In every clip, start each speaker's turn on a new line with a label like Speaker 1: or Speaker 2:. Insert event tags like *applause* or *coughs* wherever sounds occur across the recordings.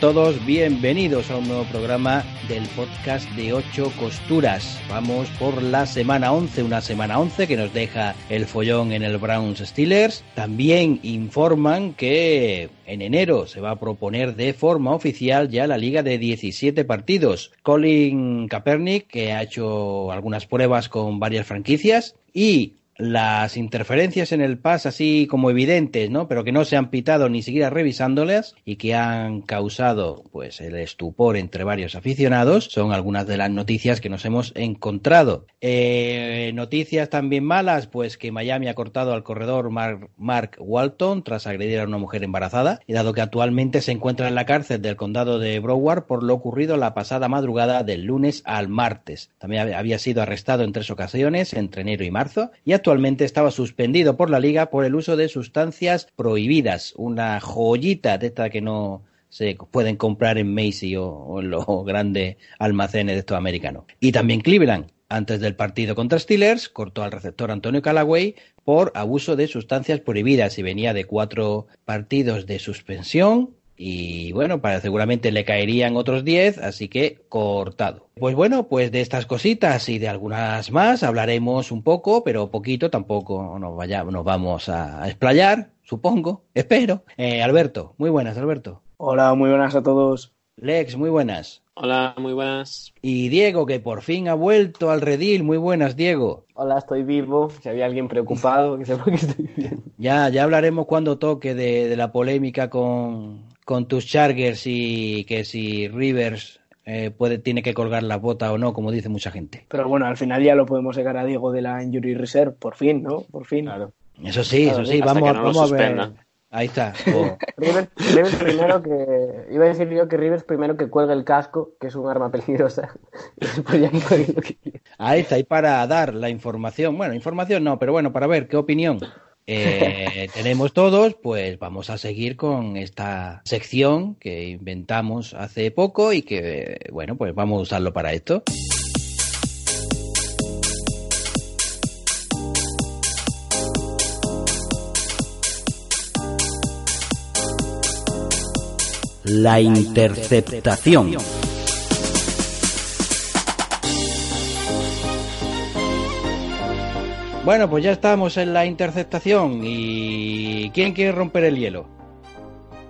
Speaker 1: todos. Bienvenidos a un nuevo programa del podcast de ocho costuras. Vamos por la semana 11, una semana 11 que nos deja el follón en el Browns Steelers. También informan que en enero se va a proponer de forma oficial ya la liga de 17 partidos. Colin Kaepernick, que ha hecho algunas pruebas con varias franquicias, y las interferencias en el PAS así como evidentes, ¿no? Pero que no se han pitado ni siquiera revisándolas y que han causado pues el estupor entre varios aficionados son algunas de las noticias que nos hemos encontrado. Eh, noticias también malas, pues que Miami ha cortado al corredor Mark, Walton tras agredir a una mujer embarazada y dado que actualmente se encuentra en la cárcel del condado de Broward por lo ocurrido la pasada madrugada del lunes al martes. También había sido arrestado en tres ocasiones entre enero y marzo y actualmente estaba suspendido por la liga por el uso de sustancias prohibidas, una joyita de esta que no se pueden comprar en Macy o, en los *laughs* grandes almacenes de estos americanos. Y también Cleveland, antes del partido contra Steelers, cortó al receptor Antonio Callaway por abuso de sustancias prohibidas y venía de cuatro partidos de suspensión y bueno, para seguramente le caerían otros 10, así que cortado. Pues bueno, pues de estas cositas y de algunas más hablaremos un poco, pero poquito tampoco nos, vaya, nos vamos a, explayar, supongo, espero. Eh, Alberto, muy buenas, Alberto.
Speaker 2: Hola, muy buenas a todos.
Speaker 1: Lex, muy buenas.
Speaker 3: Hola, muy buenas.
Speaker 1: Y Diego, que por fin ha vuelto al redil. Muy buenas, Diego.
Speaker 2: Hola, estoy vivo. Si había alguien preocupado, que sepa que estoy bien.
Speaker 1: Ya, ya hablaremos cuando toque de la polémica con, con tus Chargers y que si Rivers eh, puede, tiene que colgar la bota o no, como dice mucha gente.
Speaker 2: Pero bueno, al final ya lo podemos llegar a Diego de la Injury Reserve, por fin, ¿no? Por fin.
Speaker 1: Claro. Eso sí, eso sí, vamos, vamos a ver. Ahí está. *laughs*
Speaker 2: Rivers, Rivers, primero que. Iba a decir yo que Rivers primero que cuelgue el casco, que es un arma peligrosa. *laughs*
Speaker 1: Ahí está, y para dar la información. Bueno, información no, pero bueno, para ver qué opinión eh, *laughs* tenemos todos, pues vamos a seguir con esta sección que inventamos hace poco y que, bueno, pues vamos a usarlo para esto. La interceptación. Bueno, pues ya estamos en la interceptación y ¿quién quiere romper el hielo?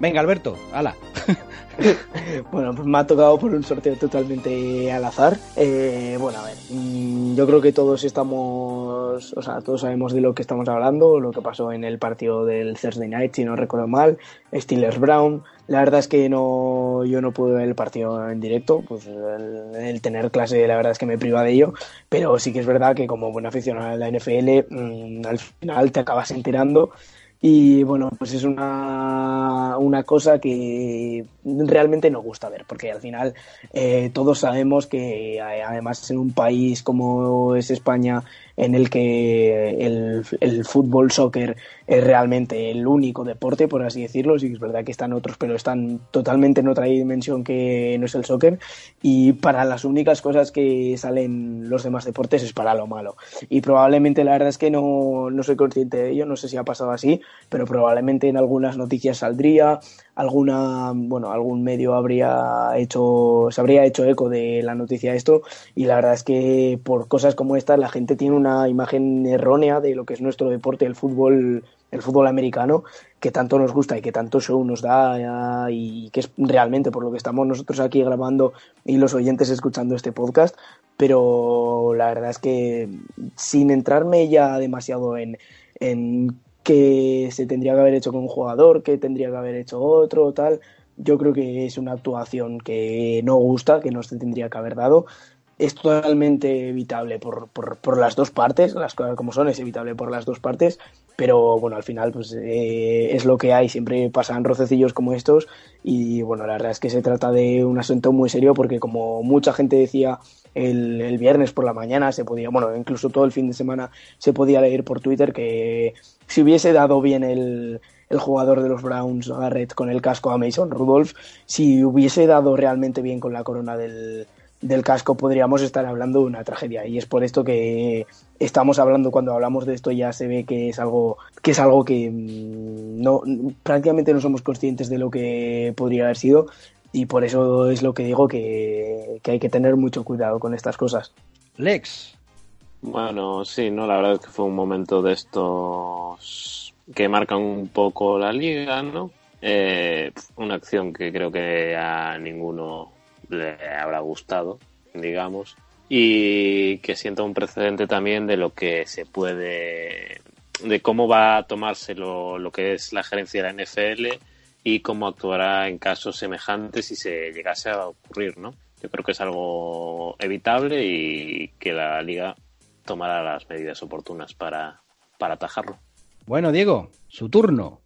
Speaker 1: Venga, Alberto, ala. *laughs*
Speaker 2: bueno, pues me ha tocado por un sorteo totalmente al azar. Eh, bueno, a ver, mm, yo creo que todos estamos, o sea, todos sabemos de lo que estamos hablando, lo que pasó en el partido del Thursday Night, si no recuerdo mal, Steelers Brown. La verdad es que no, yo no pude ver el partido en directo, pues el, tener clase la verdad es que me priva de ello, pero sí que es verdad que como buen aficionado a la NFL, mm, al final te acabas enterando y bueno, pues es una, una cosa que realmente nos gusta ver, porque al final eh, todos sabemos que eh, además en un país como es España, en el que el, el, fútbol, soccer es realmente el único deporte, por así decirlo. Sí, es verdad que están otros, pero están totalmente en otra dimensión que no es el soccer. Y para las únicas cosas que salen los demás deportes es para lo malo. Y probablemente la verdad es que no, no soy consciente de ello, no sé si ha pasado así, pero probablemente en algunas noticias saldría, alguna, bueno, algún medio habría hecho, se habría hecho eco de la noticia de esto y la verdad es que por cosas como esta la gente tiene una imagen errónea de lo que es nuestro deporte, el fútbol, el fútbol americano, que tanto nos gusta y que tanto show nos da y que es realmente por lo que estamos nosotros aquí grabando y los oyentes escuchando este podcast, pero la verdad es que sin entrarme ya demasiado en, en que se tendría que haber hecho con un jugador, que tendría que haber hecho otro, tal. Yo creo que es una actuación que no gusta, que no se tendría que haber dado. Es totalmente evitable por, por, las dos partes, las cosas como son, es evitable por las dos partes, pero bueno, al final pues eh, es lo que hay, siempre pasan rocecillos como estos y bueno, la verdad es que se trata de un asunto muy serio porque como mucha gente decía el, viernes por la mañana se podía, bueno, incluso todo el fin de semana se podía leer por Twitter que si hubiese dado bien el, el jugador de los Browns, Garrett, con el casco a Mason Rudolph, si hubiese dado realmente bien con la corona del, del casco podríamos estar hablando de una tragedia. Y es por esto que estamos hablando. Cuando hablamos de esto ya se ve que es algo que es algo que mm, no prácticamente no somos conscientes de lo que podría haber sido y por eso es lo que digo que, que hay que tener mucho cuidado con estas cosas.
Speaker 1: Lex.
Speaker 3: Bueno, sí, no, la verdad es que fue un momento de estos que marcan un poco la liga, ¿no? Eh, una acción que creo que a ninguno le habrá gustado, digamos, y que sienta un precedente también de lo que se puede, de cómo va a tomarse lo, lo que es la gerencia de la NFL y cómo actuará en casos semejantes si se llegase a ocurrir, ¿no? Yo creo que es algo evitable y que la liga tomará las medidas oportunas para, para atajarlo.
Speaker 1: Bueno, Diego, su turno.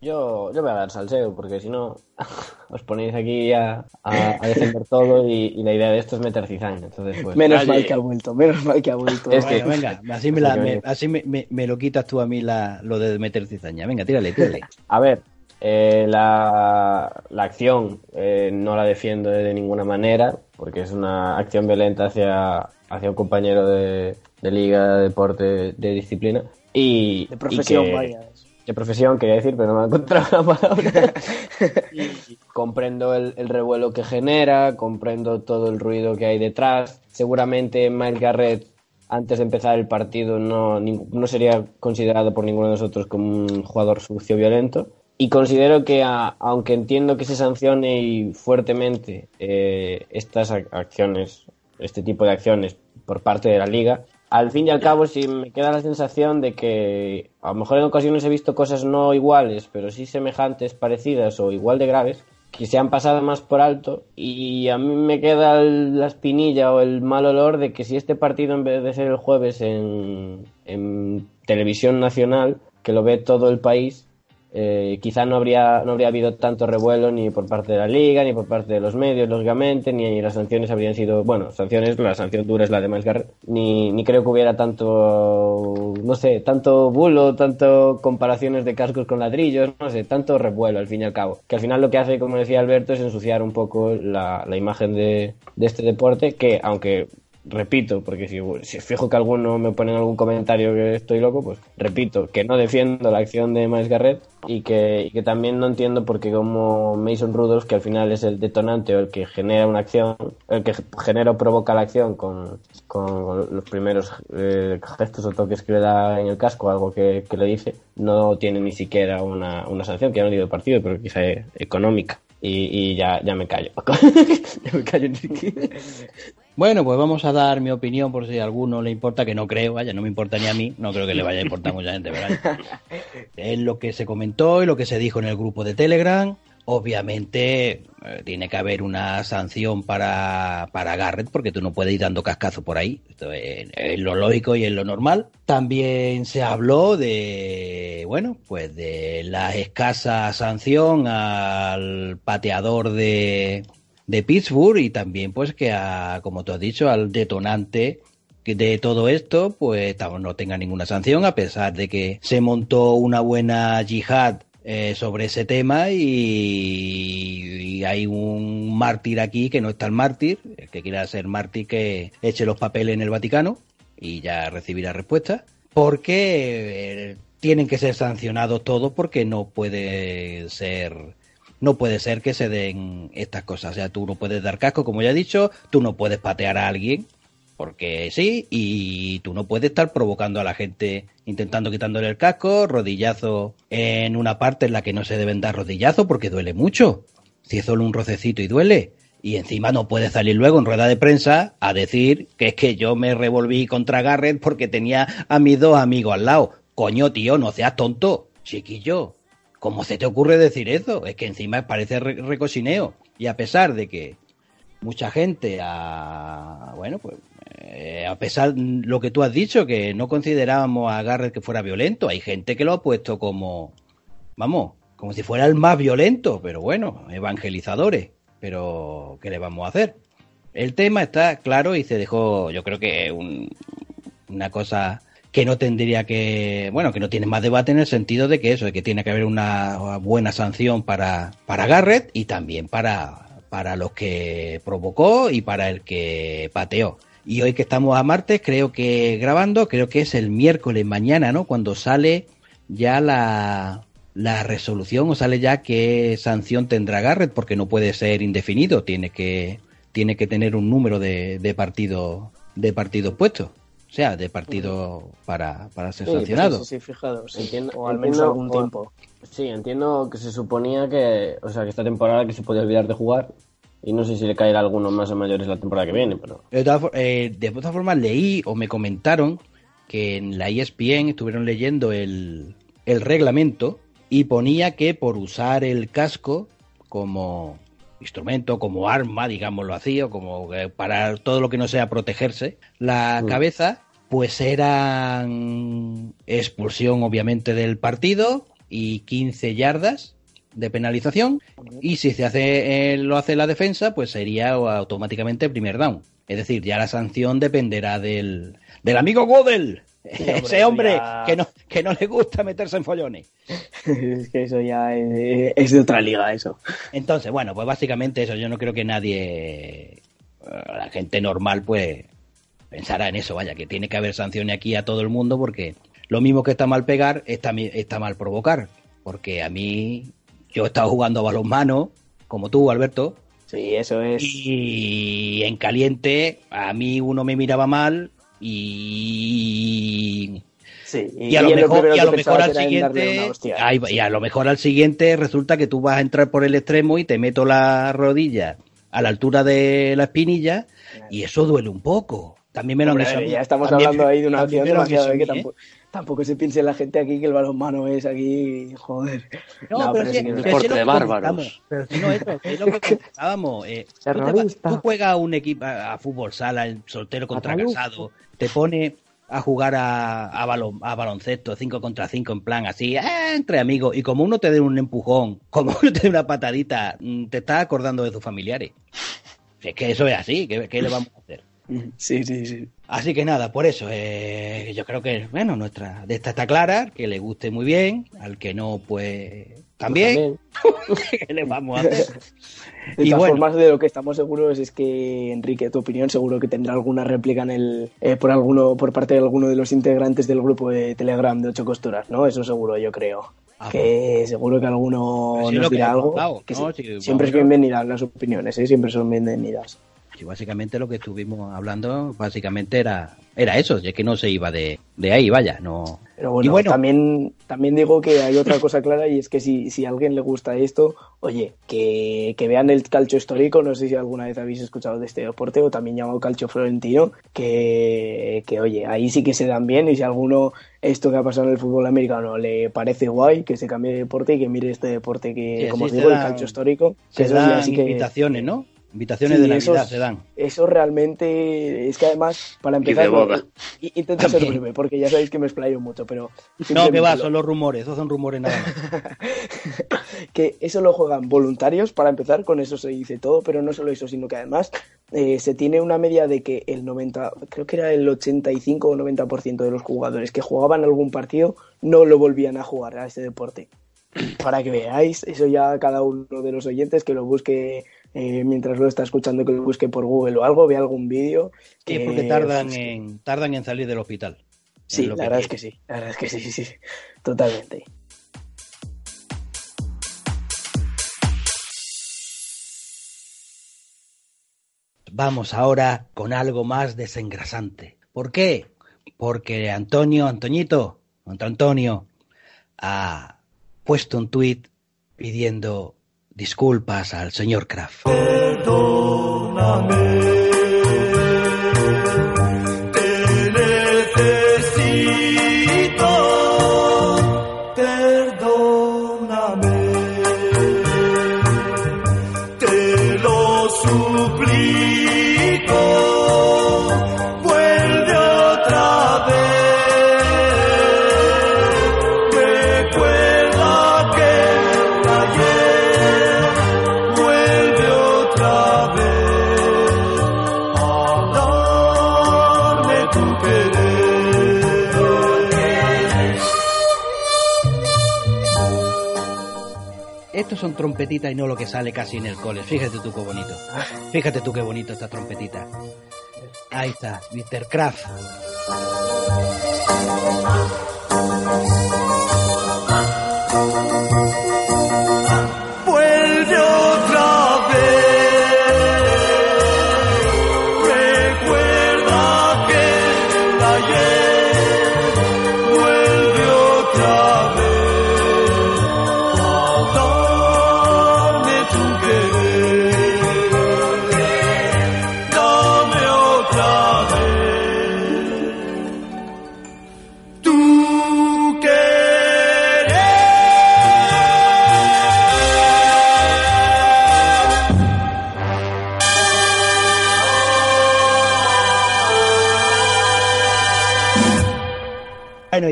Speaker 4: Yo, yo voy a dar salseo, porque si no, *laughs* os ponéis aquí a, a, defender todo y, y, la idea de esto es meter cizaña. Entonces, pues,
Speaker 2: menos mal que ha vuelto, menos mal que ha vuelto.
Speaker 1: Es que, venga, así, me, la, *laughs* me, así me, me, me, lo quitas tú a mí la, lo de meter cizaña. Venga, tírale, tírale.
Speaker 4: A ver, eh, la, la, acción eh, no la defiendo de ninguna manera, porque es una acción violenta hacia, hacia un compañero de, de liga, de deporte, de disciplina. Y,
Speaker 2: de profesión,
Speaker 4: y que,
Speaker 2: vaya
Speaker 4: de profesión, quería decir, pero no me he encontrado la palabra. *laughs* *laughs* y comprendo el, el, revuelo que genera, comprendo todo el ruido que hay detrás. Seguramente Mike Garrett, antes de empezar el partido, no, no sería considerado por ninguno de nosotros como un jugador sucio violento. Y considero que, aunque entiendo que se sancione fuertemente eh, estas acciones, este tipo de acciones por parte de la liga, al fin y al cabo sí me queda la sensación de que a lo mejor en ocasiones he visto cosas no iguales, pero sí semejantes, parecidas o igual de graves, que se han pasado más por alto. Y a mí me queda la espinilla o el mal olor de que si este partido en vez de ser el jueves en, en televisión nacional, que lo ve todo el país, eh, quizá no habría, no habría habido tanto revuelo ni por parte de la liga, ni por parte de los medios, lógicamente, ni las sanciones habrían sido, bueno, sanciones, la sanción dura es la de Miles Garrett, ni, ni creo que hubiera tanto, no sé, tanto bulo, tanto comparaciones de cascos con ladrillos, no sé, tanto revuelo al fin y al cabo, que al final lo que hace, como decía Alberto, es ensuciar un poco la, la imagen de, de este deporte, que aunque repito, porque si, si, fijo que alguno me pone en algún comentario que estoy loco, pues repito, que no defiendo la acción de Miles Garrett y que, y que también no entiendo porque como Mason Rudolph, que al final es el detonante o el que genera una acción, el que genera o provoca la acción con, con los primeros eh, gestos o toques que le da en el casco, algo que, que le dice, no tiene ni siquiera una, una sanción, que ya no digo partido, pero quizá económica. Y, y, ya, ya me callo. *laughs* ya me callo. *laughs*
Speaker 1: Bueno, pues vamos a dar mi opinión por si a alguno le importa, que no creo, vaya, no me importa ni a mí, no creo que le vaya a importar a mucha gente, ¿verdad? *laughs* Es lo que se comentó y lo que se dijo en el grupo de Telegram. Obviamente eh, tiene que haber una sanción para, para Garrett porque tú no puedes ir dando cascazo por ahí. Esto es, es, lo lógico y es lo normal. También se habló de, bueno, pues de la escasa sanción al pateador de, de Pittsburgh y también pues que a, como tú has dicho, al detonante de todo esto, pues no tenga ninguna sanción, a pesar de que se montó una buena yihad eh, sobre ese tema y, hay un mártir aquí que no está el mártir, el que quiera ser mártir que eche los papeles en el Vaticano y ya recibirá respuesta, porque eh, tienen que ser sancionados todos porque no puede ser no puede ser que se den estas cosas. O sea, tú no puedes dar casco, como ya he dicho, tú no puedes patear a alguien, porque sí, y tú no puedes estar provocando a la gente intentando quitándole el casco, rodillazo en una parte en la que no se deben dar rodillazo porque duele mucho. Si es solo un rocecito y duele. Y encima no puede salir luego en rueda de prensa a decir que es que yo me revolví contra Garrett porque tenía a mis dos amigos al lado. Coño, tío, no seas tonto, chiquillo. ¿Cómo se te ocurre decir eso? Es que encima parece recosineo. Y a pesar de que mucha gente, a, bueno, pues eh, a pesar de lo que tú has dicho, que no considerábamos a Garrett que fuera violento, hay gente que lo ha puesto como, vamos, como si fuera el más violento, pero bueno, evangelizadores. Pero, ¿qué le vamos a hacer? El tema está claro y se dejó, yo creo que un, una cosa que no tendría que, bueno, que no tiene más debate en el sentido de que eso, de que tiene que haber una buena sanción para, para Garrett y también para, para los que provocó y para el que pateó. Y hoy que estamos a martes, creo que grabando, creo que es el miércoles mañana, ¿no? Cuando sale ya la, la resolución o sale ya qué sanción tendrá Garrett, porque no puede ser indefinido, tiene que, tiene que tener un número de, de partidos de partidos puestos. O sea, de partido para, para ser
Speaker 2: Sí,
Speaker 1: sancionado.
Speaker 2: pues sí, sí, fijado, sí.
Speaker 4: Entiendo-
Speaker 2: o al menos
Speaker 4: entiendo-
Speaker 2: algún
Speaker 4: o-
Speaker 2: tiempo.
Speaker 4: Sí, entiendo que se suponía que, o sea, que esta temporada que se podía olvidar de jugar y no sé si le caerá a alguno más o mayores la temporada que viene, pero
Speaker 1: De todas, for- eh, de todas formas, leí o me comentaron que en la ESPN estuvieron leyendo el, el reglamento y ponía que por usar el casco como instrumento, como arma, digámoslo así, o como eh, para todo lo que no sea protegerse la
Speaker 4: Mm.
Speaker 1: cabeza, pues eran expulsión obviamente del partido y 15 yardas de penalización. Y si se hace eh, lo hace la defensa pues sería automáticamente primer down. Es decir ya la sanción dependerá del del amigo Godel
Speaker 2: hombre,
Speaker 1: ese hombre
Speaker 2: ya-
Speaker 1: que no que no le gusta meterse en follones *laughs*
Speaker 2: es que eso ya es, es de otra liga, eso.
Speaker 1: entonces bueno pues básicamente eso yo no creo que nadie eh, la gente normal pues pensará en eso vaya que tiene que haber sanciones aquí a todo el mundo porque lo mismo que está mal pegar está está mal provocar porque a mí yo he estado jugando a balonmano como tú Alberto
Speaker 2: Sí, eso es.
Speaker 1: Y en caliente, a mí uno me miraba mal y.
Speaker 2: Sí,
Speaker 1: Y a lo
Speaker 2: y lo
Speaker 1: mejor, y a lo mejor al siguiente. ahí y a lo mejor al siguiente resulta que tú vas a entrar por el extremo y te meto la rodilla a la altura de la espinilla y eso duele un poco. También me lo han
Speaker 2: Hombre,
Speaker 1: hecho a mí.
Speaker 2: ya estamos
Speaker 1: También-
Speaker 2: hablando ahí de una
Speaker 1: han
Speaker 2: demasiado que
Speaker 1: mí, ¿eh?
Speaker 2: tampoco, tampoco se piense la gente aquí que el balonmano es aquí, joder.
Speaker 1: No, pero,
Speaker 2: que es
Speaker 1: sí
Speaker 3: Deporte de bárbaros.
Speaker 1: Pero si no, eso, es lo *laughs* que comentábamos. Eh, tú, te tú juegas a un equipo a, a fútbol sala, el soltero contra casado, te pone a jugar a, a, balon- a baloncesto 5 contra 5 en plan así, eh, entre amigos, y como uno te dé un empujón, *laughs* como uno te dé una patadita, mm, te estás acordando de tus familiares. Si es que eso es así, ¿qué, qué le vamos a hacer? *laughs*
Speaker 2: Sí, sí, sí.
Speaker 1: Así que nada, por eso, eh, yo creo que, bueno, nuestra de esta está clara, que le guste muy bien, al que no, pues también, *laughs* ¿qué le vamos a hacer?
Speaker 2: De
Speaker 1: Y
Speaker 2: todas
Speaker 1: bueno.
Speaker 2: formas, de lo que estamos seguros es que, Enrique, tu opinión seguro que tendrá alguna réplica en el, eh, por alguno, por parte de alguno de los integrantes del grupo de Telegram de Ocho Costuras, ¿no? Eso seguro, yo creo.
Speaker 1: Ah,
Speaker 2: que seguro que alguno
Speaker 1: Pues
Speaker 2: nos dirá algo. siempre es
Speaker 1: vamos,
Speaker 2: bienvenidas las opiniones, ¿eh? Siempre son bienvenidas.
Speaker 1: Sí, básicamente lo que estuvimos hablando, básicamente era, era eso, ya que no se iba de, de ahí, vaya, no.
Speaker 2: Pero bueno,
Speaker 1: Y bueno.
Speaker 2: También, también digo que hay otra cosa clara y es que si, si a alguien le gusta esto, oye, que, que vean el calcio histórico, no sé si alguna vez habéis escuchado de este deporte o también llamado calcio florentino, que, que oye, ahí sí que se dan bien y si a alguno esto que ha pasado en el fútbol americano le parece guay, que se cambie de deporte y que mire este deporte que,
Speaker 1: Sí,
Speaker 2: como
Speaker 1: así
Speaker 2: os digo, el calcio histórico, que
Speaker 1: Se dan
Speaker 2: sí que-
Speaker 1: invitaciones, ¿no? Invitaciones
Speaker 2: Sí,
Speaker 1: de Navidad
Speaker 2: esos-
Speaker 1: se dan.
Speaker 2: Eso realmente es que además, para empezar, intento ser breve, porque ya sabéis que me explayo mucho, pero...
Speaker 1: No, que va,
Speaker 2: lo-
Speaker 1: son los rumores, esos son rumores nada más. *laughs*
Speaker 2: que eso lo juegan voluntarios para empezar, con eso se dice todo, pero no solo eso, sino que además eh, se tiene una media de que el 90, creo que era el 85 o 90% de los jugadores que jugaban algún partido no lo volvían a jugar a este deporte. Para que veáis, eso ya cada uno de los oyentes que lo busque eh, mientras lo está escuchando, que lo busque por Google o algo, vea algún vídeo.
Speaker 1: Sí,
Speaker 2: que-
Speaker 1: porque tardan en, tardan en salir del hospital.
Speaker 2: Sí, la verdad es que sí, la verdad es que sí, sí, sí, totalmente.
Speaker 1: Vamos ahora con algo más desengrasante. ¿Por qué? Porque Antonio, Antoñito, Anto- Antonio, ha puesto un tuit pidiendo disculpas al señor Kraft.
Speaker 5: Perdóname,
Speaker 1: estos son trompetitas y no lo que sale casi en el cole. Fíjate tú qué bonito. Fíjate tú qué bonito esta trompetita. Ahí está, Mr. Kraft.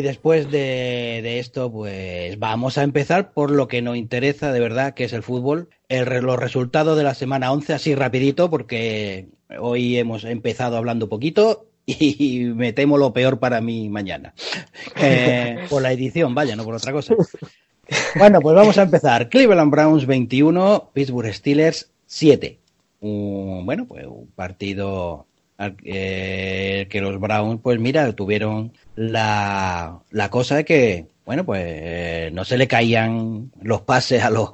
Speaker 1: Después de, de esto, pues vamos a empezar por lo que nos interesa de verdad, que es el fútbol. El los resultados de la semana 11, así rapidito, porque hoy hemos empezado hablando poquito *laughs* y me temo lo peor para mí mañana. Eh, *laughs* por la edición, vaya, no por otra cosa. *laughs* Bueno, pues vamos a empezar. Cleveland Browns 21, Pittsburgh Steelers 7. Un, bueno, pues un partido eh, que los Browns, pues mira, tuvieron la, la cosa de que, bueno, pues eh, no se le caían los pases a los,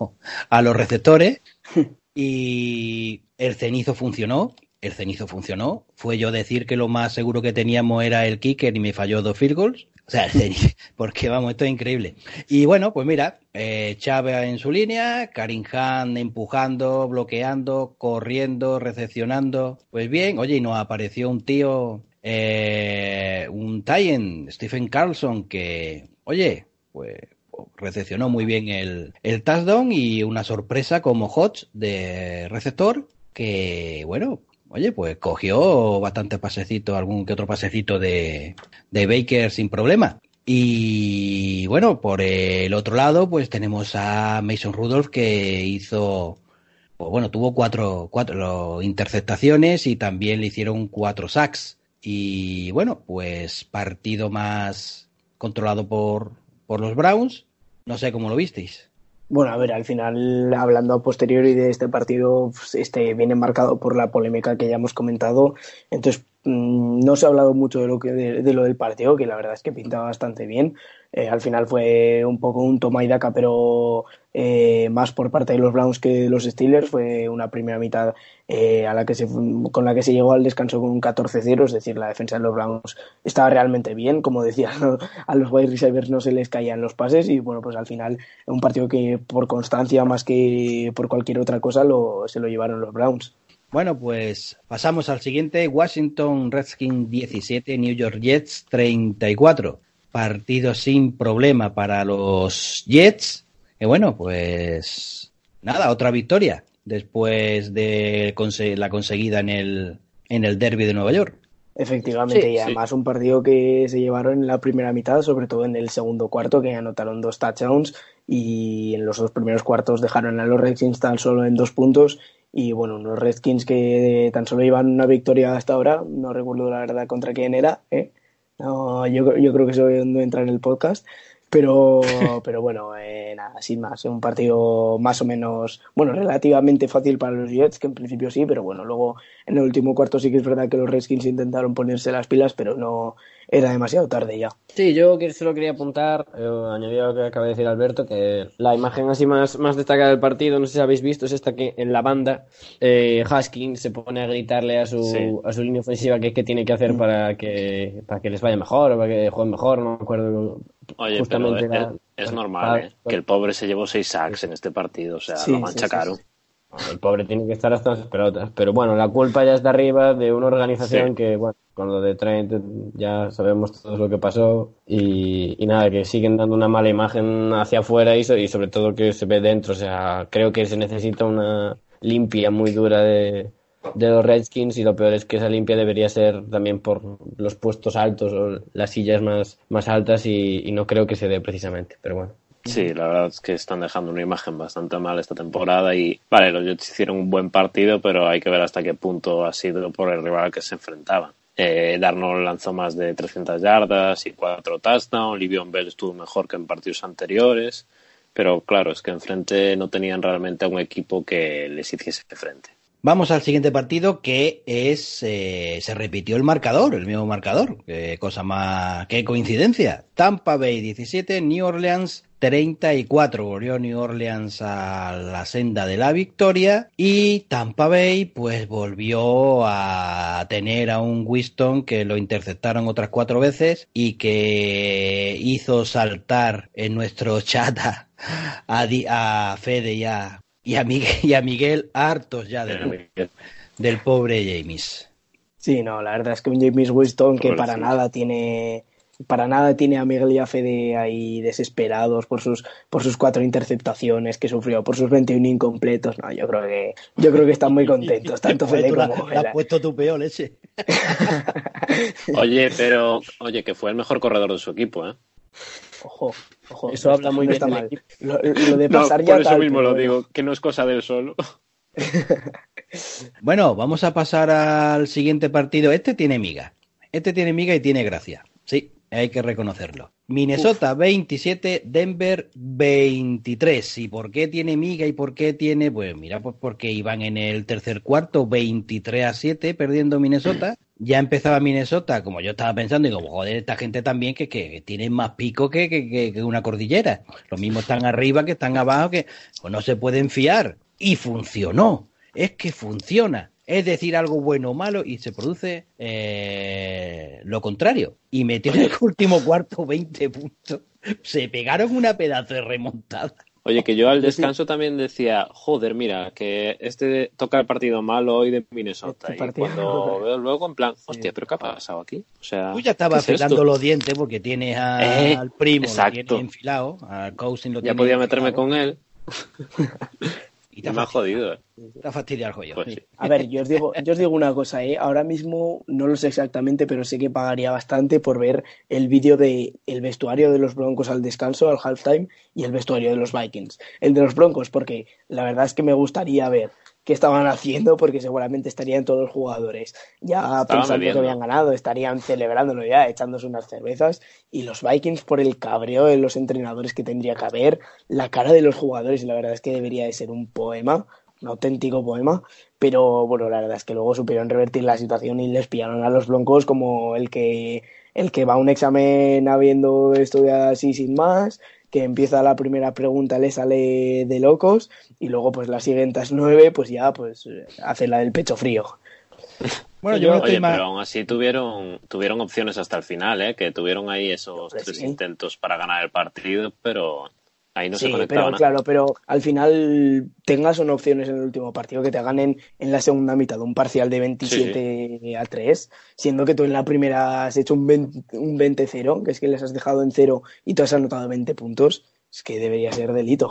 Speaker 1: a los receptores *laughs* y el cenizo funcionó. El cenizo funcionó. Fue yo decir que lo más seguro que teníamos era el kicker y me falló dos field goals. O sea, *laughs* el cenizo, porque vamos, esto es increíble. Y bueno, pues mira, eh, Chávez en su línea, Karim Han empujando, bloqueando, corriendo, recepcionando. Pues bien, oye, y nos apareció un tío, eh, un Tyen, Stephen Carlson, que, oye, pues recepcionó muy bien el, el touchdown y una sorpresa como Hodge de receptor que, bueno, oye, pues cogió bastante pasecito, algún que otro pasecito de, de Baker sin problema. Y bueno, por el otro lado, pues tenemos a Mason Rudolph que hizo, pues bueno, tuvo cuatro, cuatro interceptaciones y también le hicieron cuatro sacks. Y bueno, pues partido más controlado por, por los Browns. No sé cómo lo visteis.
Speaker 2: Bueno, a ver, al final, hablando a posteriori de este partido, pues, este viene marcado por la polémica que ya hemos comentado. Entonces, mm, no se ha hablado mucho de lo, que, de, de lo del partido, que la verdad es que pintaba bastante bien. Eh, al final fue un poco un toma y daca, pero eh, más por parte de los Browns que de los Steelers. Fue una primera mitad eh, a la que se, con la que se llegó al descanso con un 14-0, es decir, la defensa de los Browns estaba realmente bien. Como decía, *laughs* a los wide receivers no se les caían los pases y bueno, pues al final un partido que por constancia más que por cualquier otra cosa lo, se lo llevaron los Browns.
Speaker 1: Bueno, pues pasamos al siguiente. Washington Redskins 17, New York Jets 34. Partido sin problema para los Jets. Y bueno, pues nada, otra victoria después de la conseguida en el, en el derby de Nueva York.
Speaker 2: Efectivamente,
Speaker 3: Sí,
Speaker 2: y
Speaker 3: sí.
Speaker 2: además un partido que se llevaron en la primera mitad, sobre todo en el segundo cuarto, que anotaron dos touchdowns y en los dos primeros cuartos dejaron a los Redskins tan solo en dos puntos y bueno, unos Redskins que tan solo llevan una victoria hasta ahora, no recuerdo la verdad contra quién era, ¿eh? No, yo, yo creo que eso no entra en el podcast, pero, *laughs* pero bueno, eh, nada, sin más, un partido más o menos, bueno, relativamente fácil para los Jets, que en principio sí, pero bueno, luego en el último cuarto sí que es verdad que los Redskins intentaron ponerse las pilas, pero no era demasiado tarde ya.
Speaker 4: Sí, yo que- solo quería apuntar, eh, añadir a lo que acaba de decir Alberto, que la imagen así más, más destacada del partido, no sé si habéis visto, es esta que en la banda eh, Haskins se pone a gritarle a su,
Speaker 3: Sí.
Speaker 4: a su línea ofensiva qué, qué tiene que hacer para que, para que les vaya mejor, o para que jueguen mejor, no me acuerdo.
Speaker 3: Oye,
Speaker 4: Justamente
Speaker 3: pero
Speaker 4: era-
Speaker 3: es, normal,
Speaker 4: para-
Speaker 3: ¿eh? Que el pobre se llevó seis sacks en este partido, o sea,
Speaker 2: Sí,
Speaker 3: lo mancha
Speaker 2: sí,
Speaker 3: caro.
Speaker 4: El pobre tiene que estar hasta las pelotas. Pero bueno, la culpa ya está arriba de una organización que, bueno, con lo de Trent ya sabemos todo lo que pasó. Y, y nada, que siguen dando una mala imagen hacia afuera y, y sobre todo que se ve dentro. O sea, creo que se necesita una limpia muy dura de, de los Redskins. Y lo peor es que esa limpia debería ser también por los puestos altos o las sillas más, más altas. Y, no creo que se dé precisamente. Pero bueno.
Speaker 3: Sí, la verdad es que están dejando una imagen bastante mal esta temporada y, vale, los Jets hicieron un buen partido, pero hay que ver hasta qué punto ha sido por el rival al que se enfrentaban. Eh, Darnold lanzó más de 300 yardas y cuatro touchdowns, Livion Bell estuvo mejor que en partidos anteriores Pero claro, es que enfrente no tenían realmente a un equipo que les hiciese frente.
Speaker 1: Vamos al siguiente partido que es eh, se repitió el marcador, el mismo marcador, qué cosa más, qué coincidencia. Tampa Bay 17, New Orleans 34, volvió New Orleans a la senda de la victoria y Tampa Bay pues volvió a tener a un Winston que lo interceptaron otras cuatro veces y que hizo saltar en nuestro *laughs* chat a, a, a Fede y a, y a Miguel, *laughs* y a Miguel hartos ya del, del pobre James.
Speaker 2: Sí, no, la verdad es que un James Winston que para nada tiene para nada tiene a Miguel y a Fede ahí desesperados por sus por sus cuatro interceptaciones que sufrió, por sus 21 incompletos. No, yo creo que yo creo que están muy contentos, *laughs* tanto Fede
Speaker 1: la-
Speaker 2: como
Speaker 1: la has puesto tu peor leche. *laughs*
Speaker 3: Oye, pero, oye, que fue el mejor corredor de su equipo, ¿eh?
Speaker 2: Ojo, ojo.
Speaker 4: Eso habla muy
Speaker 2: no
Speaker 4: bien del
Speaker 2: mal.
Speaker 4: equipo.
Speaker 2: Lo, lo de *laughs*
Speaker 3: No,
Speaker 2: pasar
Speaker 3: por eso
Speaker 2: tal,
Speaker 3: mismo lo
Speaker 2: bueno.
Speaker 3: digo, que no es cosa del solo. *laughs*
Speaker 1: Bueno, vamos a pasar al siguiente partido. Este tiene miga. Este tiene miga y tiene gracia. Sí, hay que reconocerlo. Minnesota 27, Denver 23. ¿Y por qué tiene miga y por qué tiene? Pues mira, pues porque iban en el tercer cuarto 23 a 7 perdiendo Minnesota. Ya empezaba Minnesota, como yo estaba pensando, digo, joder, esta gente también que, que, tienen más pico que, que, que- que una cordillera. Lo mismo están arriba que están abajo, que pues, no se pueden fiar. Y funcionó. Es que funciona. Es decir, algo bueno o malo y se produce eh, lo contrario. Y metió en el último cuarto 20 puntos. Se pegaron una pedazo de remontada.
Speaker 3: Oye, que yo al descanso también decía, joder, mira, que este toca el partido malo hoy de Minnesota.
Speaker 2: Este
Speaker 3: y cuando veo luego, en plan, hostia, ¿pero qué ha pasado aquí? O sea,
Speaker 1: Tú ya estabas
Speaker 3: ¿qué es
Speaker 1: afilando
Speaker 3: esto?
Speaker 1: los dientes porque tienes a-
Speaker 3: Eh,
Speaker 1: al primo, lo tienes enfilado, al Cousin lo
Speaker 3: Ya podía meterme
Speaker 1: enfilado,
Speaker 3: con él *laughs*
Speaker 1: y te
Speaker 3: me ha
Speaker 1: ha
Speaker 3: jodido. ¿eh?
Speaker 1: Te ha fastidiado el joyo.
Speaker 3: Pues sí.
Speaker 2: A ver, yo os digo, yo os digo una cosa, ¿eh? Ahora mismo no lo sé exactamente, pero sé que pagaría bastante por ver el vídeo de el vestuario de los Broncos al descanso, al halftime, y el vestuario de los Vikings. El de los Broncos, porque la verdad es que me gustaría ver qué estaban haciendo, porque seguramente estarían todos los jugadores ya pensando
Speaker 3: bebiendo.
Speaker 2: que habían ganado, estarían celebrándolo ya, echándose unas cervezas, y los Vikings por el cabreo de los entrenadores que tendría que haber, la cara de los jugadores, y la verdad es que debería de ser un poema un auténtico poema, pero bueno, la verdad es que luego supieron revertir la situación y les pillaron a los Broncos como el que el que va a un examen habiendo estudiado así sin más, que empieza la primera pregunta le sale de locos y luego pues las siguientes nueve pues ya pues hace la del pecho frío. *laughs*
Speaker 1: Bueno, yo estoy
Speaker 3: Oye, pero aún así tuvieron, tuvieron opciones hasta el final, ¿eh? Que tuvieron ahí esos tres
Speaker 2: sí.
Speaker 3: intentos para ganar el partido, pero ahí no se
Speaker 2: sí,
Speaker 3: conectaba
Speaker 2: pero
Speaker 3: nada.
Speaker 2: claro, pero al final tengas o no opciones en el último partido que te ganen en la segunda mitad un parcial de 27 a 3, siendo que tú en la primera has hecho un 20 un 20-0, que es que les has dejado en cero y tú has anotado 20 puntos, es que debería ser delito.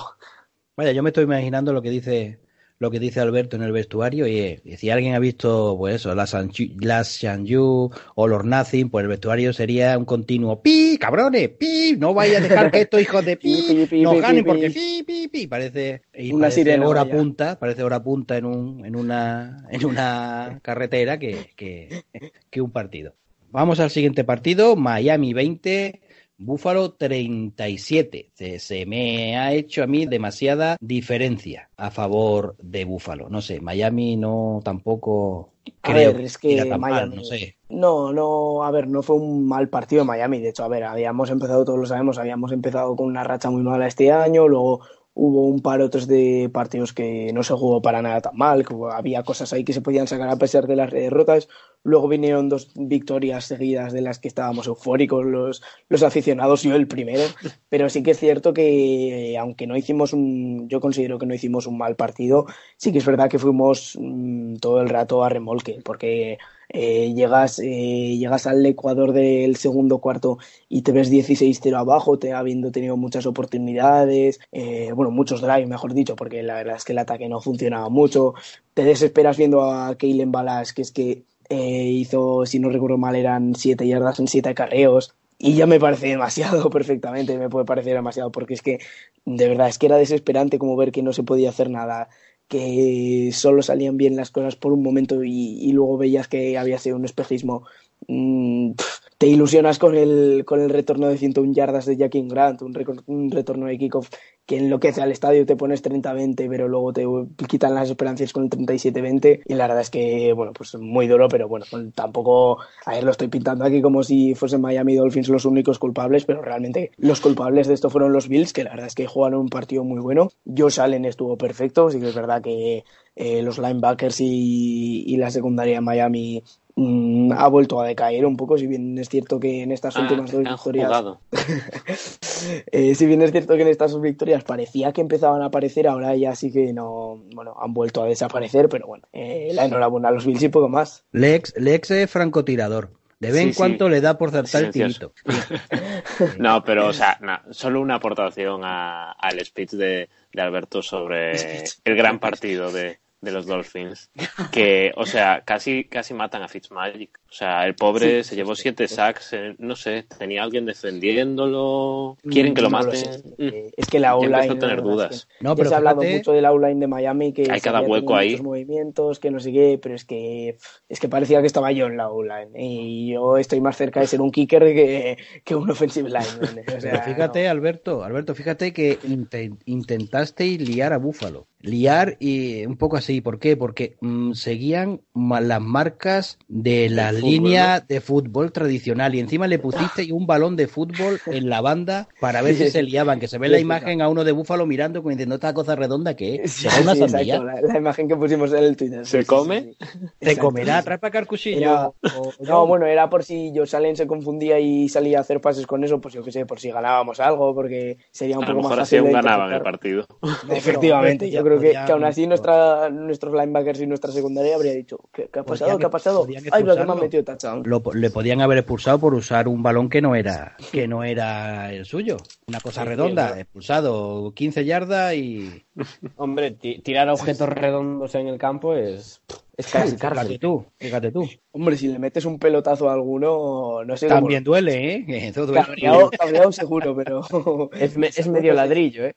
Speaker 1: Vaya, yo me estoy imaginando lo que dice lo que dice Alberto en el vestuario y, y si alguien ha visto pues eso, las las Shanyu o los Nothing, pues el vestuario sería un continuo pi, cabrones, pi, no vaya a dejar que estos hijos de *laughs* pi nos ganen porque
Speaker 2: pi.
Speaker 1: pi, pi, pi, parece y
Speaker 2: Una
Speaker 1: parece
Speaker 2: sirena,
Speaker 1: hora
Speaker 2: vaya.
Speaker 1: punta, parece hora punta en un en una en una carretera que, que, que un partido. Vamos al siguiente partido, Miami 20, Búfalo 37. Se, se me ha hecho a mí demasiada diferencia a favor de Búfalo. No sé, Miami no tampoco
Speaker 2: A
Speaker 1: creo
Speaker 2: ver, es
Speaker 1: que mal,
Speaker 2: Miami-
Speaker 1: no sé.
Speaker 2: No, no, a ver, no fue un mal partido Miami. De hecho, a ver, habíamos empezado, todos lo sabemos, habíamos empezado con una racha muy mala este año, luego hubo un par otros de partidos que no se jugó para nada tan mal, que había cosas ahí que se podían sacar a pesar de las derrotas. Luego vinieron dos victorias seguidas de las que estábamos eufóricos los, los aficionados, yo el primero. Pero sí que es cierto que, aunque no hicimos un, yo considero que no hicimos un mal partido, sí que es verdad que fuimos mm, todo el rato a remolque, porque eh, llegas, eh, llegas al Ecuador del segundo cuarto y te ves 16-0 abajo, te, habiendo tenido muchas oportunidades, eh, bueno, muchos drives, mejor dicho, porque la verdad es que el ataque no funcionaba mucho. Te desesperas viendo a Keilen Balas, que es que eh, hizo, si no recuerdo mal, eran 7 yardas en 7 carreos. Y ya me parece demasiado, *laughs* perfectamente, me puede parecer demasiado, porque es que de verdad es que era desesperante como ver que no se podía hacer nada, que solo salían bien las cosas por un momento y, luego veías que había sido un espejismo. Mm, te ilusionas con el, con el retorno de 101 yardas de Jackie Grant, un, retorno de kickoff que enloquece al estadio, te pones 30-20, pero luego te quitan las esperanzas con el 37-20 y la verdad es que, bueno, pues muy duro, pero bueno, tampoco, a ver, lo estoy pintando aquí como si fuesen Miami Dolphins los únicos culpables, pero realmente los culpables de esto fueron los Bills, que la verdad es que jugaron un partido muy bueno. Josh Allen estuvo perfecto, sí que es verdad que eh, los linebackers y, y la secundaria de Miami mm, ha vuelto a decaer un poco, si bien es cierto que en estas
Speaker 3: Ah,
Speaker 2: últimas dos victorias *laughs* eh, si bien es cierto que en estas dos victorias parecía que empezaban a aparecer, ahora ya sí que no, bueno, han vuelto a desaparecer, pero bueno, eh, la enhorabuena a los Bills y poco más.
Speaker 1: Lex, Lex es francotirador. De vez en
Speaker 3: sí.
Speaker 1: cuando le da por acertar el tirito. *laughs*
Speaker 3: No, pero, o sea, solo una aportación a- al speech de, de Alberto sobre *laughs* el gran partido de, de los Dolphins. *laughs* Que, o sea, casi, casi matan a Fitzmagic. O sea, el pobre
Speaker 2: Sí,
Speaker 3: se llevó siete sacks, eh, no sé, tenía alguien defendiéndolo. Quieren que lo maten. Mm.
Speaker 2: eh, es que la online.
Speaker 3: empezó a tener dudas.
Speaker 2: es que
Speaker 1: No, pero
Speaker 2: se ha hablado
Speaker 1: fíjate-
Speaker 2: mucho del outline de Miami que
Speaker 3: Hay cada hueco ahí.
Speaker 2: movimientos, que no sé qué, pero es que es que parecía que estaba yo en la outline y yo estoy más cerca de ser un kicker que, que un offensive lineman. O sea,
Speaker 1: Pero fíjate,
Speaker 2: no.
Speaker 1: Alberto, Alberto, fíjate que inte- intentasteis liar a Búfalo. Liar y un poco así. ¿Por qué? Porque mm, seguían las marcas de la
Speaker 3: fútbol,
Speaker 1: línea de fútbol tradicional y encima le pusiste un balón de fútbol *laughs* en la banda para ver si se liaban. Que se ve la imagen a uno de Búfalo mirando como diciendo esta cosa redonda que es.
Speaker 2: Sí,
Speaker 1: ¿Será una
Speaker 2: sí, exacto, la, la imagen que pusimos en el Twitter.
Speaker 3: ¿Se
Speaker 2: sí,
Speaker 3: come?
Speaker 2: sí, sí.
Speaker 1: Te
Speaker 2: Exacto,
Speaker 1: comerá, trae para acá el cuchillo.
Speaker 2: Era-
Speaker 1: o-
Speaker 2: No, bueno, era por si Josh Allen se confundía y salía a hacer pases con eso, pues yo qué sé, por si ganábamos algo, porque sería un
Speaker 3: A lo
Speaker 2: poco más
Speaker 3: mejor así
Speaker 2: fácil
Speaker 3: aún
Speaker 2: de
Speaker 3: ganaban el partido. *laughs*
Speaker 2: Efectivamente, yo creo que, aún así nuestra, nuestros linebackers y nuestra secundaria habría dicho, ¿qué, qué ha pasado?
Speaker 1: Podían-
Speaker 2: ¿Qué ha pasado? Ay, pero que me han metido touchdown.
Speaker 1: lo, le podían haber expulsado por usar un balón que no era que no era el suyo. Una cosa
Speaker 4: Sí,
Speaker 1: redonda,
Speaker 4: sí,
Speaker 1: expulsado 15 yardas y *laughs*
Speaker 4: Hombre, ti- tirar objetos redondos en el campo es, es casi
Speaker 1: fíjate tú, fíjate tú.
Speaker 2: Hombre, si le metes un pelotazo a alguno, no sé cómo-
Speaker 1: También duele, ¿eh? *laughs* Eso duele.
Speaker 2: Cabreado, cabreado seguro, pero...
Speaker 4: Es, me- *laughs* es medio ladrillo, ¿eh?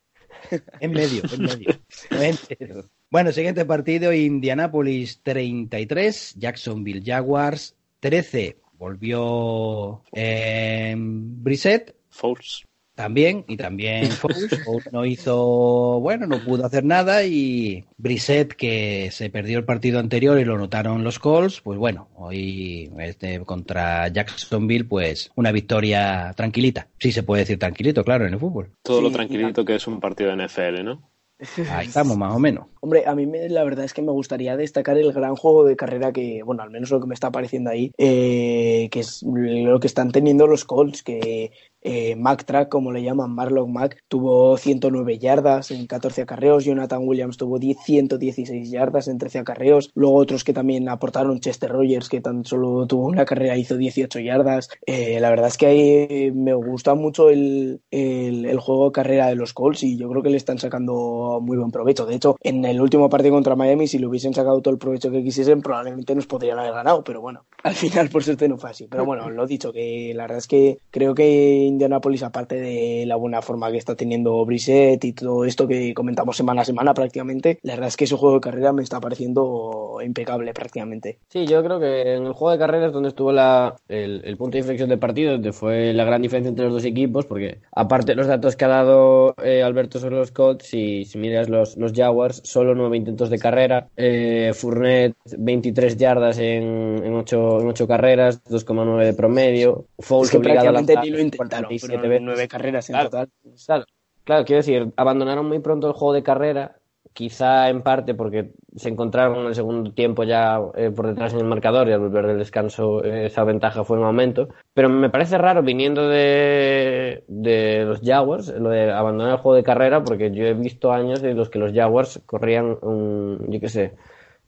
Speaker 1: En medio, en medio. Bueno, siguiente partido, Indianapolis 33, Jacksonville Jaguars 13. Volvió eh, Brissett
Speaker 3: Fouls.
Speaker 1: También, y también *laughs* no hizo, bueno, no pudo hacer nada y Brissett, que se perdió el partido anterior y lo notaron los Colts, pues bueno, hoy este, contra Jacksonville, pues una victoria tranquilita. Sí se puede decir tranquilito, claro, en el fútbol.
Speaker 3: Todo
Speaker 2: Sí,
Speaker 3: lo tranquilito que es un partido de NFL, ¿no? *laughs*
Speaker 1: Ahí estamos, más o menos.
Speaker 2: Hombre, a mí me- la verdad es que me gustaría destacar el gran juego de carrera que, bueno, al menos lo que me está apareciendo ahí, eh, que es lo que están teniendo los Colts, que eh, Mac Track, como le llaman, Marlon Mack, tuvo 109 yardas en 14 acarreos, Jonathan Williams tuvo 10, 116 yardas en 13 acarreos, luego otros que también aportaron, Chester Rogers, que tan solo tuvo una carrera, hizo 18 yardas. Eh, la verdad es que ahí me gusta mucho el, el, el juego de carrera de los Colts y yo creo que le están sacando muy buen provecho. De hecho, en el último partido contra Miami, si le hubiesen sacado todo el provecho que quisiesen, probablemente nos podrían haber ganado, pero bueno, al final por suerte no fue así. Pero bueno, lo dicho, que la verdad es que creo que Indianapolis, aparte de la buena forma que está teniendo Brissett y todo esto que comentamos semana a semana prácticamente, la verdad es que su juego de carrera me está pareciendo impecable prácticamente.
Speaker 4: Sí, yo creo que en el juego de carreras donde estuvo la, el, el punto de inflexión del partido, donde fue la gran diferencia entre los dos equipos, porque aparte de los datos que ha dado eh, Alberto sobre los Colts, si, si miras los, los Jaguars, solo nueve intentos de carrera, eh, Fournette 23 yardas en, en, ocho, en ocho carreras, 2,9 de promedio, Foles
Speaker 2: Es que
Speaker 4: obligado a
Speaker 2: prácticamente
Speaker 4: lanzar
Speaker 2: ni lo intentaron,
Speaker 4: 47
Speaker 2: pero
Speaker 4: veces.
Speaker 2: nueve carreras en
Speaker 4: Claro.
Speaker 2: total.
Speaker 4: Claro, claro, quiero decir, abandonaron muy pronto el juego de carrera, quizá en parte porque se encontraron en el segundo tiempo ya eh, por detrás en el marcador y al volver del descanso eh, esa ventaja fue en aumento. Pero me parece raro viniendo de, de los Jaguars lo de abandonar el juego de carrera porque yo he visto años en los que los Jaguars corrían un, yo qué sé,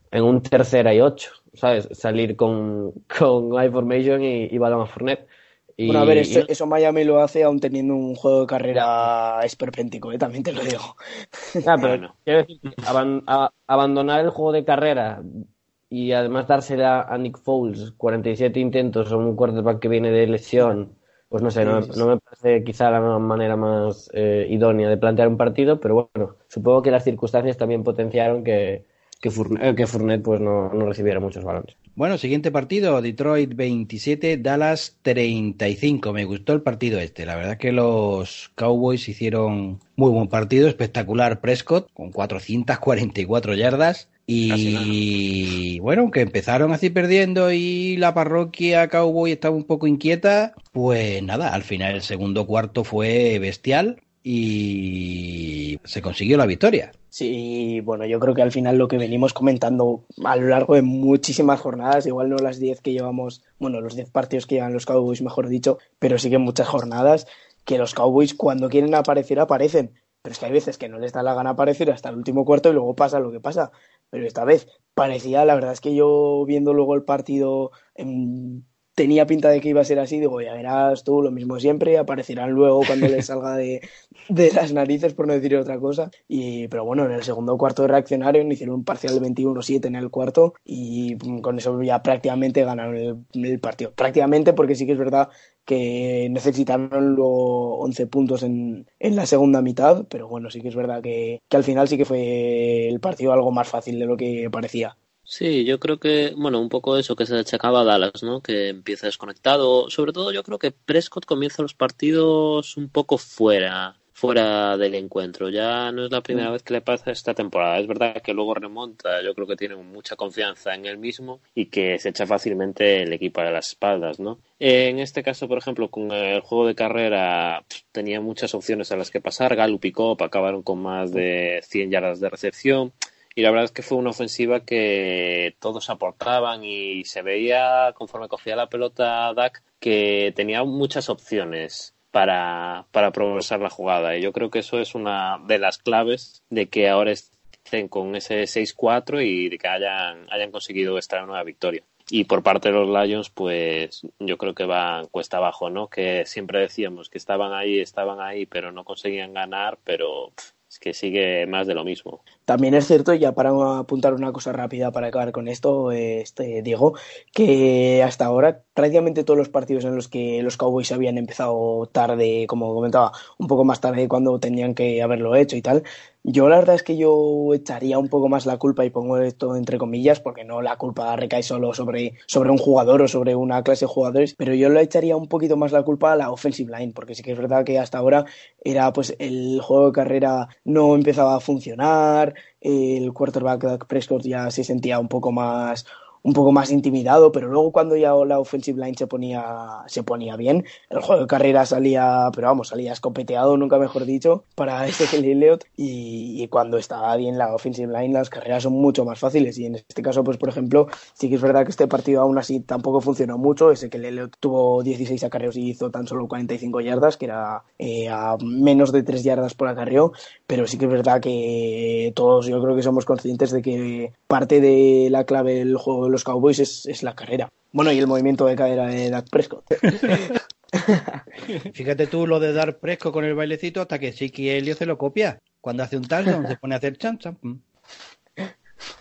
Speaker 4: en un tercera y ocho, ¿sabes? Salir con, *laughs* con formation y, y balón a Fournette. Y,
Speaker 2: Bueno, a ver,
Speaker 4: y
Speaker 2: eso, Miami lo hace aún teniendo un juego de carrera esperpéntico, ¿eh? también te lo digo.
Speaker 4: Ah, pero
Speaker 3: Bueno.
Speaker 4: quiero decir, que aban- a- abandonar el juego de carrera y además dársela a Nick Foles, 47 intentos a un quarterback que viene de lesión, pues no sé, no me parece quizá la manera más eh, idónea de plantear un partido, pero bueno, supongo que las circunstancias también potenciaron que, que, Fourn- eh, que Fournette pues no, no recibiera muchos balones.
Speaker 1: Bueno, siguiente partido, Detroit 27, Dallas 35. Me gustó el partido este. La verdad que los Cowboys hicieron muy buen partido, espectacular Prescott, con 444 yardas. Y bueno, aunque empezaron así perdiendo y la parroquia Cowboy estaba un poco inquieta, pues nada, al final el segundo cuarto fue bestial y se consiguió la victoria.
Speaker 2: Sí, bueno, yo creo que al final lo que venimos comentando a lo largo de muchísimas jornadas, igual no las 10 que llevamos, bueno, los 10 partidos que llevan los Cowboys, mejor dicho, pero sí que muchas jornadas, que los Cowboys cuando quieren aparecer, aparecen. Pero es que hay veces que no les da la gana aparecer hasta el último cuarto y luego pasa lo que pasa. Pero esta vez parecía, la verdad es que yo viendo luego el partido em, tenía pinta de que iba a ser así, digo, ya verás tú, lo mismo siempre, aparecerán luego cuando les salga de, de las narices, por no decir otra cosa. Y, pero bueno, en el segundo cuarto reaccionaron, hicieron un parcial de 21-7 en el cuarto y mm, con eso ya prácticamente ganaron el, partido. Prácticamente porque sí que es verdad que necesitaron luego 11 puntos en, en la segunda mitad, pero bueno, sí que es verdad que, que al final sí que fue el partido algo más fácil de lo que parecía.
Speaker 3: Sí, yo creo que, bueno, un poco eso que se achacaba a Dallas, ¿no? Que empieza desconectado. Sobre todo yo creo que Prescott comienza los partidos un poco fuera, fuera del encuentro. Ya no es la primera vez que le pasa esta temporada. Es verdad que luego remonta, yo creo que tiene mucha confianza en él mismo y que se echa fácilmente el equipo a las espaldas, ¿no? En este caso, por ejemplo, con el juego de carrera tenía muchas opciones a las que pasar. Gallup y Cobb acabaron con más de 100 yardas de recepción. Y la verdad es que fue una ofensiva que todos aportaban y se veía conforme cogía la pelota Dak que tenía muchas opciones para, para progresar la jugada. Y yo creo que eso es una de las claves de que ahora estén con ese 6-4 y de que hayan, hayan conseguido esta nueva victoria. Y por parte de los Lions, pues yo creo que van cuesta abajo, ¿no? Que siempre decíamos que estaban ahí, estaban ahí, pero no conseguían ganar, pero es que sigue más de lo mismo.
Speaker 2: También es cierto, ya para apuntar una cosa rápida para acabar con esto, este, Diego, que hasta ahora prácticamente todos los partidos en los que los Cowboys habían empezado tarde, como comentaba, un poco más tarde cuando tenían que haberlo hecho y tal, yo la verdad es que yo echaría un poco más la culpa y pongo esto entre comillas porque no la culpa recae solo sobre, sobre un jugador o sobre una clase de jugadores, pero yo le echaría un poquito más la culpa a la offensive line porque sí que es verdad que hasta ahora era pues el juego de carrera no empezaba a funcionar, el quarterback Dak Prescott ya se sentía un poco más un poco más intimidado, pero luego cuando ya la offensive line se ponía, se ponía bien, el juego de carrera salía, pero vamos, salía escopeteado, nunca mejor dicho, para *laughs* Ezekiel Elliott. Y, y cuando estaba bien la offensive line las carreras son mucho más fáciles. Y en este caso, pues por ejemplo, sí que es verdad que este partido aún así tampoco funcionó mucho, Ezekiel Elliott tuvo 16 acarreos y hizo tan solo 45 yardas, que era eh, a menos de 3 yardas por acarreo, pero sí que es verdad que todos yo creo que somos conscientes de que parte de la clave del juego los Cowboys es, es la carrera. Bueno, y el movimiento de cadera de Dak Prescott. *laughs*
Speaker 1: Fíjate tú lo de dar fresco con el bailecito hasta que Chiqui Helio se lo copia. Cuando hace un touchdown se pone a hacer chan chan. pum.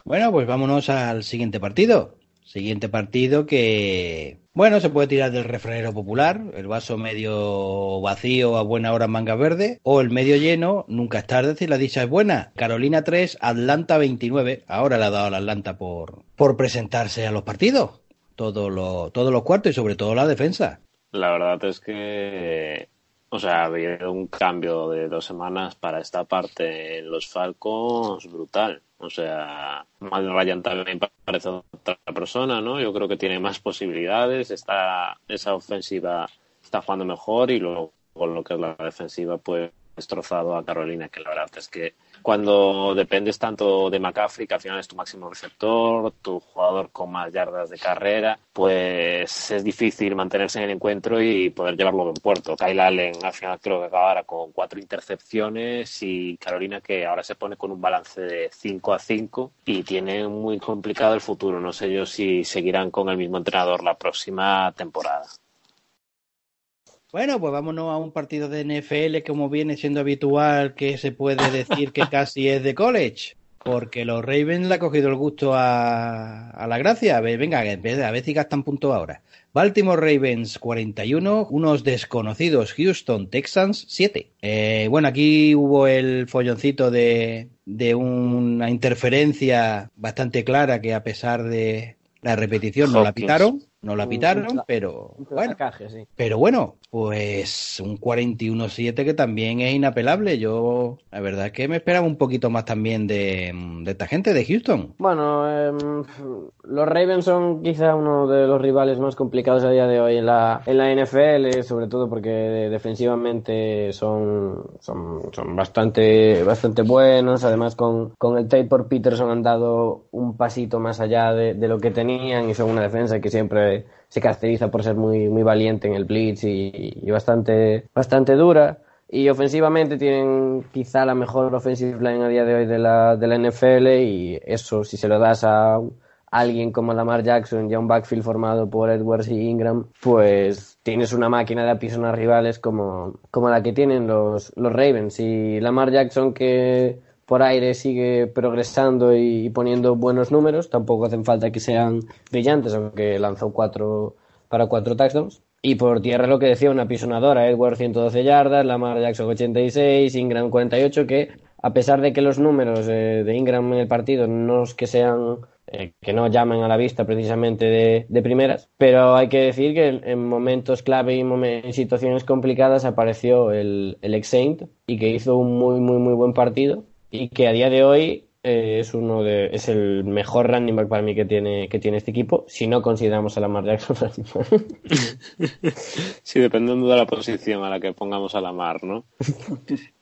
Speaker 1: Bueno, pues vámonos al siguiente partido. Siguiente partido que, bueno, se puede tirar del refranero popular, el vaso medio vacío a buena hora manga verde, o el medio lleno, nunca es tarde si la dicha es buena. Carolina 3, Atlanta 29. Ahora le ha dado a la Atlanta por, por presentarse a los partidos. Todo lo, todos los cuartos y sobre todo la defensa.
Speaker 3: La verdad es que, o sea, ha habido un cambio de dos semanas para esta parte en los Falcons brutal. O sea, Mal Ryan también parece otra persona, ¿no? Yo creo que tiene más posibilidades, está esa ofensiva está jugando mejor y luego con lo que es la defensiva, pues destrozado a Carolina, que la verdad es que cuando dependes tanto de McCaffrey, que al final es tu máximo receptor, tu jugador con más yardas de carrera, pues es difícil mantenerse en el encuentro y poder llevarlo en puerto. Kyle Allen al final creo que acabará con cuatro intercepciones y Carolina que ahora se pone con un balance de 5 a 5 y tiene muy complicado el futuro. No sé yo si seguirán con el mismo entrenador la próxima temporada.
Speaker 1: Bueno, pues vámonos a un partido de NFL como viene siendo habitual, que se puede decir que casi es de college. porque los Ravens le ha cogido el gusto a, a la gracia. A ver, venga, a ver, si gastan punto ahora. Baltimore Ravens 41, unos desconocidos Houston Texans 7. Eh, bueno, aquí hubo el folloncito de, de una interferencia bastante clara que a pesar de la repetición no la pitaron, no la pitaron,
Speaker 4: un
Speaker 1: pero
Speaker 4: Un
Speaker 1: bueno.
Speaker 4: sí.
Speaker 1: Pero bueno, pues un 41-7 que también es inapelable. Yo, la verdad es que me esperaba un poquito más también de, de esta gente de Houston.
Speaker 4: Bueno, em, los Ravens son quizá uno de los rivales más complicados a día de hoy en la, en la NFL, sobre todo porque defensivamente son, son, son bastante, bastante buenos. Además, con, con el trade por Peterson han dado un pasito más allá de, de lo que tenían y son una defensa que siempre se caracteriza por ser muy, muy valiente en el blitz y, bastante, bastante dura. Y ofensivamente tienen quizá la mejor offensive line a día de hoy de la, de la NFL y eso si se lo das a alguien como Lamar Jackson y a un backfield formado por Edwards y Ingram, pues tienes una máquina de apisonar rivales como, como la que tienen los, los Ravens. Y Lamar Jackson que por aire sigue progresando y poniendo buenos números, tampoco hacen falta que sean brillantes, aunque lanzó cuatro para cuatro touchdowns. Y por tierra lo que decía, una pisonadora, Edward 112 yardas, Lamar Jackson 86, Ingram 48, que a pesar de que los números eh, de Ingram en el partido no es que sean, eh, que no llamen a la vista precisamente de, de primeras, pero hay que decir que en, en momentos clave y en situaciones complicadas apareció el, el ex Saint y que hizo un muy, muy, muy buen partido y que a día de hoy eh, es uno de es el mejor running back para mí que tiene que tiene este equipo si no consideramos a Lamar Jackson running *laughs* back.
Speaker 3: Sí, dependiendo de la posición a la que pongamos a la mar, ¿no?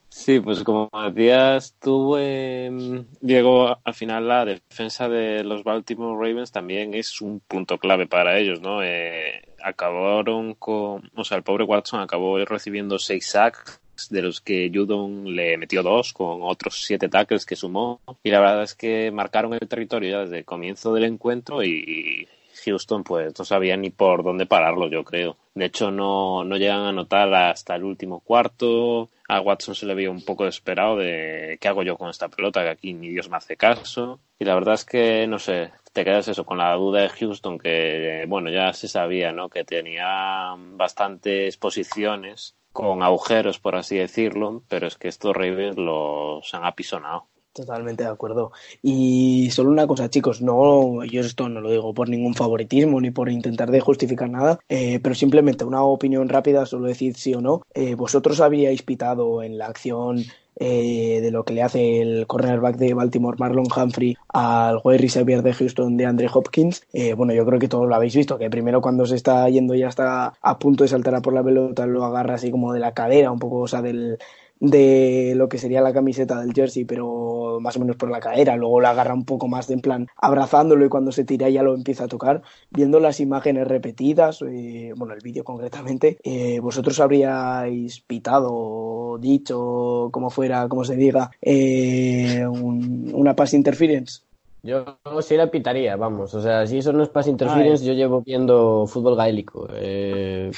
Speaker 3: Sí, pues como decías tú, eh, Diego, al final la defensa de los Baltimore Ravens también es un punto clave para ellos, ¿no? Eh, acabaron con, o sea, el pobre Watson acabó recibiendo seis sacks, de los que Judon le metió dos, con otros siete tackles que sumó, y la verdad es que marcaron el territorio ya desde el comienzo del encuentro y Houston pues no sabía ni por dónde pararlo, yo creo. De hecho, no, no llegan a anotar hasta el último cuarto. A Watson se le veía un poco desesperado de qué hago yo con esta pelota, que aquí ni Dios me hace caso. Y la verdad es que, no sé, te quedas eso con la duda de Houston, que bueno, ya se sabía, ¿no? Que tenía bastantes posiciones con agujeros, por así decirlo, pero es que estos Ravens los han apisonado.
Speaker 2: Totalmente de acuerdo. Y solo una cosa, chicos, no, yo esto no lo digo por ningún favoritismo ni por intentar de justificar nada, eh, pero simplemente una opinión rápida, solo decir sí o no. Eh, ¿Vosotros habíais pitado en la acción eh, de lo que le hace el cornerback de Baltimore, Marlon Humphrey, al wide receiver de Houston de Andre Hopkins? Eh, bueno, yo creo que todos lo habéis visto, que primero cuando se está yendo ya está a punto de saltar a por la pelota, lo agarra así como de la cadera, un poco, o sea, del de lo que sería la camiseta del jersey, pero más o menos por la cadera. Luego la agarra un poco más de en plan abrazándolo y cuando se tira ya lo empieza a tocar. Viendo las imágenes repetidas, eh, bueno, el vídeo concretamente, eh, vosotros habríais pitado dicho, como fuera, como se diga, eh, un- una pass interference.
Speaker 4: Yo sí la pitaría, vamos. O sea, si eso no es pass interference, yo llevo viendo fútbol gaélico eh,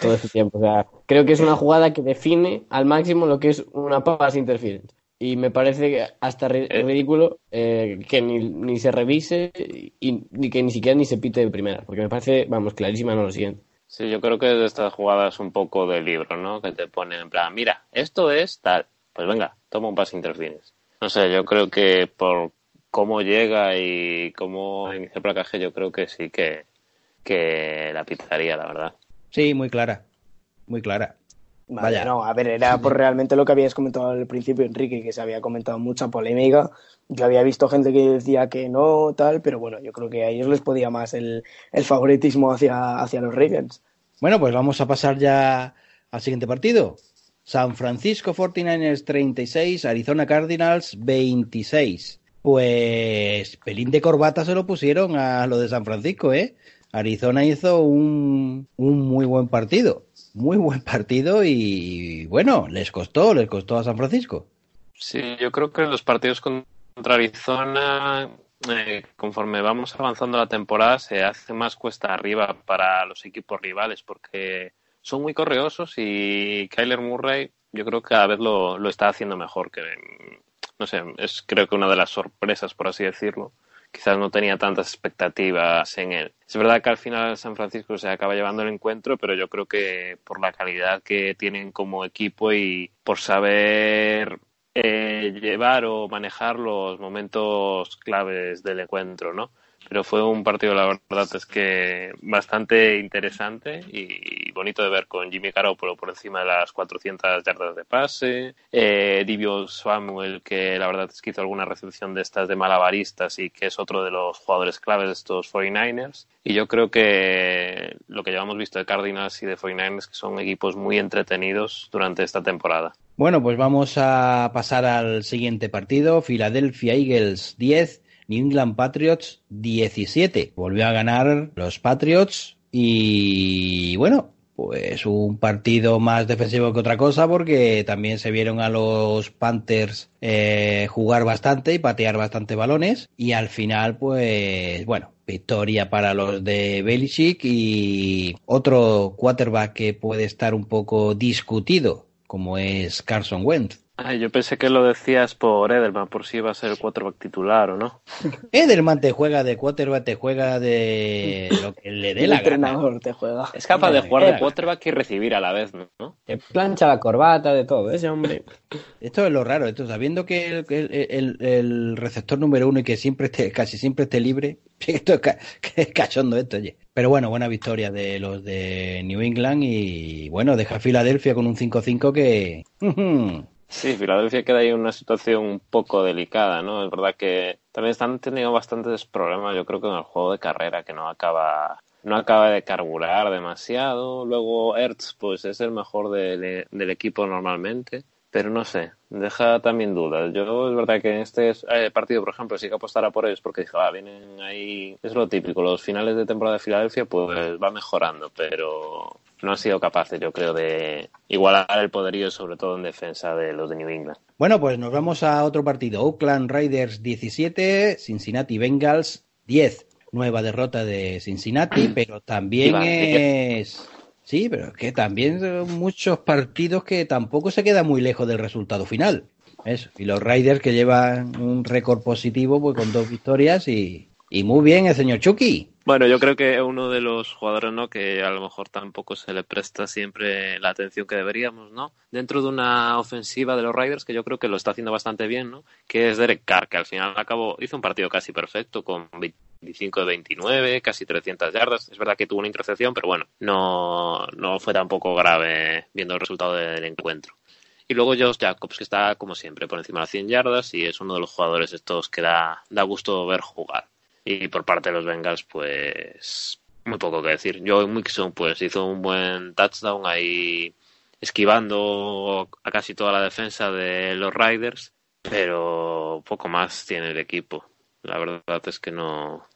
Speaker 4: todo este tiempo. O sea, creo que es una jugada que define al máximo lo que es una pass interference. Y me parece hasta ri-
Speaker 3: Eh.
Speaker 4: ridículo eh, que ni, ni se revise y, ni que ni siquiera ni se pite de primera. Porque me parece, vamos, clarísima no lo siguiente.
Speaker 3: Sí, yo creo que es de estas jugadas un poco de libro, ¿no? Que te ponen en plan, mira, esto es tal. Pues venga, toma un pase interference. No sé, yo creo que por cómo llega y cómo inicia el placaje, yo creo que sí que, que la pitaría, la verdad.
Speaker 1: Sí, muy clara. Muy clara.
Speaker 2: Vale,
Speaker 1: Vaya.
Speaker 2: no, a ver, era por realmente lo que habías comentado al principio, Enrique, que se había comentado mucha polémica. Yo había visto gente que decía que no, tal, pero bueno, yo creo que a ellos les podía más el, el favoritismo hacia, hacia los Ravens.
Speaker 1: Bueno, pues vamos a pasar ya al siguiente partido. San Francisco 49ers 36, Arizona Cardinals 26. Pues pelín de corbata se lo pusieron a lo de San Francisco, ¿eh? Arizona hizo un, un muy buen partido, muy buen partido y bueno, les costó, les costó a San Francisco.
Speaker 3: Sí, yo creo que los partidos contra Arizona, eh, conforme vamos avanzando la temporada, se hace más cuesta arriba para los equipos rivales porque son muy correosos y Kyler Murray yo creo que cada vez lo, lo está haciendo mejor que no sé, es creo que una de las sorpresas, por así decirlo. Quizás no tenía tantas expectativas en él. Es verdad que al final San Francisco se acaba llevando el encuentro, pero yo creo que por la calidad que tienen como equipo y por saber eh, llevar o manejar los momentos claves del encuentro, ¿no? Pero fue un partido, la verdad es que bastante interesante y bonito de ver con Jimmy Garoppolo por encima de las 400 yardas de pase, eh, Divio Samuel, que la verdad es que hizo alguna recepción de estas de malabaristas y que es otro de los jugadores claves de estos 49ers. Y yo creo que lo que hemos visto de Cardinals y de 49ers que son equipos muy entretenidos durante esta temporada.
Speaker 1: Bueno, pues vamos a pasar al siguiente partido. Philadelphia Eagles 10, New England Patriots 17. Volvió a ganar los Patriots y bueno, pues un partido más defensivo que otra cosa porque también se vieron a los Panthers eh, jugar bastante y patear bastante balones y al final pues bueno victoria para los de Belichick y otro quarterback que puede estar un poco discutido como es Carson Wentz.
Speaker 3: Ay, yo pensé que lo decías por Edelman, por si iba a ser el quarterback titular o no. *laughs*
Speaker 1: Edelman te juega de quarterback, te juega de lo que le dé la
Speaker 2: el
Speaker 1: gana.
Speaker 2: entrenador te juega.
Speaker 3: Es capaz de jugar de quarterback y recibir a la vez, ¿no?
Speaker 4: Te plancha la corbata, de todo, ese hombre. *laughs*
Speaker 1: Esto es lo raro, esto sabiendo que el, el- el- el receptor número uno y que siempre esté, casi siempre esté libre, *laughs* esto es, ca- que es cachondo esto, oye. Pero bueno, buena victoria de los de New England y bueno, deja a Filadelfia con un 5-5 que...
Speaker 3: Sí, Filadelfia queda ahí en una situación un poco delicada, ¿no? Es verdad que también están teniendo bastantes problemas, yo creo que en el juego de carrera, que no acaba no acaba de carburar demasiado. Luego Ertz, pues es el mejor del, del equipo normalmente, pero no sé, deja también dudas. Yo es verdad que en este eh, partido, por ejemplo, sí que apostara por ellos porque dije, ah, vienen ahí, es lo típico, los finales de temporada de Filadelfia pues va mejorando, pero no han sido capaces, yo creo, de igualar el poderío, sobre todo en defensa de los de New England.
Speaker 1: Bueno, pues nos vamos a otro partido. Oakland Raiders 17, Cincinnati Bengals 10. Nueva derrota de Cincinnati, *clears throat* pero también es... Sí, pero es que también son muchos partidos que tampoco se queda muy lejos del resultado final. Eso. Y los Raiders que llevan un récord positivo pues con dos victorias y, y muy bien el señor Chucky.
Speaker 3: Bueno, yo creo que uno de los jugadores, ¿no? Que a lo mejor tampoco se le presta siempre la atención que deberíamos, ¿no? Dentro de una ofensiva de los Riders que yo creo que lo está haciendo bastante bien, ¿no? Que es Derek Carr, que al final acabó, hizo un partido casi perfecto con 25 de 29, casi 300 yardas. Es verdad que tuvo una intercepción, pero bueno, no, no fue tampoco grave viendo el resultado del encuentro. Y luego Josh Jacobs, que está como siempre por encima de las 100 yardas y es uno de los jugadores estos que da, da gusto ver jugar. Y por parte de los Bengals, pues muy poco que decir. Joe Mixon pues hizo un buen touchdown ahí esquivando a casi toda la defensa de los Riders, pero poco más tiene el equipo. La verdad es que no,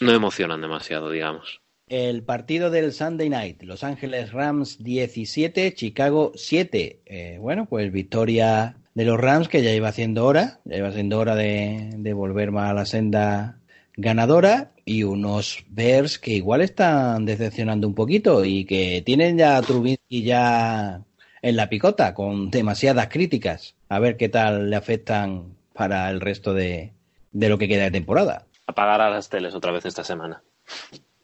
Speaker 3: no emocionan demasiado, digamos.
Speaker 1: El partido del Sunday Night, Los Ángeles Rams 17, Chicago 7. Eh, bueno, pues victoria de los Rams que ya iba haciendo hora, ya iba siendo hora de, de volver más a la senda ganadora y unos Bears que igual están decepcionando un poquito y que tienen ya a Trubisky ya en la picota con demasiadas críticas. A ver qué tal le afectan para el resto de, de lo que queda de temporada.
Speaker 3: Apagar a las teles otra vez esta semana.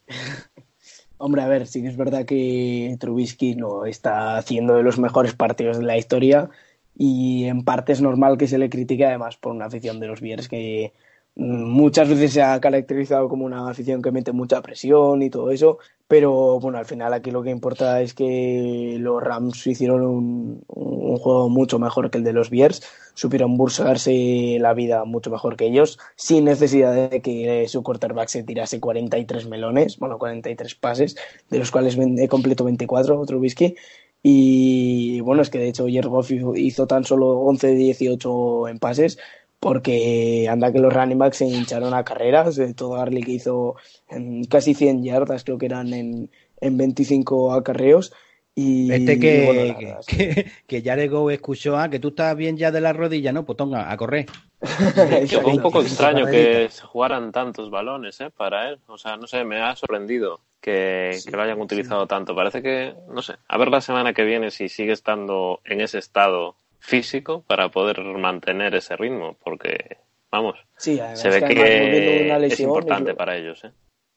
Speaker 3: *laughs*
Speaker 2: Hombre, a ver, sí que es verdad que Trubisky no está haciendo de los mejores partidos de la historia y en parte es normal que se le critique además por una afición de los Bears que muchas veces se ha caracterizado como una afición que mete mucha presión y todo eso, pero bueno, al final aquí lo que importa es que los Rams hicieron un, juego mucho mejor que el de los Bears, supieron buscarse la vida mucho mejor que ellos, sin necesidad de que su quarterback se tirase 43 melones, bueno, 43 pases, de los cuales ven- completó 24, Trubisky. Y bueno, es que de hecho Jared Goff hizo, hizo tan solo 11 de 18 en pases, porque anda que los running backs se hincharon a carreras. eh, Todo Garlic hizo en casi 100 yardas, creo que eran en, en 25 acarreos. Y
Speaker 1: Este que,
Speaker 2: bueno, verdad es que-
Speaker 1: que, *laughs* que Jared Goff escuchó, ah, que tú estás bien ya de la rodilla, ¿no? Pues tonga, a correr.
Speaker 3: Que *laughs* fue un poco extraño que se jugaran tantos balones ¿eh? para él. O sea, no sé, me ha sorprendido que, que lo hayan utilizado tanto. Parece que, no sé, a ver la semana que viene si sigue estando en ese estado físico para poder mantener ese ritmo, porque, vamos,
Speaker 2: Sí,
Speaker 3: se ve
Speaker 2: que
Speaker 3: es importante
Speaker 2: lo-
Speaker 3: para ellos. ¿eh?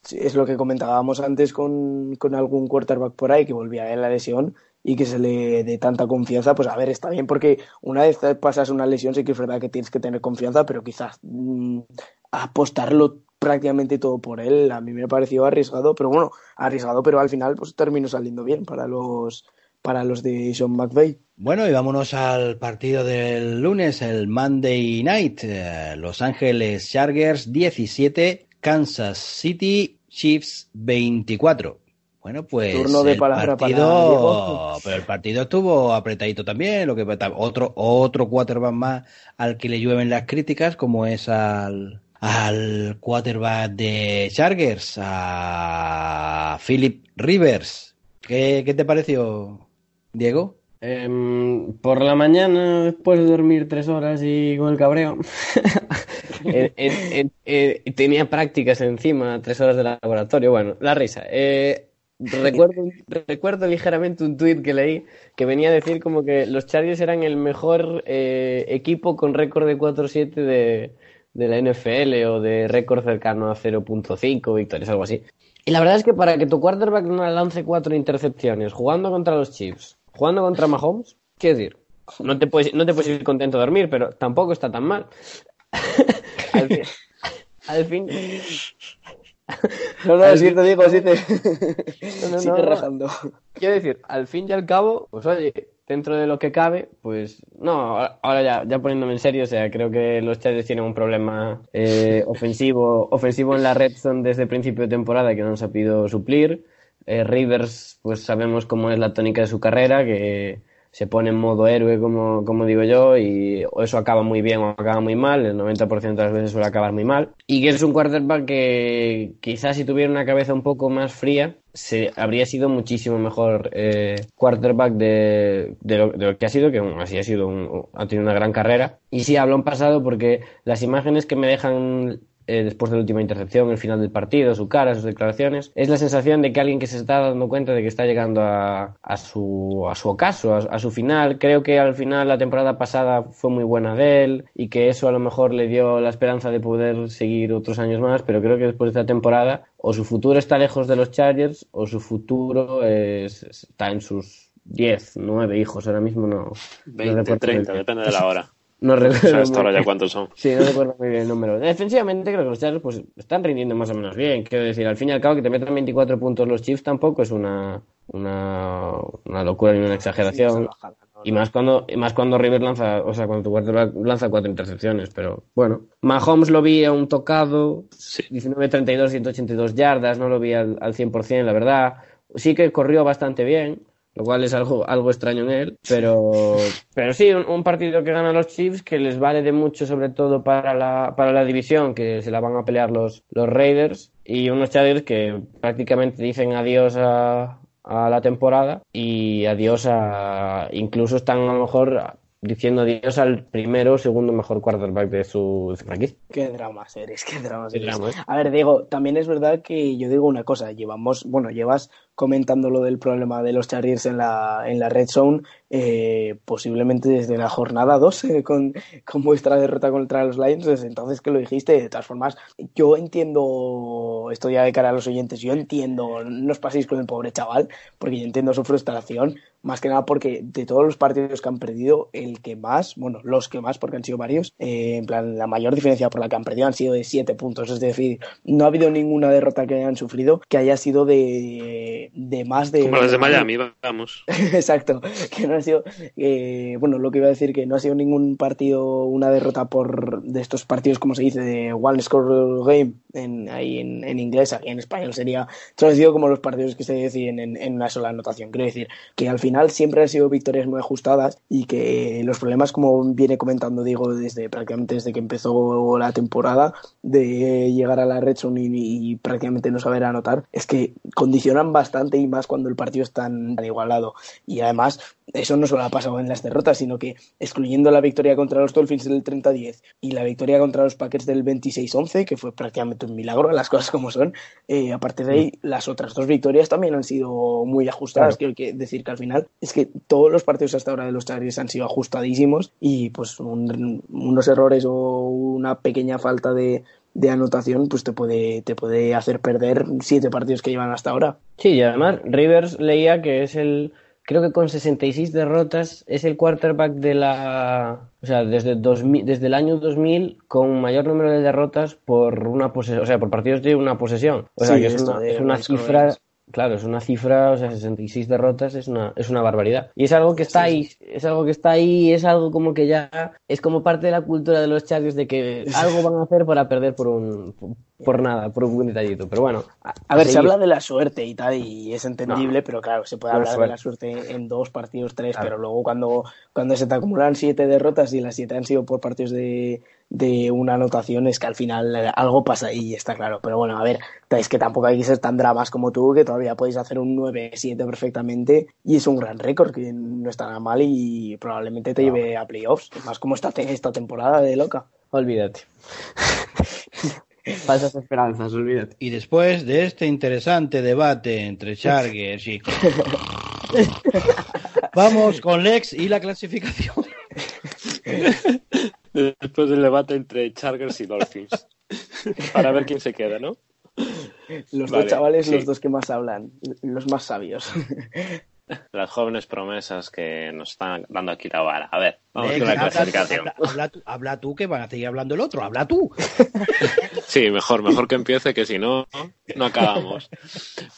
Speaker 2: Sí, es lo que comentábamos antes con, con algún quarterback por ahí que volvía de la lesión y que se le dé tanta confianza, pues a ver, está bien porque una vez pasas una lesión sí que es verdad que tienes que tener confianza, pero quizás mm, apostarlo prácticamente todo por él a mí me pareció arriesgado, pero bueno, arriesgado, pero al final pues terminó saliendo bien para los para los de Sean McVay.
Speaker 1: Bueno, y vámonos al partido del lunes, el Monday Night. Eh, Los Ángeles Chargers 17, Kansas City Chiefs 24. Bueno, pues
Speaker 2: Turno de
Speaker 1: el
Speaker 2: palabra para
Speaker 1: partido,
Speaker 2: Diego.
Speaker 1: pero el partido estuvo apretadito también, lo que otro otro quarterback más al que le llueven las críticas, como es al al quarterback de Chargers, a Philip Rivers. ¿Qué, qué te pareció, Diego?
Speaker 4: Em, por la mañana, después de dormir tres horas y con el cabreo, *laughs* tenía prácticas encima, tres horas de laboratorio. Bueno, la risa. Eh, recuerdo, recuerdo ligeramente un tuit que leí que venía a decir como que los Chargers eran el mejor eh, equipo con récord de 4-7 de, de la NFL o de récord cercano a 0.5 victorias, algo así. Y la verdad es que para que tu quarterback no lance cuatro intercepciones jugando contra los Chiefs, jugando contra Mahomes, ¿qué decir? No te puedes, no te puedes ir contento a dormir, pero tampoco está tan mal. *laughs* al, fin, al fin-
Speaker 2: No, no,
Speaker 4: Al
Speaker 2: sí
Speaker 4: fin-
Speaker 2: te digo, sí te...
Speaker 4: no, *laughs*
Speaker 2: Sigue
Speaker 4: no.
Speaker 2: rajando.
Speaker 4: Quiero decir, al fin y al cabo, pues oye, dentro de lo que cabe, pues no, ahora- ya, ya poniéndome en serio, o sea, creo que los Chargers tienen un problema eh, ofensivo, ofensivo en la red zone desde el principio de temporada que no han sabido suplir. Eh, Rivers, pues sabemos cómo es la tónica de su carrera, que se pone en modo héroe, como, como digo yo, y eso acaba muy bien o acaba muy mal, el 90% de las veces suele acabar muy mal, y que es un quarterback que quizás si tuviera una cabeza un poco más fría, se, habría sido muchísimo mejor eh, quarterback de, de, lo, de lo que ha sido, que aún así ha sido un- ha tenido una gran carrera. Y sí, hablo en pasado porque las imágenes que me dejan eh, después de la última intercepción, el final del partido, su cara, sus declaraciones, es la sensación de que alguien que se está dando cuenta de que está llegando a, a su, a su ocaso, a, a su final. Creo que al final la temporada pasada fue muy buena de él y que eso a lo mejor le dio la esperanza de poder seguir otros años más, pero creo que después de esta temporada o su futuro está lejos de los Chargers o su futuro es- está en sus 10, 9 hijos. Ahora mismo no. no
Speaker 3: 20,
Speaker 4: recuerdo muy
Speaker 3: 30,
Speaker 4: bien.
Speaker 3: depende de la hora.
Speaker 4: No recuerdo
Speaker 3: hasta ahora ya cuántos son.
Speaker 4: Sí, no recuerdo muy bien el número. Defensivamente creo que los Chargers pues, están rindiendo más o menos bien. Quiero decir, al fin y al cabo que te metan 24 puntos los Chiefs tampoco es una, una, una locura ni una exageración. Y más cuando, y más cuando River lanza, o sea, cuando tu quarterback lanza cuatro intercepciones, pero bueno. Mahomes lo vi a un tocado,
Speaker 3: Sí.
Speaker 4: 19-32, 182 yardas, no lo vi al, al 100%, la verdad. Sí que corrió bastante bien, lo cual es algo, algo extraño en él, pero, *laughs* pero sí, un, un partido que ganan los Chiefs que les vale de mucho, sobre todo para la, para la división, que se la van a pelear los, los Raiders, y unos Chargers que prácticamente dicen adiós a, a la temporada y adiós a. Incluso están a lo mejor diciendo adiós al primero o segundo mejor quarterback de su, franquicia.
Speaker 2: Qué dramas eres, qué dramas
Speaker 4: Qué
Speaker 2: eres.
Speaker 4: drama, ¿eh?
Speaker 2: A ver, Diego, también es verdad que yo digo una cosa, llevamos, bueno, llevas comentando lo del problema de los Chargers en la, en la Red Zone, eh, posiblemente desde la jornada 2 eh, con, con vuestra derrota contra los Lions, desde entonces que lo dijiste, de todas formas, yo entiendo, esto ya de cara a los oyentes, yo entiendo, no os paséis con el pobre chaval, porque yo entiendo su frustración, más que nada porque de todos los partidos que han perdido, el que más, bueno, los que más, porque han sido varios, eh, en plan, la mayor diferencia por la que han perdido han sido de 7 puntos, es decir, no ha habido ninguna derrota que hayan sufrido que haya sido de, de más de...
Speaker 3: Como las de Miami, vamos. *laughs*
Speaker 2: Exacto, que no ha sido, eh, bueno, lo que iba a decir que no ha sido ningún partido, una derrota por de estos partidos, como se dice, de one score game, en, ahí en, en inglés, aquí en español sería, solo ha sido como los partidos que se deciden en, en una sola anotación. Quiero decir que al final siempre han sido victorias muy ajustadas y que los problemas, como viene comentando Diego desde prácticamente desde que empezó la temporada, de llegar a la red zone y, y prácticamente no saber anotar, es que condicionan bastante bastante y más cuando el partido es tan, tan igualado. Y además, eso no solo ha pasado en las derrotas, sino que excluyendo la victoria contra los Dolphins del 30-10 y la victoria contra los Packers del 26-11, que fue prácticamente un milagro, *laughs* las cosas como son, eh, aparte de ahí, las otras dos victorias también han sido muy ajustadas. Quiero que decir que al final es que todos los partidos hasta ahora de los Chargers han sido ajustadísimos y pues un- unos errores o una pequeña falta de, de anotación pues te puede, te puede hacer perder siete partidos que llevan hasta ahora.
Speaker 4: Sí, y además Rivers leía que es el, creo que con 66 derrotas es el quarterback de la, o sea, desde 2000, desde el año 2000 con mayor número de derrotas por una posesión, o sea, por partidos de una posesión. O sea,
Speaker 2: Sí,
Speaker 4: que es una, es cifra. Claro, es una cifra, o sea, 66 derrotas es una, es una barbaridad. Y es algo que está ahí, es algo que está ahí, es algo como que ya es como parte de la cultura de los Chargers de que *laughs* algo van a hacer para perder por un, por nada, por un detallito. Pero bueno,
Speaker 2: A ver, se habla de la suerte y tal, y es entendible, pero claro, se puede
Speaker 4: La
Speaker 2: hablar de la suerte en dos partidos, tres,
Speaker 4: Claro.
Speaker 2: pero luego cuando, cuando se te acumulan siete derrotas y las siete han sido por partidos de, de una anotación, es que al final eh, algo pasa y está claro. Pero bueno, a ver, es que tampoco hay que ser tan dramas como tú, que todavía podéis hacer un 9-7 perfectamente, y es un gran récord, que no está nada mal y probablemente te lleve a playoffs, más como esta, esta temporada de loca.
Speaker 4: Olvídate. *laughs* Falsas esperanzas, olvídate.
Speaker 1: Y después de este interesante debate entre Chargers y... *laughs* Vamos con Lex y la clasificación. *laughs*
Speaker 3: Después del debate entre Chargers y Dolphins. Para ver quién se queda, ¿no?
Speaker 2: Los
Speaker 3: Vale,
Speaker 2: dos chavales,
Speaker 3: sí.
Speaker 2: los dos que más hablan, los más sabios. *laughs* *laughs*
Speaker 3: Las jóvenes promesas que nos están dando aquí la vara. A ver, vamos con la
Speaker 1: habla,
Speaker 3: clasificación.
Speaker 1: habla- habla tú, habla tú, que van a seguir hablando el otro. Habla tú. *laughs*
Speaker 3: Sí, mejor, mejor que empiece, que si no, no acabamos.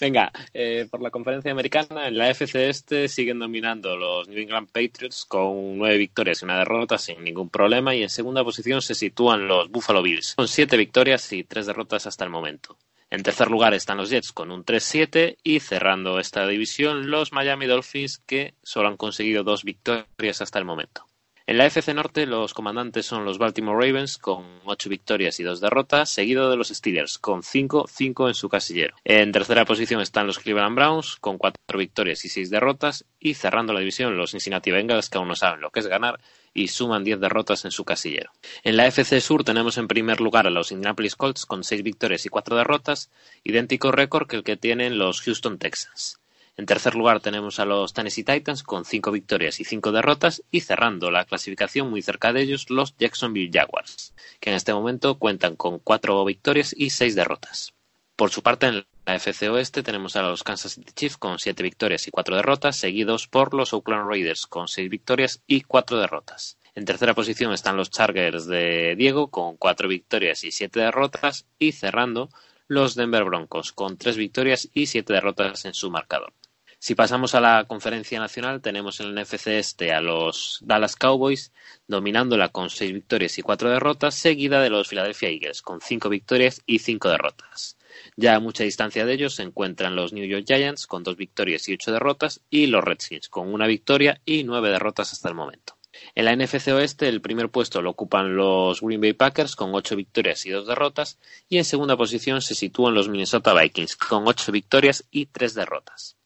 Speaker 3: Venga, eh, por la conferencia americana, en la FC este siguen dominando los New England Patriots con nueve victorias y una derrota sin ningún problema y en segunda posición se sitúan los Buffalo Bills con siete victorias y tres derrotas hasta el momento. En tercer lugar están los Jets con un 3-7 y cerrando esta división los Miami Dolphins que solo han conseguido dos victorias hasta el momento. En la FC Norte los comandantes son los Baltimore Ravens con ocho victorias y dos derrotas, seguido de los Steelers con cinco, cinco en su casillero. En tercera posición están los Cleveland Browns con cuatro victorias y seis derrotas y cerrando la división los Cincinnati Bengals que aún no saben lo que es ganar y suman 10 derrotas en su casillero. En la FC Sur tenemos en primer lugar a los Indianapolis Colts con 6 victorias y 4 derrotas, idéntico récord que el que tienen los Houston Texans. En tercer lugar tenemos a los Tennessee Titans con 5 victorias y 5 derrotas y cerrando la clasificación muy cerca de ellos los Jacksonville Jaguars, que en este momento cuentan con 4 victorias y 6 derrotas. Por su parte, en la FC Oeste tenemos a los Kansas City Chiefs con 7 victorias y 4 derrotas, seguidos por los Oakland Raiders con 6 victorias y 4 derrotas. En tercera posición están los Chargers de Diego con 4 victorias y 7 derrotas y cerrando los Denver Broncos con 3 victorias y 7 derrotas en su marcador. Si pasamos a la conferencia nacional, tenemos en el NFC este a los Dallas Cowboys dominándola con 6 victorias y 4 derrotas, seguida de los Philadelphia Eagles con 5 victorias y 5 derrotas. Ya a mucha distancia de ellos se encuentran los New York Giants con 2 victorias y 8 derrotas y los Redskins con una victoria y 9 derrotas hasta el momento. En la NFC Oeste el primer puesto lo ocupan los Green Bay Packers con 8 victorias y 2 derrotas y en segunda posición se sitúan los Minnesota Vikings con 8 victorias y 3 derrotas.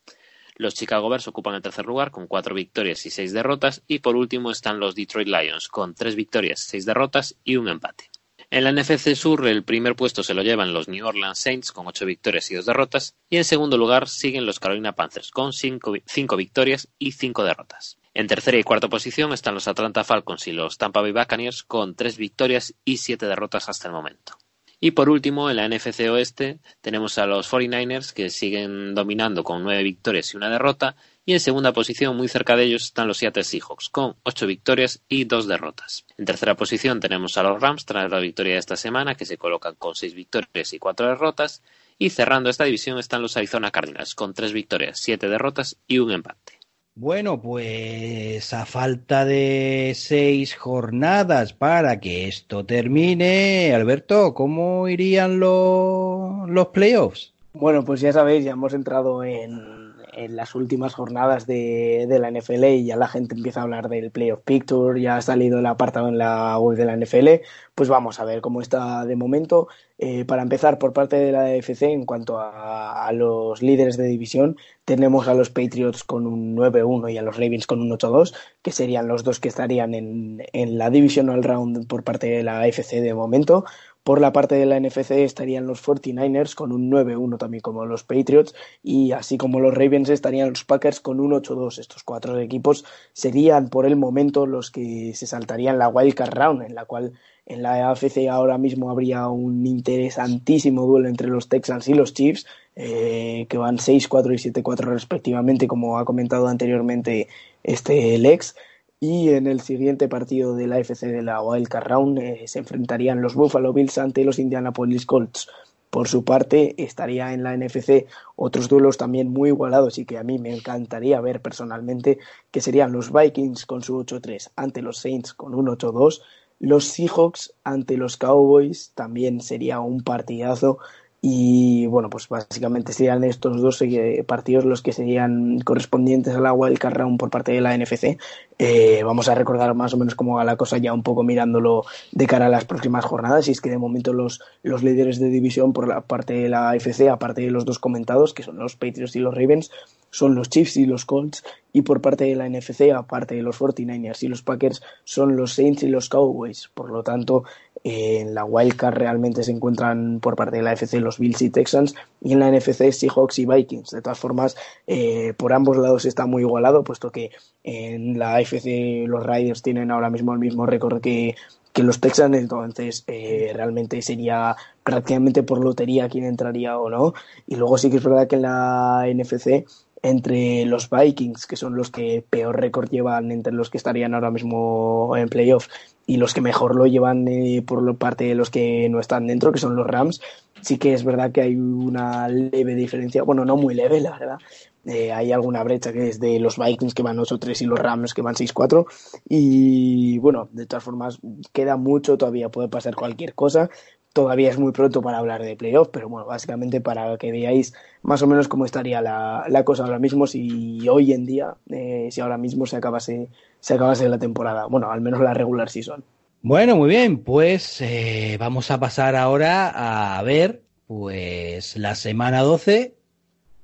Speaker 3: Los Chicago Bears ocupan el tercer lugar con cuatro victorias y seis derrotas y por último están los Detroit Lions con tres victorias, seis derrotas y un empate. En la NFC Sur el primer puesto se lo llevan los New Orleans Saints con ocho victorias y dos derrotas y en segundo lugar siguen los Carolina Panthers con cinco, cinco victorias y cinco derrotas. En tercera y cuarta posición están los Atlanta Falcons y los Tampa Bay Buccaneers con tres victorias y siete derrotas hasta el momento. Y por último, en la NFC Oeste tenemos a los 49ers que siguen dominando con nueve victorias y una derrota. Y en segunda posición, muy cerca de ellos, están los Seattle Seahawks con ocho victorias y dos derrotas. En tercera posición tenemos a los Rams tras la victoria de esta semana que se colocan con seis victorias y cuatro derrotas. Y cerrando esta división están los Arizona Cardinals con tres victorias, siete derrotas y un empate.
Speaker 1: Bueno, pues a falta de seis jornadas para que esto termine, Alberto, ¿cómo irían los, los playoffs?
Speaker 2: Bueno, pues ya sabéis, ya hemos entrado en, en las últimas jornadas de, de, la NFL y ya la gente empieza a hablar del Playoff Picture, ya ha salido el apartado en la web de la NFL, pues vamos a ver cómo está de momento. Eh, para empezar, por parte de la AFC, en cuanto a, los líderes de división, tenemos a los Patriots con un 9-1 y a los Ravens con un 8-2, que serían los dos que estarían en, en la Divisional Round por parte de la AFC de momento. Por la parte de la NFC estarían los 49ers con un 9-1 también como los Patriots y así como los Ravens estarían los Packers con un 8-2. Estos cuatro equipos serían por el momento los que se saltarían la Wildcard Round en la cual en la AFC ahora mismo habría un interesantísimo duelo entre los Texans y los Chiefs, eh, que van 6-4 y 7-4 respectivamente, como ha comentado anteriormente este Lex. Y en el siguiente partido de la AFC de la Wildcard Round eh, se enfrentarían los Buffalo Bills ante los Indianapolis Colts. Por su parte, estaría en la NFC otros duelos también muy igualados y que a mí me encantaría ver personalmente, que serían los Vikings con su 8-3 ante los Saints con un 8-2, los Seahawks ante los Cowboys también sería un partidazo y bueno, pues básicamente serían estos dos partidos los que serían correspondientes a la Wildcard Round por parte de la NFC. Eh, vamos a recordar más o menos cómo va la cosa ya un poco mirándolo de cara a las próximas jornadas. Y es que de momento los, los líderes de división por la parte de la AFC, aparte de los dos comentados, que son los Patriots y los Ravens, son los Chiefs y los Colts. Y por parte de la NFC, aparte de los 49ers y los Packers, son los Saints y los Cowboys. Por lo tanto, en la wildcard realmente se encuentran por parte de la FC los Bills y Texans y en la NFC Seahawks y Vikings. De todas formas, eh, por ambos lados está muy igualado, puesto que en la AFC los Riders tienen ahora mismo el mismo récord que, que los Texans, entonces eh, realmente sería prácticamente por lotería quién entraría o no. Y luego sí que es verdad que en la NFC entre los Vikings, que son los que peor récord llevan entre los que estarían ahora mismo en playoff, y los que mejor lo llevan eh, por parte de los que no están dentro, que son los Rams, sí que es verdad que hay una leve diferencia, bueno, no muy leve, la verdad. Eh, hay alguna brecha que es de los Vikings que van 8-3 y los Rams que van 6-4. Y bueno, de todas formas, queda mucho, todavía puede pasar cualquier cosa todavía es muy pronto para hablar de playoff, pero bueno, básicamente para que veáis más o menos cómo estaría la, la cosa ahora mismo si hoy en día, eh, si ahora mismo se acabase, se acabase la temporada, bueno, al menos la regular season.
Speaker 1: Bueno, muy bien, pues eh, vamos a pasar ahora a ver, pues la semana 12,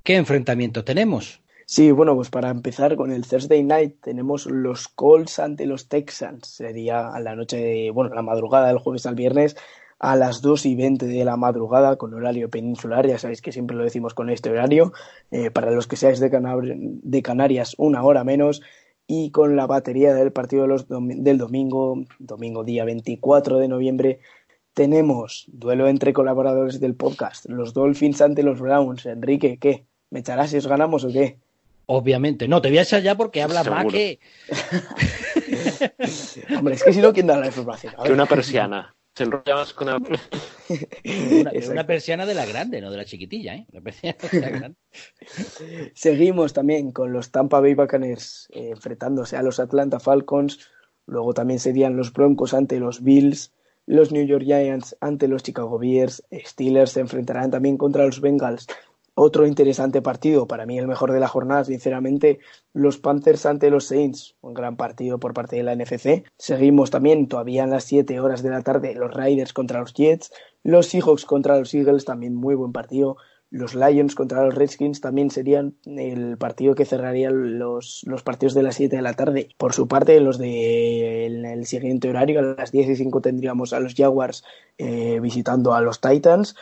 Speaker 1: ¿qué enfrentamiento tenemos?
Speaker 2: Sí, bueno, pues para empezar con el Thursday Night tenemos los Colts ante los Texans. Sería a la noche de, bueno, la madrugada del jueves al viernes a las 2 y 20 de la madrugada con horario peninsular, ya sabéis que siempre lo decimos con este horario, eh, para los que seáis de, de, Canarias una hora menos y con la batería del partido de los dom del domingo, domingo día 24 de noviembre, tenemos duelo entre colaboradores del podcast, los Dolphins ante los Browns. Enrique, ¿qué? ¿Me echarás si os ganamos o qué?
Speaker 1: Obviamente, no, te voy a echar ya porque habla más que... *laughs*
Speaker 2: Hombre, es que si no, ¿quién da la información?
Speaker 3: Que una persiana. Se enrolla más con una... *laughs*
Speaker 1: una, una, persiana de la grande, no de la chiquitilla, ¿eh? La persiana de la *laughs* grande.
Speaker 2: Seguimos también con los Tampa Bay Buccaneers eh, enfrentándose a los Atlanta Falcons. Luego también serían los Broncos ante los Bills. Los New York Giants ante los Chicago Bears. Steelers se enfrentarán también contra los Bengals. Otro interesante partido, para mí el mejor de la jornada, sinceramente, los Panthers ante los Saints, un gran partido por parte de la NFC. Seguimos también todavía en las 7 horas de la tarde los Riders contra los Jets, los Seahawks contra los Eagles, también muy buen partido. Los Lions contra los Redskins también serían el partido que cerraría los, los partidos de las 7 de la tarde. Por su parte, los de en el siguiente horario, a las 10 y 5 tendríamos a los Jaguars eh, visitando a los Titans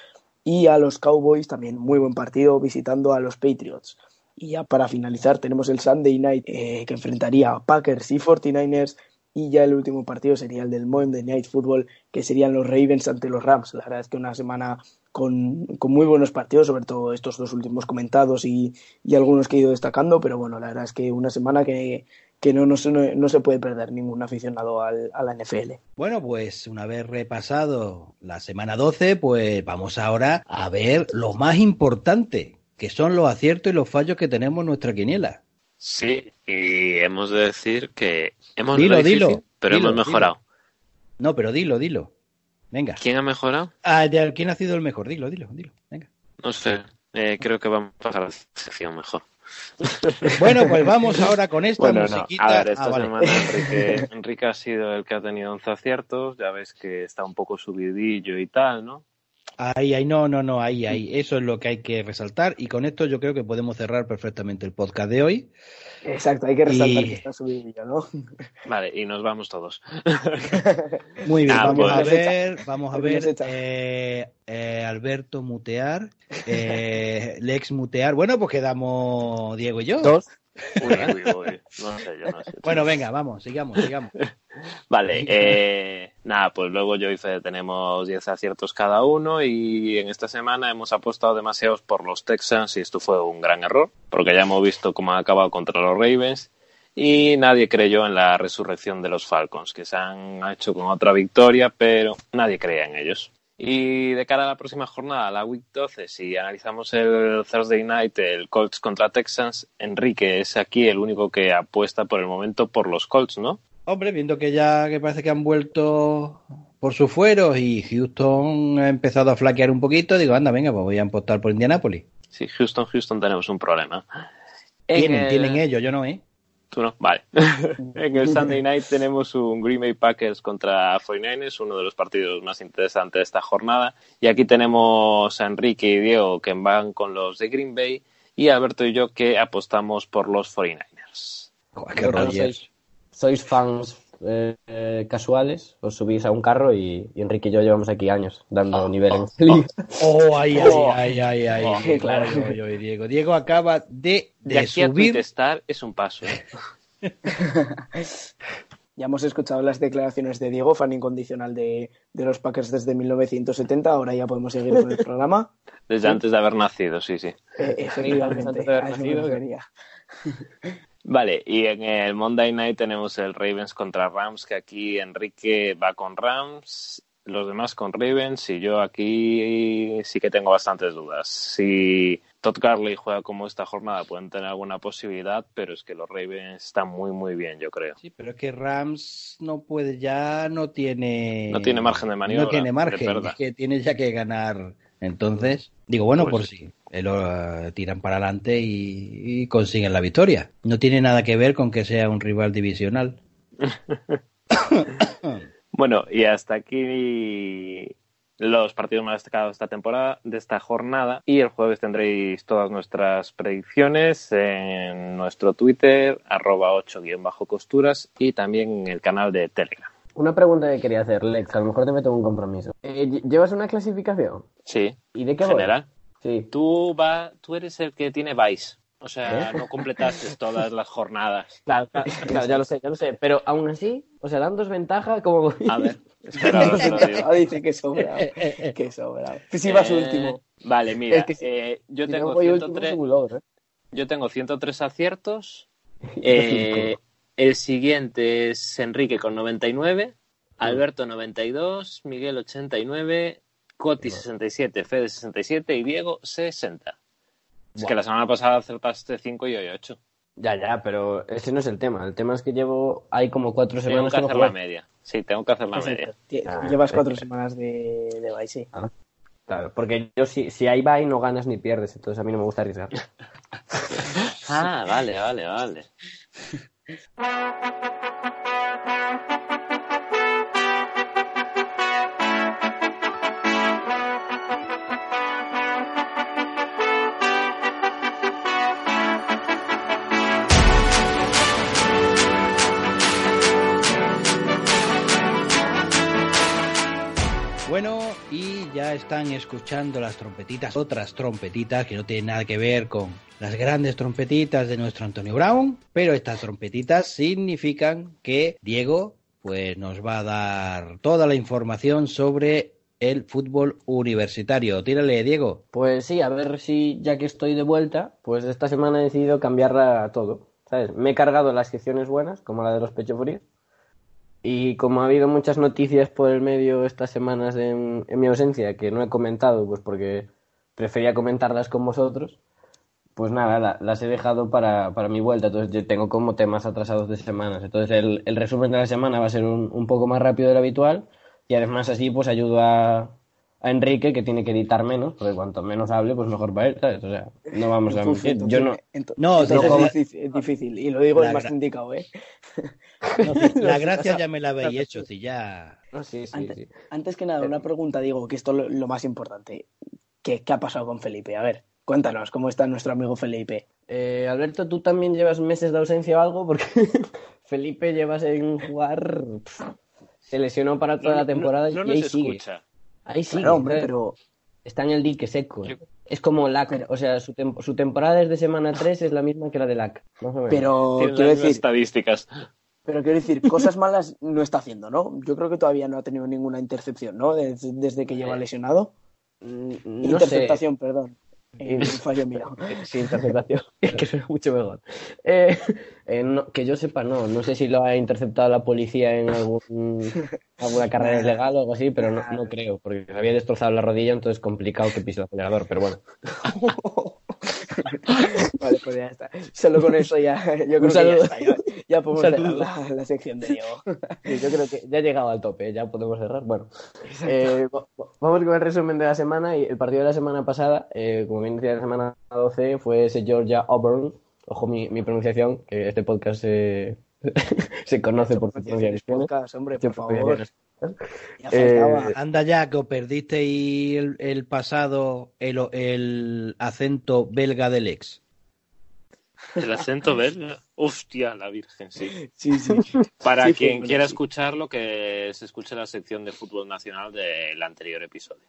Speaker 2: y a los Cowboys también muy buen partido visitando a los Patriots. Y ya para finalizar tenemos el Sunday Night eh, que enfrentaría a Packers y 49ers y ya el último partido sería el del Monday Night Football que serían los Ravens ante los Rams. La verdad es que una semana con, con muy buenos partidos, sobre todo estos dos últimos comentados y, y, algunos que he ido destacando, pero bueno, la verdad es que una semana que, que no, no, se, no, se puede perder ningún aficionado al, a la NFL.
Speaker 1: Bueno, pues una vez repasado la semana 12, pues vamos ahora a ver lo más importante, que son los aciertos y los fallos que tenemos en nuestra quiniela.
Speaker 3: Sí, y hemos de decir que hemos
Speaker 1: dilo,
Speaker 3: difícil,
Speaker 1: dilo,
Speaker 3: pero
Speaker 1: dilo,
Speaker 3: hemos mejorado.
Speaker 1: Dilo. No, pero dilo, dilo. Venga.
Speaker 3: ¿Quién ha mejorado?
Speaker 1: Ah, ¿quién ha sido el mejor? Dilo, dilo, dilo. Venga.
Speaker 3: No sé. Eh, creo que vamos a pasar a la sección mejor.
Speaker 1: Bueno, pues *laughs* vamos ahora con esta
Speaker 3: Bueno, no,
Speaker 1: musiquita.
Speaker 3: a ver, esta
Speaker 1: Ah, vale.
Speaker 3: semana Enrique, *laughs* Enrique ha sido el que ha tenido 11 aciertos, ya ves que está un poco subidillo y tal, ¿no?
Speaker 1: Ahí, ahí, no, no, no, ahí, ahí. Eso es lo que hay que resaltar. Y con esto yo creo que podemos cerrar perfectamente el podcast de hoy.
Speaker 2: Exacto, hay que resaltar
Speaker 1: Y-
Speaker 2: que está subidillo, ¿no? *laughs*
Speaker 3: Vale, y nos vamos todos. *laughs*
Speaker 1: Muy bien,
Speaker 3: Ah,
Speaker 1: vamos a
Speaker 3: pues-
Speaker 1: ver, vamos a ver.
Speaker 2: hecha.
Speaker 1: eh, eh, Alberto mutear, eh, Lex mutear. Bueno, pues quedamos Diego y yo.
Speaker 4: Dos.
Speaker 3: Uy, uy, uy, no sé, yo no sé.
Speaker 1: Bueno, venga, vamos, sigamos, sigamos. *laughs*
Speaker 3: Vale, eh, nada, pues luego yo Fede tenemos 10 aciertos cada uno y en esta semana hemos apostado demasiados por los Texans y esto fue un gran error, porque ya hemos visto cómo han acabado contra los Ravens y nadie creyó en la resurrección de los Falcons, que se han hecho con otra victoria, pero nadie creía en ellos. Y de cara a la próxima jornada, la Week 12, si analizamos el Thursday Night, el Colts contra Texans, Enrique es aquí el único que apuesta por el momento por los Colts, ¿no?
Speaker 1: Hombre, viendo que ya que parece que han vuelto por sus fueros y Houston ha empezado a flaquear un poquito, digo, anda, venga, pues voy a apostar por Indianapolis.
Speaker 3: Sí, Houston, Houston tenemos un problema. En
Speaker 1: Tienen,
Speaker 3: el-
Speaker 1: tienen ellos, yo no, ¿eh?
Speaker 3: Tú no, vale. *laughs* en el Sunday Night tenemos un Green Bay Packers contra 49ers, uno de los partidos más interesantes de esta jornada. Y aquí tenemos a Enrique y Diego que van con los de Green Bay y Alberto y yo que apostamos por los 49ers.
Speaker 1: Joder, qué
Speaker 4: sois, sois fans eh, casuales, os subís a un carro y, y Enrique y yo llevamos aquí años dando nivel en esta liga.
Speaker 1: Oh, ay, ay,
Speaker 3: Oh. *laughs*
Speaker 1: ay, ay, ay.
Speaker 3: Oh, *laughs*
Speaker 1: Diego,
Speaker 2: claro.
Speaker 1: ay, ay, Diego. Diego acaba de,
Speaker 3: De
Speaker 1: de
Speaker 3: aquí a
Speaker 1: subir.
Speaker 3: Twitter es un paso. ¿eh? *laughs*
Speaker 2: Ya hemos escuchado las declaraciones de Diego, fan incondicional de, de los Packers desde 1970. Ahora ya podemos seguir con el programa.
Speaker 3: Desde antes de haber nacido, sí, sí.
Speaker 2: Eh, efectivamente,
Speaker 4: Antes de haber
Speaker 2: a
Speaker 4: nacido.
Speaker 3: Vale, y en el Monday Night tenemos el Ravens contra Rams, que aquí Enrique va con Rams, los demás con Ravens, y yo aquí sí que tengo bastantes dudas. Si Todd Gurley juega como esta jornada, pueden tener alguna posibilidad, pero es que los Ravens están muy, muy bien, yo creo.
Speaker 1: Sí, pero es que Rams no puede, ya no tiene.
Speaker 3: No tiene margen de maniobra,
Speaker 1: No tiene margen, es que tiene ya que ganar. Entonces, digo, bueno,
Speaker 3: Pues
Speaker 1: por si eh, lo eh, tiran para adelante y, y consiguen la victoria. No tiene nada que ver con que sea un rival divisional. *coughs*
Speaker 3: Bueno, y hasta aquí los partidos más destacados de esta temporada, de esta jornada. Y el jueves tendréis todas nuestras predicciones en nuestro Twitter, arroba 8-costuras, y también en el canal de Telegram.
Speaker 4: Una pregunta que quería hacer, Lex, a lo mejor te meto un compromiso. Eh, lle- ¿Llevas una clasificación?
Speaker 3: Sí,
Speaker 4: ¿Y de qué voy?
Speaker 3: general.
Speaker 4: Sí.
Speaker 3: Tú, va, tú eres el que tiene Vice. O sea, no completaste *laughs* todas las jornadas.
Speaker 4: Claro, claro, claro, ya lo sé, ya lo sé. Pero aún así, o sea, dan dos ventajas, como?
Speaker 3: A ver, espera.
Speaker 2: Ah, *laughs* dice que sobra. que sobra. Si vas
Speaker 3: Eh,
Speaker 2: último.
Speaker 3: Vale, mira,
Speaker 4: Es que si-
Speaker 3: eh, yo,
Speaker 4: Si no
Speaker 3: tengo
Speaker 4: último,
Speaker 3: 103,
Speaker 4: soy un logro, ¿eh?
Speaker 3: yo tengo 103 aciertos. *laughs* Eh, el siguiente es Enrique con 99, Alberto 92, Miguel 89, Coti 67, Fede 67 y Diego 60. Es
Speaker 1: Buah.
Speaker 3: que la semana pasada acertaste 5 y hoy 8.
Speaker 4: Ya, ya, pero ese no es el tema. El tema es que llevo, hay como cuatro
Speaker 3: Tengo
Speaker 4: semanas
Speaker 3: que
Speaker 4: no
Speaker 3: hacer la
Speaker 4: juego.
Speaker 3: media. Sí, tengo que hacer la
Speaker 2: Exacto.
Speaker 3: media.
Speaker 4: Ah,
Speaker 2: Llevas cuatro semanas de, de Vice, sí.
Speaker 4: Claro, porque yo si, si ahí va y no ganas ni pierdes, entonces a mí no me gusta arriesgar. *laughs*
Speaker 3: Ah, vale, vale, vale. Thank *laughs* you.
Speaker 1: Bueno, y ya están escuchando las trompetitas, otras trompetitas que no tienen nada que ver con las grandes trompetitas de nuestro Antonio Brown, pero estas trompetitas significan que Diego pues nos va a dar toda la información sobre el fútbol universitario. Tírale, Diego.
Speaker 4: Pues sí, a ver si ya que estoy de vuelta, pues esta semana he decidido cambiarla todo. ¿Sabes? Me he cargado las secciones buenas, como la de los pecho fríos. Y como ha habido muchas noticias por el medio estas semanas en, mi ausencia que no he comentado, pues porque prefería comentarlas con vosotros, pues nada, la- las he dejado para, para mi vuelta. Entonces yo tengo como temas atrasados de semanas. Entonces el, resumen de la semana va a ser un, un poco más rápido de lo habitual y además así pues ayudo a, a Enrique que tiene que editar menos, porque cuanto menos hable, pues mejor para él, ¿sabes? O sea, no vamos a
Speaker 2: Entonces,
Speaker 4: mentir. Yo no,
Speaker 2: entonces-
Speaker 1: No,
Speaker 2: entonces
Speaker 1: no,
Speaker 2: es, difícil, es difícil. Y lo digo el más indicado, ¿eh?
Speaker 1: no, si *laughs* la gracia ya me la habéis hecho, si ya.
Speaker 4: no, sí, sí,
Speaker 2: Antes,
Speaker 4: sí.
Speaker 2: antes que nada, una pregunta, digo, que esto es lo, lo más importante. ¿Qué, ¿Qué ha pasado con Felipe? A ver, cuéntanos, ¿cómo está nuestro amigo Felipe?
Speaker 4: Eh, Alberto, ¿tú también llevas meses de ausencia o algo? Porque *laughs* Felipe lleva sin jugar. se lesionó para toda la temporada
Speaker 3: no,
Speaker 4: y
Speaker 3: no
Speaker 4: ahí
Speaker 3: nos
Speaker 4: sigue.
Speaker 3: escucha.
Speaker 4: Ahí.
Speaker 2: Claro, hombre, pero
Speaker 4: Está en el dique seco.
Speaker 3: Yo-
Speaker 4: Es como LAC. O sea, su, tem- su temporada desde semana 3 es la misma que la de LAC. Más o menos.
Speaker 2: pero
Speaker 3: Tiene
Speaker 2: quiero
Speaker 3: las mismas
Speaker 2: decir,
Speaker 3: estadísticas.
Speaker 2: pero quiero decir, cosas malas no está haciendo, ¿no? Yo creo que todavía no ha tenido ninguna intercepción, ¿no? Desde, desde que lleva lesionado.
Speaker 4: Mm, no sé.
Speaker 2: Interceptación, perdón. Eh, un fallo mío. *laughs*
Speaker 4: Sí, interceptación. *laughs* que suena mucho mejor. Eh, eh, no- que yo sepa, no. No sé si lo ha interceptado la policía en algún, *laughs* alguna carrera ilegal o algo así, pero no, no creo, porque había destrozado la rodilla, entonces complicado que pise el acelerador, pero bueno.
Speaker 2: Vale, pues ya está. Solo con eso ya, *laughs* yo creo que
Speaker 4: saludo.
Speaker 2: ya está. Ya, ya podemos cerrar la, la sección de Diego.
Speaker 4: Sí, *laughs* yo creo que ya he llegado al tope, ya podemos cerrar. Bueno, eh, va- va- vamos con el resumen de la semana. Y el partido de la semana pasada, eh, como bien decía la semana 12, fue ese Georgia Auburn. Ojo mi, mi pronunciación, que este podcast se, *laughs* se conoce por su pronunciación.
Speaker 2: Podcast, hombre, por favor.
Speaker 4: pronunciaciones.
Speaker 2: Ya faltaba.
Speaker 1: Anda ya, que os perdisteis el, el pasado, el, el acento belga del ex.
Speaker 3: El acento *laughs* belga. Hostia, la Virgen, sí.
Speaker 2: Sí, sí.
Speaker 3: Para
Speaker 2: Sí,
Speaker 3: quien quiera
Speaker 2: sí.
Speaker 3: escucharlo, que se escuche la sección de fútbol nacional del anterior episodio.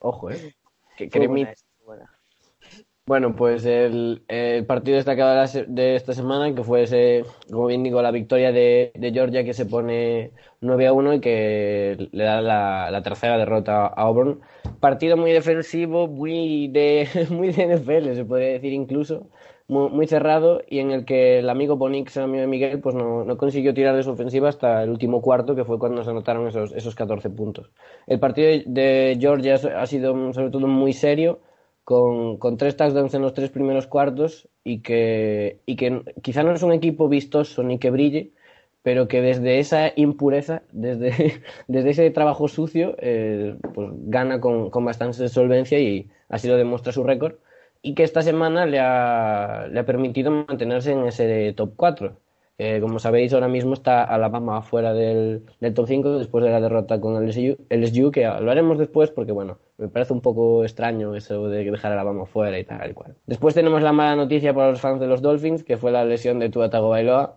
Speaker 4: Ojo, eh. Que
Speaker 2: buena buena.
Speaker 4: Bueno, pues el, el partido destacado de, la se- de esta semana, que fue ese, como bien digo, la victoria de, de Georgia que se pone 9 a 1 y que le da la, la tercera derrota a Auburn. Partido muy defensivo, muy de, *laughs* muy de NFL, se podría decir incluso, muy, cerrado y en el que el amigo Bonix, el amigo de Miguel, pues no, no consiguió tirar de su ofensiva hasta el último cuarto, que fue cuando se anotaron esos, esos 14 puntos. El partido de- de Georgia ha sido sobre todo muy serio con, con tres touchdowns en los tres primeros cuartos y que, y que quizá no es un equipo vistoso ni que brille, pero que desde esa impureza, desde, *laughs* desde ese trabajo sucio, eh, pues gana con, con bastante solvencia y así lo demuestra su récord. Y que esta semana le ha, le ha permitido mantenerse en ese top 4. Eh, como sabéis, ahora mismo está Alabama fuera del, del top 5 después de la derrota con el LSU, LSU, que lo haremos después porque, bueno, me parece un poco extraño eso de dejar a Alabama fuera y tal y cual. Después tenemos la mala noticia para los fans de los Dolphins, que fue la lesión de Tua Tagovailoa,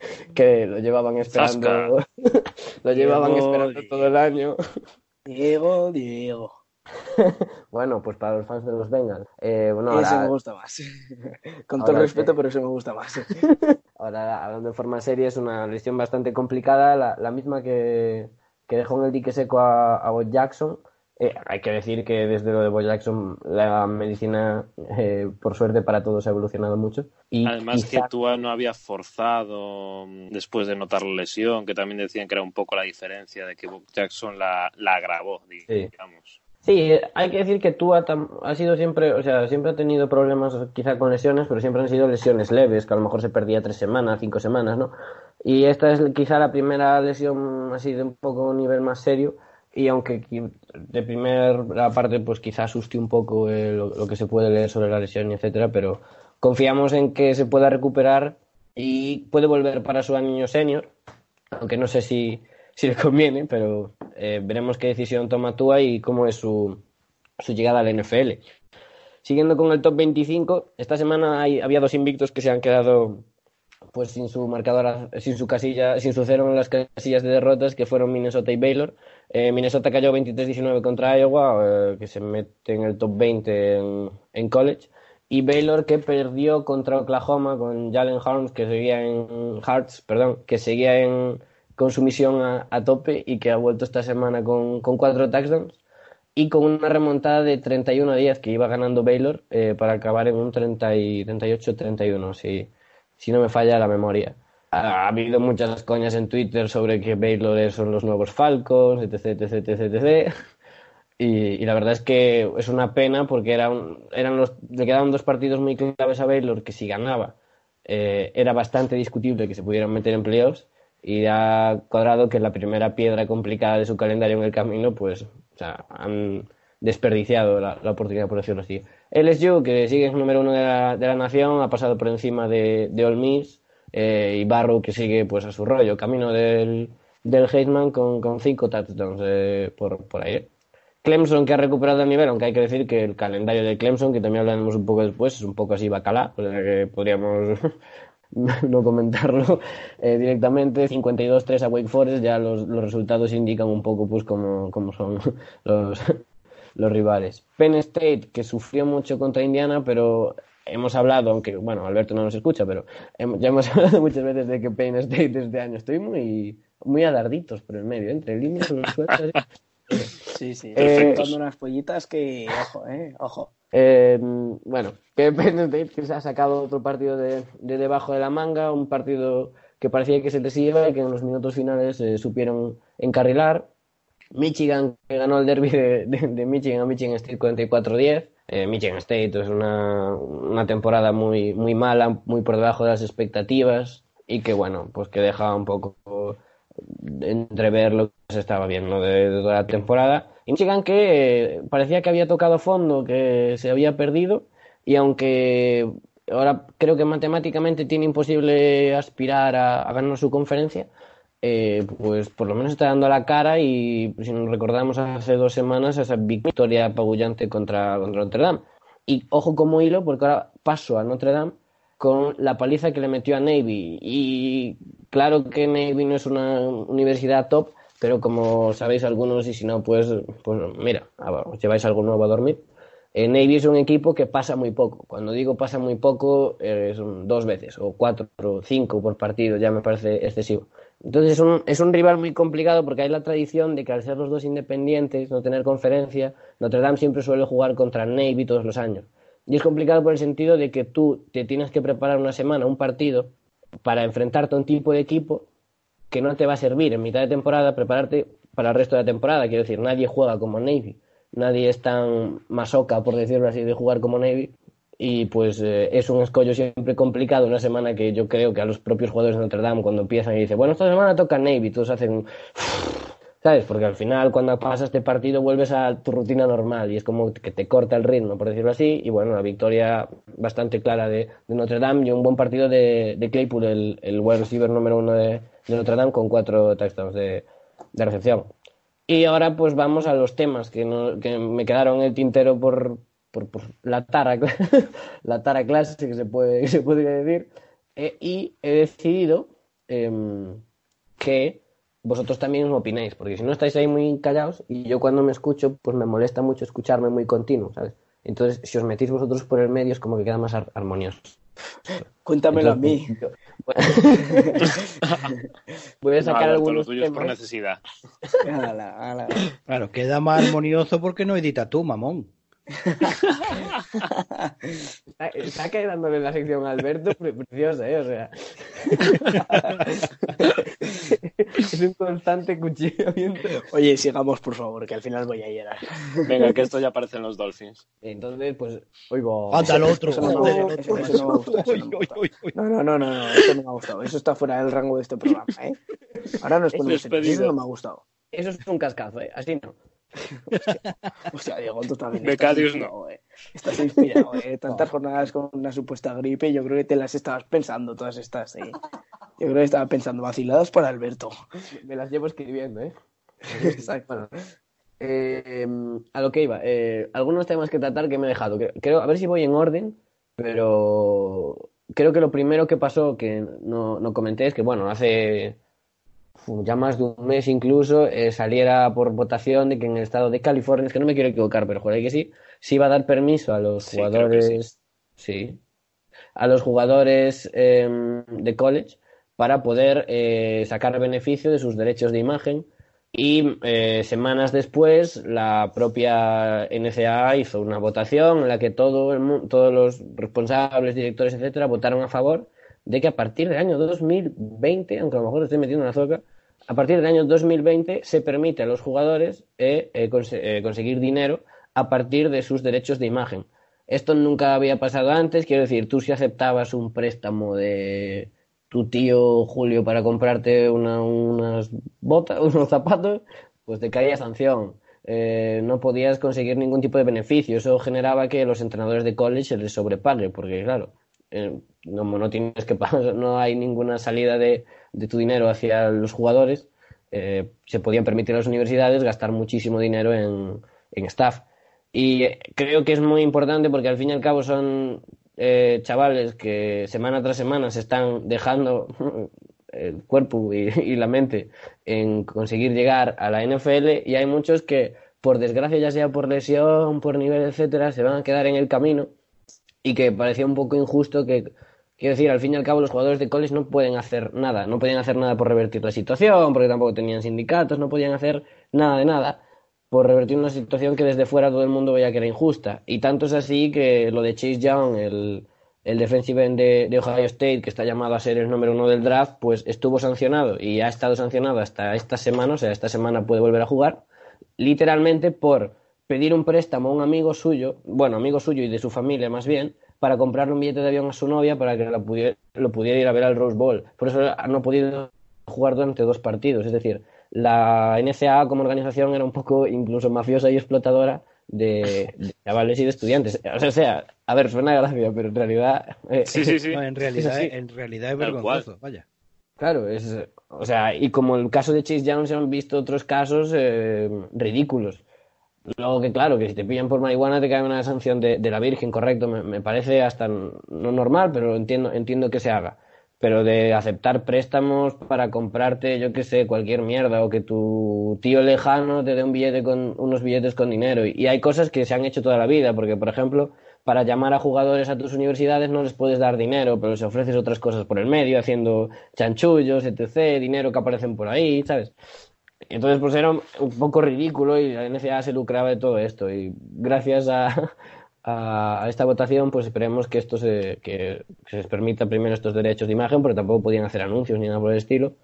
Speaker 4: *laughs* que lo llevaban esperando, *laughs* lo llevaban
Speaker 1: Diego,
Speaker 4: esperando todo el año.
Speaker 2: Diego, Diego. *laughs*
Speaker 4: Bueno, pues para los fans de los Bengals. Eh, bueno,
Speaker 2: ese
Speaker 4: ahora-
Speaker 2: me gusta más. *laughs* Con todo el respeto,
Speaker 4: que-
Speaker 2: pero ese me gusta más. *laughs*
Speaker 4: Ahora, hablando de forma seria, es una lesión bastante complicada, la, la misma que, que dejó en el dique seco a, a Bo Jackson. Eh, hay que decir que desde lo de Bo Jackson la medicina, eh, por suerte para todos, ha evolucionado mucho. Y
Speaker 3: Además
Speaker 4: quizá-
Speaker 3: que Tua no había forzado mm, después de notar la lesión, que también decían que era un poco la diferencia de que Bob Jackson la, la agravó, digamos.
Speaker 4: Sí, hay que decir que Tua ha sido siempre, o sea, siempre ha tenido problemas quizá con lesiones, pero siempre han sido lesiones leves, que a lo mejor se perdía tres semanas, cinco semanas, ¿no? Y esta es quizá la primera lesión así de un poco nivel más serio, y aunque de primera parte pues quizá asuste un poco eh, lo, lo que se puede leer sobre la lesión etcétera, pero confiamos en que se pueda recuperar y puede volver para su año senior, aunque no sé si, si le conviene, pero eh, veremos qué decisión toma Tua y cómo es su, su llegada al NFL. Siguiendo con el top 25, esta semana había dos invictos que se han quedado pues sin su marcadora, sin su casilla, sin su cero en las casillas de derrotas, que fueron Minnesota y Baylor. Eh, Minnesota cayó 23-19 contra Iowa, eh, que se mete en el top 20 en, en college. Y Baylor que perdió contra Oklahoma con Jalen Harms, que seguía en Hearts, perdón, que seguía en, con su misión a, a tope y que ha vuelto esta semana con, con cuatro touchdowns y con una remontada de 31 a 10 que iba ganando Baylor eh, para acabar en un 30 y 38-31, si, si no me falla la memoria. Ha, ha habido muchas coñas en Twitter sobre que Baylor son los nuevos Falcons, etc, etc, etc, etc. Y, y la verdad es que es una pena porque era un- eran los, le quedaban dos partidos muy claves a Baylor que si ganaba eh, era bastante discutible que se pudieran meter en y ha cuadrado que la primera piedra complicada de su calendario en el camino pues O sea, han desperdiciado la, la oportunidad, por decirlo así. LSU, que sigue en número uno de la, de la nación, ha pasado por encima de, de Ole Miss, eh, y Barrow, que sigue pues a su rollo, camino del, del Heisman con, con cinco touchdowns eh, por, por ahí. Clemson, que ha recuperado el nivel, aunque hay que decir que el calendario de Clemson, que también hablaremos un poco después, es un poco así bacalá, o sea que podríamos *laughs* *laughs* no comentarlo eh, directamente. 52-3 a Wake Forest, ya los, los resultados indican un poco pues cómo, cómo son *laughs* los, los rivales. Penn State, que sufrió mucho contra Indiana, pero hemos hablado, aunque bueno, Alberto no nos escucha, pero hem- ya hemos *laughs* hablado muchas veces de que Penn State este año estoy muy, muy adarditos por el medio, entre líneas, los sueltas.
Speaker 2: Sí, sí.
Speaker 4: Eh,
Speaker 2: unas pollitas que, ojo, eh, ojo.
Speaker 4: Eh, bueno, *laughs* que Penn se ha sacado otro partido de, de debajo de la manga, un partido que parecía que se les iba y que en los minutos finales eh, supieron encarrilar. Michigan, que ganó el derby de, Michigan a Michigan State 44-10. Eh, Michigan State es una, una temporada muy, muy mala, muy por debajo de las expectativas y que, bueno, pues que deja un poco entrever lo que se estaba viendo de toda la temporada. Y Michigan que eh, parecía que había tocado fondo, que se había perdido, y aunque ahora creo que matemáticamente tiene imposible aspirar a, ganar su conferencia, eh, pues por lo menos está dando la cara y si nos recordamos hace dos semanas esa victoria apabullante contra, contra Notre Dame. Y ojo como hilo, porque ahora paso a Notre Dame con la paliza que le metió a Navy. Y claro que Navy no es una universidad top, pero como sabéis algunos, y si no, pues, pues mira, os lleváis algo nuevo a dormir. Eh, Navy es un equipo que pasa muy poco. Cuando digo pasa muy poco, eh, son dos veces, o cuatro, o cinco por partido, ya me parece excesivo. Entonces es un, es un rival muy complicado porque hay la tradición de que al ser los dos independientes, no tener conferencia, Notre Dame siempre suele jugar contra Navy todos los años. Y es complicado por el sentido de que tú te tienes que preparar una semana, un partido, para enfrentarte a un tipo de equipo que no te va a servir en mitad de temporada prepararte para el resto de la temporada. Quiero decir, nadie juega como Navy, nadie es tan masoca, por decirlo así, de jugar como Navy. Y pues eh, es un escollo siempre complicado, una semana que yo creo que a los propios jugadores de Notre Dame cuando empiezan y dicen, bueno, esta semana toca Navy, todos hacen, ¿sabes? Porque al final cuando pasas este partido vuelves a tu rutina normal y es como que te corta el ritmo, por decirlo así. Y bueno, una victoria bastante clara de, Notre Dame y un buen partido de, de Claypool, el, el wide receiver número uno de, de Notre Dame, con cuatro touchdowns de, de recepción. Y ahora pues vamos a los temas que, no- que me quedaron el tintero por, por, por la tara *laughs* la tara clase que se puede que se podría decir Eh, y he decidido em, que vosotros también opinéis porque si no estáis ahí muy callados y yo cuando me escucho pues me molesta mucho escucharme muy continuo ¿sabes? entonces si os metís vosotros por el medio es como que queda más ar- armonioso *laughs*
Speaker 2: Cuéntamelo
Speaker 4: Entonces,
Speaker 2: a mí. *laughs*
Speaker 4: voy a
Speaker 3: No,
Speaker 4: sacar
Speaker 3: lo
Speaker 4: algunos
Speaker 3: es por necesidad. *laughs*
Speaker 2: Ala, ala.
Speaker 1: Claro, queda más armonioso porque no edita tú, mamón.
Speaker 4: Está, está quedándole la sección a Alberto pre- preciosa, ¿eh? O sea. *laughs* es un constante cuchillamiento.
Speaker 2: Oye, sigamos, por favor, que al final voy a llorar.
Speaker 3: Venga, que esto ya aparecen los Dolphins.
Speaker 4: Entonces, pues, oigo.
Speaker 1: Anda el otro.
Speaker 2: Eso no eso- eso no eso no. No, no, no, no, no, esto no me ha gustado. Eso está fuera del rango de este programa, ¿eh? Ahora nos ponemos serios, Eso no me ha gustado.
Speaker 4: Eso es un cascazo, ¿eh? Así no. *laughs*
Speaker 2: Hostia, Diego, tú también.
Speaker 3: Becarios
Speaker 2: estás inspirado, eh. Estás inspirado, ¿eh? Tantas jornadas con una supuesta gripe, yo creo que te las estabas pensando todas estas, ¿eh? Yo creo que estaba pensando vaciladas para Alberto.
Speaker 4: Me las llevo escribiendo, ¿eh? *laughs*
Speaker 2: Exacto.
Speaker 4: Bueno, eh, a lo que iba. eh, algunos temas que tratar que me he dejado. Creo, a ver si voy en orden, pero creo que lo primero que pasó que no, no comenté es que, bueno, hace ya más de un mes incluso eh, saliera por votación de que en el estado de California, es que no me quiero equivocar, pero joder que sí, sí iba a dar permiso a los
Speaker 3: Sí,
Speaker 4: jugadores, sí, a los jugadores em, de college para poder eh, sacar beneficio de sus derechos de imagen. Y eh, semanas después, la propia NCAA hizo una votación en la que todo el todos los responsables, directores, etcétera, votaron a favor de que a partir del año 2020, aunque a lo mejor estoy metiendo una zoca, a partir del año 2020 se permite a los jugadores eh, eh, eh, conseguir dinero a partir de sus derechos de imagen. Esto nunca había pasado antes, quiero decir, tú si aceptabas un préstamo de tu tío Julio para comprarte una- unas botas, *laughs* unos zapatos, pues te caía sanción. no podías conseguir ningún tipo de beneficio. Eso generaba que los entrenadores de college se les sobrepague, porque claro, eh, no, tienes que pagar, *laughs* no hay ninguna salida de, de tu dinero hacia los jugadores. eh, se podían permitir a las universidades gastar muchísimo dinero en, en staff. Y eh, creo que es muy importante porque al fin y al cabo son eh, chavales que semana tras semana se están dejando *laughs* el cuerpo y, y la mente en conseguir llegar a la NFL y hay muchos que por desgracia ya sea por lesión, por nivel, etcétera, se van a quedar en el camino y que parecía un poco injusto que quiero decir, al fin y al cabo los jugadores de college no pueden hacer nada, no podían hacer nada por revertir la situación, porque tampoco tenían sindicatos, no podían hacer nada de nada por revertir una situación que desde fuera todo el mundo veía que era injusta. Y tanto es así que lo de Chase Young, el, el defensive end de, de Ohio State, que está llamado a ser el número uno del draft, pues estuvo sancionado y ha estado sancionado hasta esta semana, o sea, esta semana puede volver a jugar, literalmente por pedir un préstamo a un amigo suyo, bueno, amigo suyo y de su familia más bien, para comprarle un billete de avión a su novia para que lo pudiera, lo pudiera ir a ver al Rose Bowl. Por eso no ha podido jugar durante dos partidos. Es decir, la NCAA como organización era un poco incluso mafiosa y explotadora de, de chavales y de estudiantes. O sea, a ver, suena gracia, pero en realidad... eh,
Speaker 3: Sí, sí, sí.
Speaker 1: No, en *laughs*
Speaker 4: Es
Speaker 1: realidad,
Speaker 4: así.
Speaker 1: en realidad es vergonzoso, vaya.
Speaker 4: Claro, es, o sea, y como el caso de Chase Young se han visto otros casos eh, ridículos. Luego que claro, que si te pillan por marihuana te cae una sanción de, de la Virgen, correcto, me, me parece hasta no normal, pero entiendo, entiendo que se haga. Pero de aceptar préstamos para comprarte, yo qué sé, cualquier mierda, o que tu tío lejano te dé un billete con, unos billetes con dinero. Y, y hay cosas que se han hecho toda la vida, porque por ejemplo, para llamar a jugadores a tus universidades no les puedes dar dinero, pero les ofreces otras cosas por el medio, haciendo chanchullos, etc., dinero que aparecen por ahí, ¿sabes? Entonces, pues era un poco ridículo y la NCAA se lucraba de todo esto. Y gracias a, a, esta votación, pues esperemos que esto se, que, que se les permita primero estos derechos de imagen, porque tampoco podían hacer anuncios ni nada por el estilo,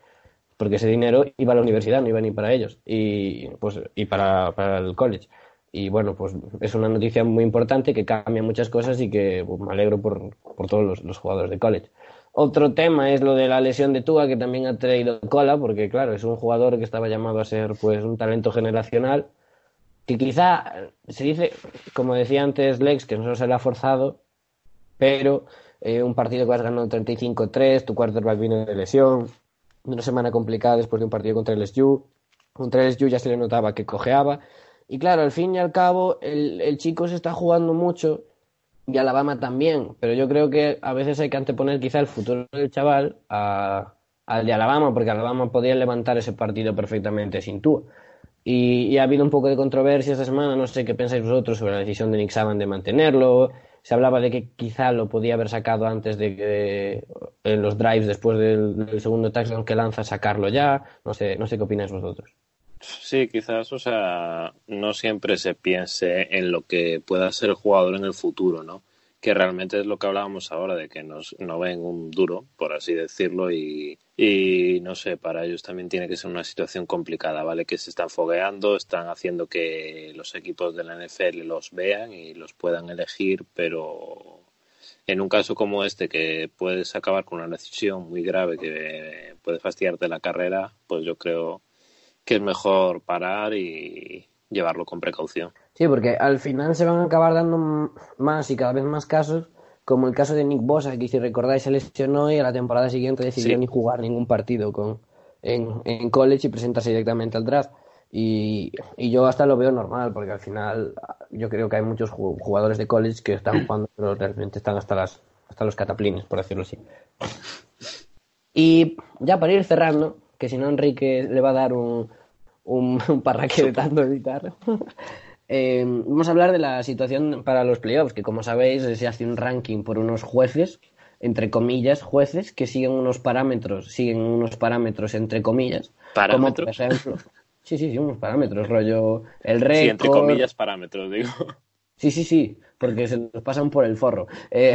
Speaker 4: porque ese dinero iba a la universidad, no iba ni para ellos, y, pues, y para, para el college. Y bueno, pues es una noticia muy importante que cambia muchas cosas y que pues, me alegro por, por todos los, los jugadores de college. Otro tema es lo de la lesión de Tua, que también ha traído cola, porque claro, es un jugador que estaba llamado a ser pues un talento generacional, que quizá se dice, como decía antes Lex, que no se le ha forzado, pero eh, un partido que has ganado 35-3, tu quarterback viene de lesión, una semana complicada después de un partido contra el LSU, contra el LSU ya se le notaba que cojeaba, y claro, al fin y al cabo, el chico se está jugando mucho y Alabama también, pero yo creo que a veces hay que anteponer quizá el futuro del chaval a- al de Alabama, porque Alabama podía levantar ese partido perfectamente sin tú. Y, ha habido un poco de controversia esta semana, no sé qué pensáis vosotros sobre la decisión de Nick Saban de mantenerlo. Se hablaba de que quizá lo podía haber sacado antes de que en los drives después del, del segundo touchdown que lanza sacarlo ya. No sé, no sé qué opináis vosotros.
Speaker 3: Sí, quizás, o sea, no siempre se piense en lo que pueda ser el jugador en el futuro, ¿no? Que realmente es lo que hablábamos ahora, de que nos, no ven un duro, por así decirlo, y, y no sé, para ellos también tiene que ser una situación complicada, ¿vale? Que se están fogueando, están haciendo que los equipos de la NFL los vean y los puedan elegir, pero en un caso como este, que puedes acabar con una decisión muy grave que puede fastidiarte la carrera, pues yo creo que es mejor parar y llevarlo con precaución.
Speaker 4: Sí, porque al final se van a acabar dando más y cada vez más casos, como el caso de Nick Bosa, que si recordáis se lesionó y a la temporada siguiente decidió
Speaker 3: Sí.
Speaker 4: ni jugar ningún partido con, en, en college y presentarse directamente al draft. Y, y yo hasta lo veo normal, porque al final yo creo que hay muchos ju- jugadores de college que están *clears throat* jugando, pero realmente están hasta, las, hasta los cataplines, por decirlo así. *laughs* Y ya para ir cerrando, que si no Enrique le va a dar un, un, *laughs* un parraque de tanto editar, *laughs* eh, vamos a hablar de la situación para los playoffs, que como sabéis se hace un ranking por unos jueces, entre comillas, jueces que siguen unos parámetros, siguen unos parámetros entre comillas, como por
Speaker 3: ¿Parámetros?
Speaker 4: ejemplo, *laughs* sí, sí, sí, unos parámetros, rollo el
Speaker 3: Sí,
Speaker 4: récord,
Speaker 3: entre comillas, parámetros, digo.
Speaker 4: Sí, sí, sí, porque se nos pasan por el forro. Eh,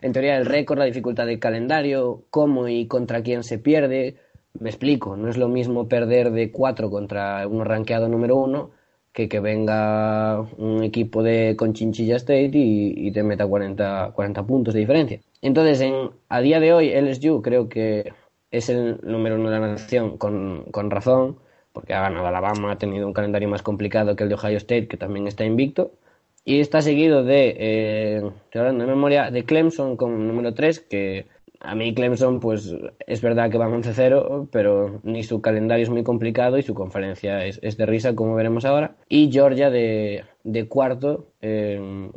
Speaker 4: en teoría, el récord, la dificultad del calendario, cómo y contra quién se pierde. Me explico, no es lo mismo perder de 4 contra uno rankeado número uno que que venga un equipo de Conchinchilla State y, y te meta 40, 40 puntos de diferencia. Entonces, en, a día de hoy, LSU creo que es el número uno de la nación con, con razón, porque ha ganado Alabama, ha tenido un calendario más complicado que el de Ohio State, que también está invicto. Y está seguido de, eh, estoy hablando de memoria, de Clemson con número 3, que a mí Clemson, pues es verdad que van 11-0, pero ni su calendario es muy complicado y su conferencia es, de risa, como veremos ahora. Y Georgia de, cuarto, eh,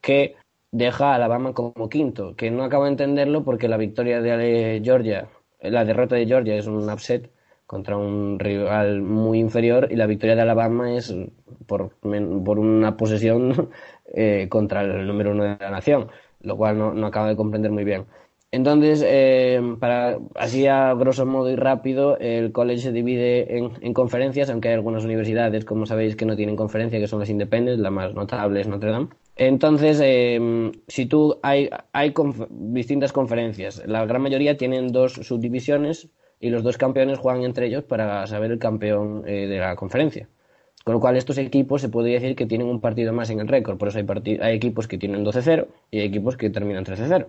Speaker 4: que deja a Alabama como quinto, que no acabo de entenderlo porque la victoria de Georgia, la derrota de Georgia es un upset contra un rival muy inferior y la victoria de Alabama es por, por una posesión *laughs* eh, contra el número uno de la nación, lo cual no, no acabo de comprender muy bien. Entonces, eh, para así a grosso modo y rápido, el college se divide en, en, conferencias, aunque hay algunas universidades, como sabéis, que no tienen conferencia, que son las independentes, la más notable es Notre Dame. Entonces, eh, si tú hay, hay distintas conferencias, la gran mayoría tienen dos subdivisiones y los dos campeones juegan entre ellos para saber el campeón eh, de la conferencia. Con lo cual, estos equipos se podría decir que tienen un partido más en el récord. Por eso hay, hay equipos que tienen 12-0 y hay equipos que terminan 13-0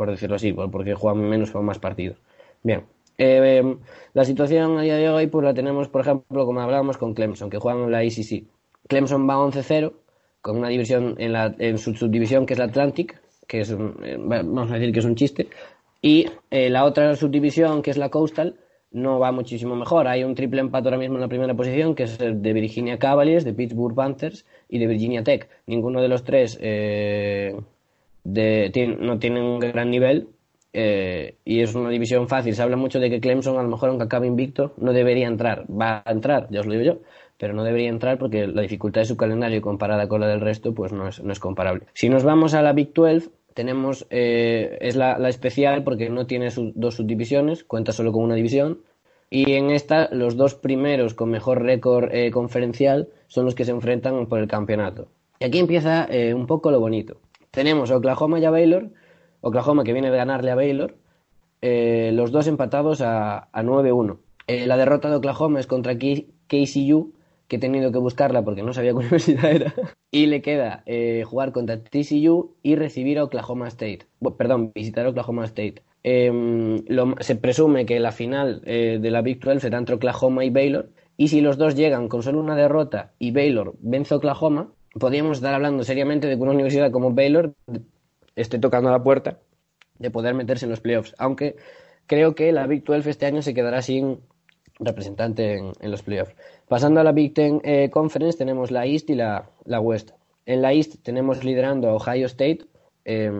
Speaker 4: por decirlo así, porque juegan menos o más partidos. Bien, eh, la situación a día de hoy pues la tenemos, por ejemplo, como hablábamos con Clemson, que juegan la ACC. Clemson va 11-0, con una división en, la, en su subdivisión que es la Atlantic, que es eh, vamos a decir que es un chiste, y eh, la otra subdivisión que es la Coastal no va muchísimo mejor. Hay un triple empate ahora mismo en la primera posición, que es de Virginia Cavaliers, de Pittsburgh Panthers y de Virginia Tech. Ninguno de los tres no tienen un gran nivel eh, y es una división fácil. Se habla mucho de que Clemson, a lo mejor aunque acabe invicto, no debería entrar. Va a entrar, ya os lo digo yo, pero no debería entrar porque la dificultad de su calendario comparada con la del resto pues no es, no es comparable. Si nos vamos a la Big 12, tenemos, eh, es la, especial porque no tiene dos subdivisiones, cuenta solo con una división. Y en esta, los dos primeros con mejor récord eh, conferencial son los que se enfrentan por el campeonato. Y aquí empieza un poco lo bonito tenemos Oklahoma y a Baylor. Oklahoma que viene de ganarle a Baylor. Eh, los dos empatados a, a 9-1. Eh, la derrota de Oklahoma es contra KCU, que he tenido que buscarla porque no sabía *laughs* qué universidad era. y le queda eh, jugar contra TCU y recibir a Oklahoma State. Perdón, visitar a Oklahoma State. Em, se presume que la final de la Big 12 será entre Oklahoma y Baylor. Y si los dos llegan con solo una derrota y Baylor vence a Oklahoma, podríamos estar hablando seriamente de que una universidad como Baylor esté tocando la puerta de poder meterse en los playoffs, aunque creo que la Big 12 este año se quedará sin representante en, los playoffs. Pasando a la Big Ten eh, Conference tenemos la East y la, la, West. En la East tenemos liderando a Ohio State eh,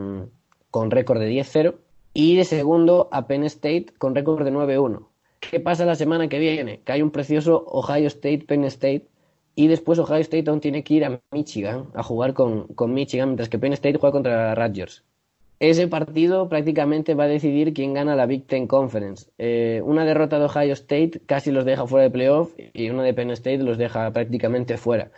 Speaker 4: con récord de 10-0 y de segundo a Penn State con récord de 9-1. ¿Qué pasa la semana que viene? Que hay un precioso Ohio State-Penn State y después Ohio State aún tiene que ir a Michigan a jugar con, con Michigan, mientras que Penn State juega contra Rutgers. Ese partido prácticamente va a decidir quién gana la Big Ten Conference. Eh, una derrota de Ohio State casi los deja fuera de playoff y una de Penn State los deja prácticamente fuera.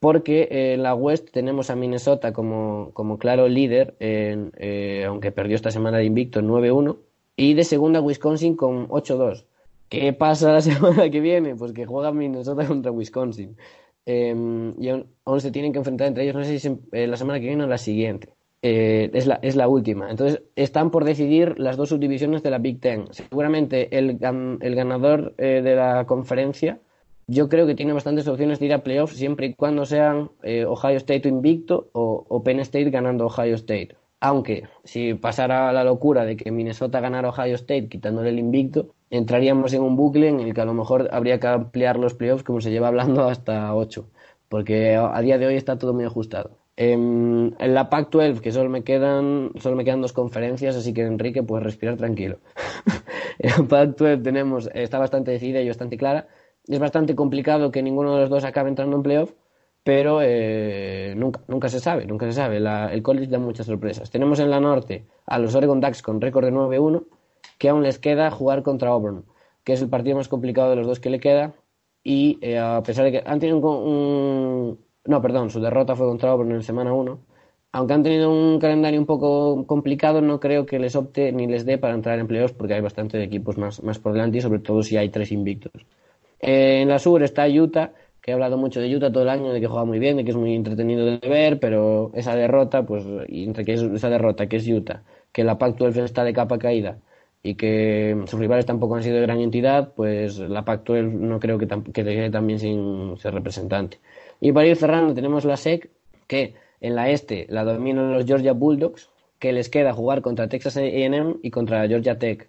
Speaker 4: Porque en la West tenemos a Minnesota como, como claro líder, eh, aunque perdió esta semana de invicto 9-1, y de segunda Wisconsin con 8-2. ¿Qué pasa la *laughs* semana que viene? Pues que juega Minnesota contra Wisconsin. Eh, y aún, se tienen que enfrentar entre ellos, no sé si eh, la semana que viene o la siguiente. Eh, es, la, es la última. Entonces, están por decidir las dos subdivisiones de la Big Ten. Seguramente el, el ganador eh, de la conferencia, yo creo que tiene bastantes opciones de ir a playoffs siempre y cuando sean Ohio State invicto o Penn State ganando Ohio State. Aunque si pasara la locura de que Minnesota ganara Ohio State quitándole el invicto, entraríamos en un bucle en el que a lo mejor habría que ampliar los playoffs como se lleva hablando hasta 8, porque a día de hoy está todo muy ajustado. En, la Pac-12, que solo me quedan solo me quedan dos conferencias, así que Enrique, puedes respirar tranquilo. *laughs* en la Pac-12 tenemos, está bastante decidida y bastante clara. Es bastante complicado que ninguno de los dos acabe entrando en playoff, pero eh, nunca, nunca se sabe, nunca se sabe. El college da muchas sorpresas. Tenemos en la norte a los Oregon Ducks con récord de 9-1, que aún les queda jugar contra Auburn, que es el partido más complicado de los dos que le queda. Y eh, a pesar de que han tenido un, No, perdón, su derrota fue contra Auburn en semana 1. Aunque han tenido un calendario un poco complicado, no creo que les opte ni les dé para entrar en playoffs porque hay bastante equipos más, más por delante y sobre todo si hay tres invictos. Eh, en la sur está Utah, que he hablado mucho de Utah todo el año, de que juega muy bien, de que es muy entretenido de ver, pero esa derrota, pues, entre que es esa derrota, que es Utah, que la Pac-12 está de capa caída, y que sus rivales tampoco han sido de gran entidad, pues la Pac-12 no creo que, que quede también sin ser representante. Y para ir cerrando tenemos la SEC, que en la este la dominan los Georgia Bulldogs, que les queda jugar contra Texas A&M y contra Georgia Tech.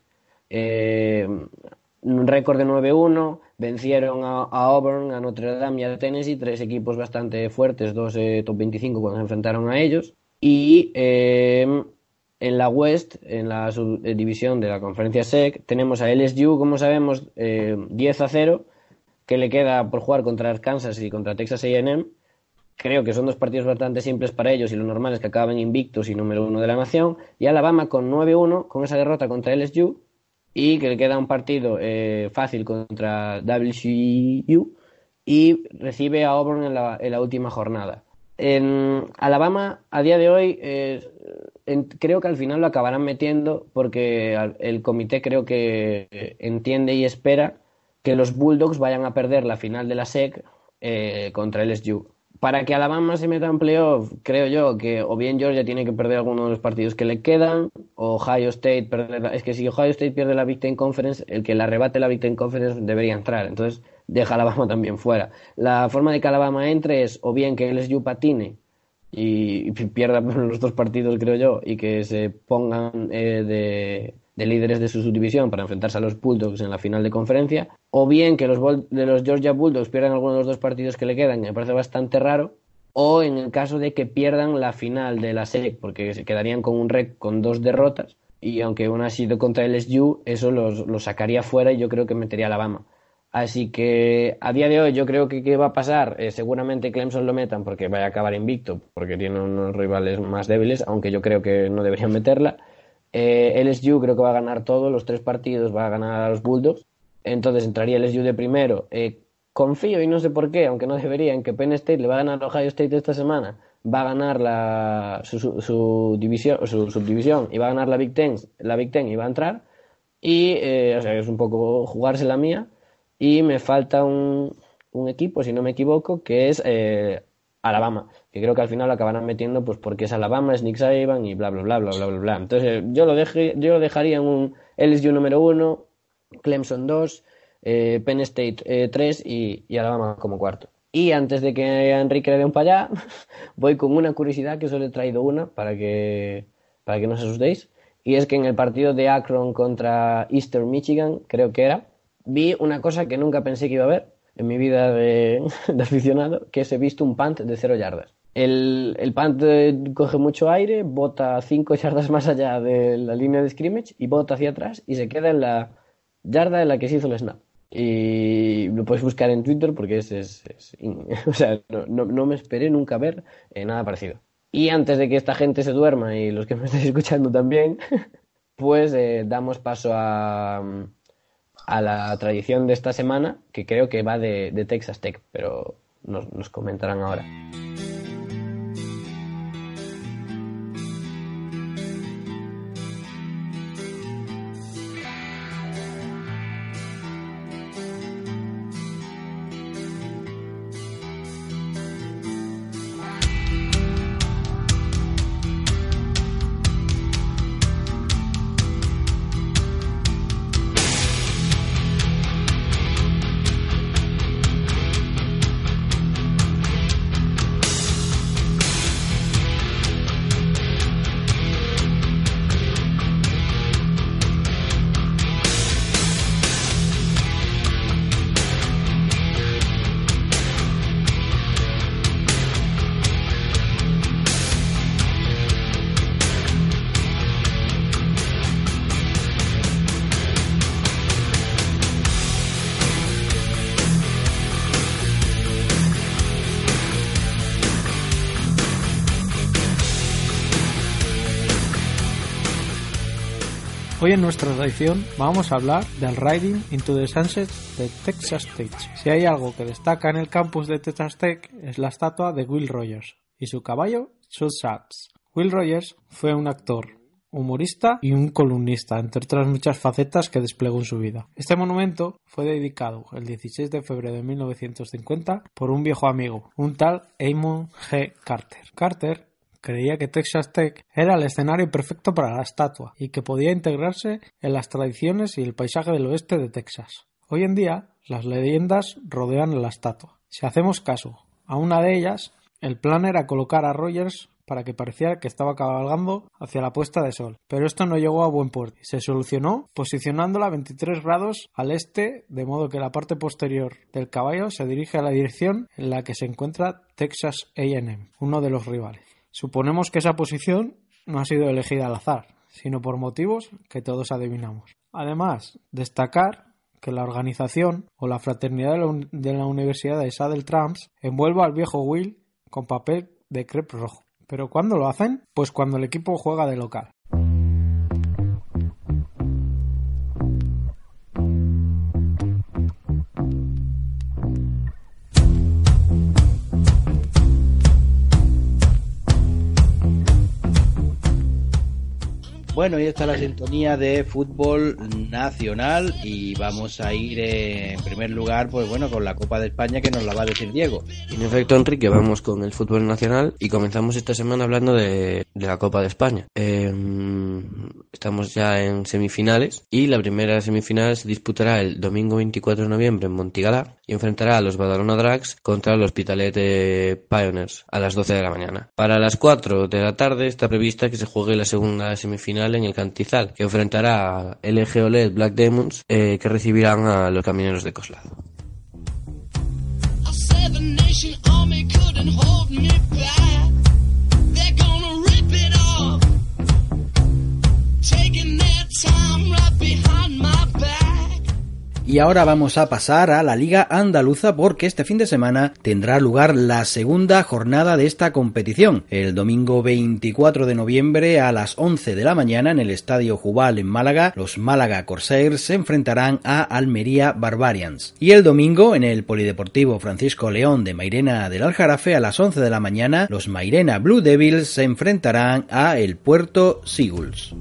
Speaker 4: Eh, un récord de 9-1, vencieron a, Auburn, a Notre Dame y a Tennessee, tres equipos bastante fuertes, dos eh, top 25 cuando se enfrentaron a ellos. Y eh, en la West, en la subdivisión de la conferencia SEC, tenemos a LSU, como sabemos, eh, 10 a 0, que le queda por jugar contra Arkansas y contra Texas A&M. Creo que son dos partidos bastante simples para ellos y lo normal es que acaben invictos y número uno de la nación. Y Alabama con 9-1, con esa derrota contra LSU, y que le queda un partido eh, fácil contra WCU y recibe a Auburn en la, en la última jornada. En Alabama, a día de hoy, eh, creo que al final lo acabarán metiendo porque el comité creo que eh, entiende y espera que los Bulldogs vayan a perder la final de la SEC contra LSU. Para que Alabama se meta en playoff, creo yo que o bien Georgia tiene que perder alguno de los partidos que le quedan, o Ohio State perder la- Es que si Ohio State pierde la Big Ten Conference, el que le arrebate la Big Ten Conference debería entrar. Entonces, deja Alabama también fuera. La forma de que Alabama entre es o bien que LSU patine y, y pierda *laughs* los dos partidos, creo yo, y que se pongan eh, de, de líderes de su subdivisión para enfrentarse a los Bulldogs en la final de conferencia, o bien que los, de los Georgia Bulldogs pierdan alguno de los dos partidos que le quedan, que me parece bastante raro, o en el caso de que pierdan la final de la SEC, porque se quedarían con un rec con dos derrotas, y aunque una ha sido contra LSU, eso los, los sacaría fuera y yo creo que metería a Alabama. Así que a día de hoy yo creo que qué va a pasar, Eh, seguramente Clemson lo metan porque vaya a acabar invicto, porque tiene unos rivales más débiles, aunque yo creo que no deberían meterla. Eh, LSU creo que va a ganar todos los tres partidos, va a ganar a los Bulldogs. Entonces entraría LSU de primero. Eh, confío y no sé por qué, aunque no debería, en que Penn State le va a ganar a Ohio State esta semana. Va a ganar la, su, su- su su subdivisión y va a ganar la Big Ten, la Big Ten y va a entrar. Y, eh, o sea, es un poco jugarse la mía. Y me falta un, un equipo, si no me equivoco, que es eh, Alabama, que creo que al final lo acabarán metiendo pues porque es Alabama, es Nick Saban y bla bla bla bla bla bla bla. Entonces eh, yo lo dejé, yo lo dejaría en un LSU número uno, Clemson 2, eh, Penn State 3 y, y Alabama como cuarto. Y antes de que Enrique le dé un para allá, *laughs* voy con una curiosidad que solo he traído una para que, para que no os asustéis. Y es que en el partido de Akron contra Eastern Michigan, creo que era, vi una cosa que nunca pensé que iba a ver en mi vida de, *laughs* de aficionado, que es he visto un punt de cero yardas. El, el punt coge mucho aire, bota cinco yardas más allá de la línea de scrimmage y bota hacia atrás y se queda en la yarda en la que se hizo el snap. Y lo puedes buscar en Twitter porque es, es- *laughs* o sea, no, no- no me esperé nunca ver eh, nada parecido. Y antes de que esta gente se duerma y los que me *laughs* estáis escuchando también, *laughs* pues eh, damos paso a, a la tradición de esta semana, que creo que va de, de Texas Tech, pero nos comentarán ahora.
Speaker 6: Hoy en nuestra tradición vamos a hablar del Riding into the Sunset de Texas Tech. Si hay algo que destaca en el campus de Texas Tech es la estatua de Will Rogers y su caballo Shoot Sharps. Will Rogers fue un actor, humorista y un columnista, entre otras muchas facetas que desplegó en su vida. Este monumento fue dedicado el 16 de febrero de 1950 por un viejo amigo, un tal Amon G. Carter. Carter creía que Texas Tech era el escenario perfecto para la estatua y que podía integrarse en las tradiciones y el paisaje del oeste de Texas. Hoy en día, las leyendas rodean la estatua. Si hacemos caso a una de ellas, el plan era colocar a Rogers para que pareciera que estaba cabalgando hacia la puesta de sol, pero esto no llegó a buen puerto. Se solucionó posicionándola a 23 grados al este, de modo que la parte posterior del caballo se dirige a la dirección en la que se encuentra Texas AM, uno de los rivales. Suponemos que esa posición no ha sido elegida al azar, sino por motivos que todos adivinamos. Además, destacar que la organización o la fraternidad de la, Universidad de Saddle Tramps envuelva al viejo Will con papel de crepe rojo. ¿Pero cuándo lo hacen? Pues cuando el equipo juega de local.
Speaker 1: Bueno, y está la sintonía de fútbol nacional y vamos a ir eh, en primer lugar, pues bueno, con la Copa de España que nos la va a decir Diego.
Speaker 7: En efecto, Enrique, vamos con el fútbol nacional y comenzamos esta semana hablando de, de la Copa de España. Eh, estamos ya en semifinales y la primera semifinal se disputará el domingo 24 de noviembre en Montigalá y enfrentará a los Badalona Drags contra los Hospitalet Pioneers a las 12 de la mañana. Para las 4 de la tarde está prevista que se juegue la segunda semifinal en el Cantizal, que enfrentará a LG OLED Black Demons, eh, que recibirán a los Camineros de Coslado.
Speaker 1: Y ahora vamos a pasar a la Liga Andaluza porque este fin de semana tendrá lugar la segunda jornada de esta competición. El domingo 24 de noviembre a las 11 de la mañana en el Estadio Jubal en Málaga, los Málaga Corsairs se enfrentarán a Almería Barbarians. Y el domingo en el Polideportivo Francisco León de Mairena del Aljarafe a las 11 de la mañana, los Mairena Blue Devils se enfrentarán a el Puerto Seagulls.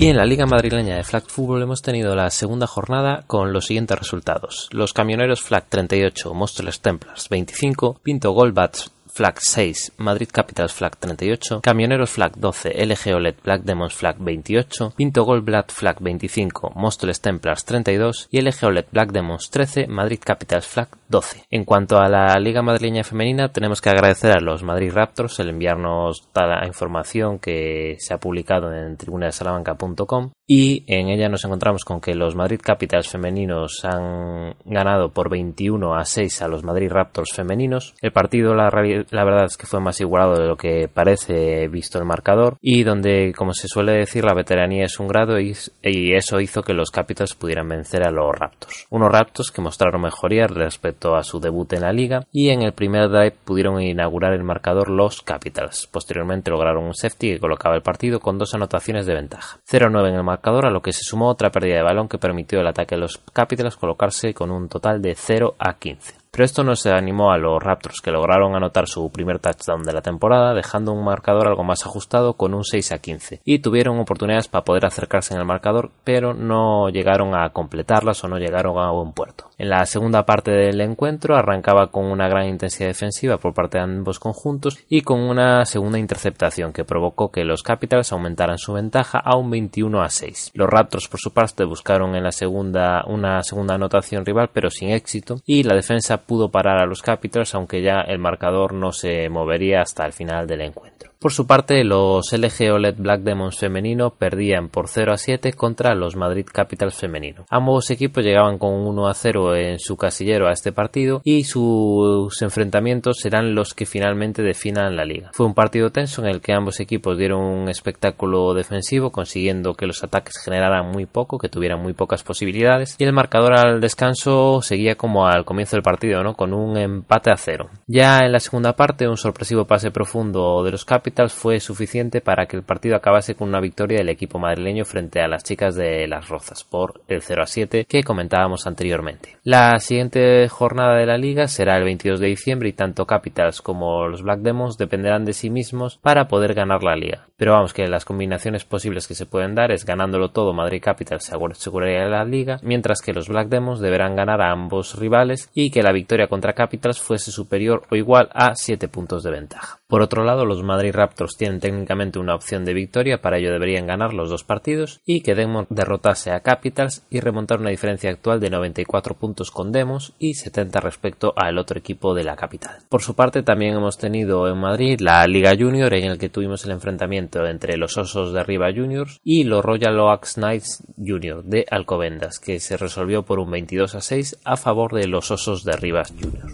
Speaker 3: Y en la Liga Madrileña de Flag Football hemos tenido la segunda jornada con los siguientes resultados. Los camioneros Flag 38, Móstoles Templars 25, Pinto Goldbats Flag 6, Madrid Capitals Flag 38, Camioneros Flag 12, LG OLED Black Demons Flag 28, Pinto Goldblatt Flag 25, Móstoles Templars 32 y LG OLED Black Demons 13, Madrid Capitals Flag 12. En cuanto a la Liga Madrileña Femenina, tenemos que agradecer a los Madrid Raptors el enviarnos toda la información que se ha publicado en tribunadesalamanca.com y en ella nos encontramos con que los Madrid Capitals femeninos han ganado por 21 a 6 a los Madrid Raptors femeninos. El partido, la, la verdad es que fue más igualado de lo que parece visto el marcador y donde, como se suele decir, la veteranía es un grado y, y eso hizo que los Capitals pudieran vencer a los Raptors. Unos Raptors que mostraron mejoría respecto a su debut en la liga y en el primer drive pudieron inaugurar el marcador los Capitals. Posteriormente lograron un safety que colocaba el partido con dos anotaciones de ventaja. 0-9 en el marcador a lo que se sumó otra pérdida de balón que permitió el ataque de los Capitals colocarse con un total de 0 a 15. Pero esto no se animó a los Raptors, que lograron anotar su primer touchdown de la temporada, dejando un marcador algo más ajustado con un 6 a 15. Y tuvieron oportunidades para poder acercarse en el marcador, pero no llegaron a completarlas o no llegaron a buen puerto. En la segunda parte del encuentro arrancaba con una gran intensidad defensiva por parte de ambos conjuntos y con una segunda interceptación que provocó que los Capitals aumentaran su ventaja a un 21 a 6. Los Raptors por su parte buscaron en la segunda una segunda anotación rival pero sin éxito y la defensa pudo parar a los Capitals aunque ya el marcador no se movería hasta el final del encuentro. Por su parte, los LG OLED Black Demons femenino perdían por 0 a 7 contra los Madrid Capitals femenino. Ambos equipos llegaban con 1 a 0 en su casillero a este partido y sus enfrentamientos serán los que finalmente definan la liga. Fue un partido tenso en el que ambos equipos dieron un espectáculo defensivo consiguiendo que los ataques generaran muy poco, que tuvieran muy pocas posibilidades y el marcador al descanso seguía como al comienzo del partido, ¿no? Con un empate a cero. Ya en la segunda parte, un sorpresivo pase profundo de los Capitals Capitals fue suficiente para que el partido acabase con una victoria del equipo madrileño frente a las chicas de Las Rozas por el 0 a 7 que comentábamos anteriormente. La siguiente jornada de la liga será el 22 de diciembre y tanto Capitals como los Black Demons dependerán de sí mismos para poder ganar la liga. Pero vamos que las combinaciones posibles que se pueden dar es ganándolo todo Madrid Capitals se aseguraría la liga, mientras que los Black Demons deberán ganar a ambos rivales y que la victoria contra Capitals fuese superior o igual a 7 puntos de ventaja. Por otro lado, los Madrid Raptors tienen técnicamente una opción de victoria, para ello deberían ganar los dos partidos y que Demon derrotase a Capitals y remontar una diferencia actual de 94 puntos con Demos y 70 respecto al otro equipo de la capital. Por su parte, también hemos tenido en Madrid la Liga Junior en el que tuvimos el enfrentamiento entre los Osos de Arriba Juniors y los Royal Oaks Knights Junior de Alcobendas, que se resolvió por un 22 a 6 a favor de los Osos de Arriba Junior.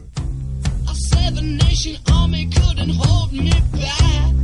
Speaker 8: Seven nation army couldn't hold me back.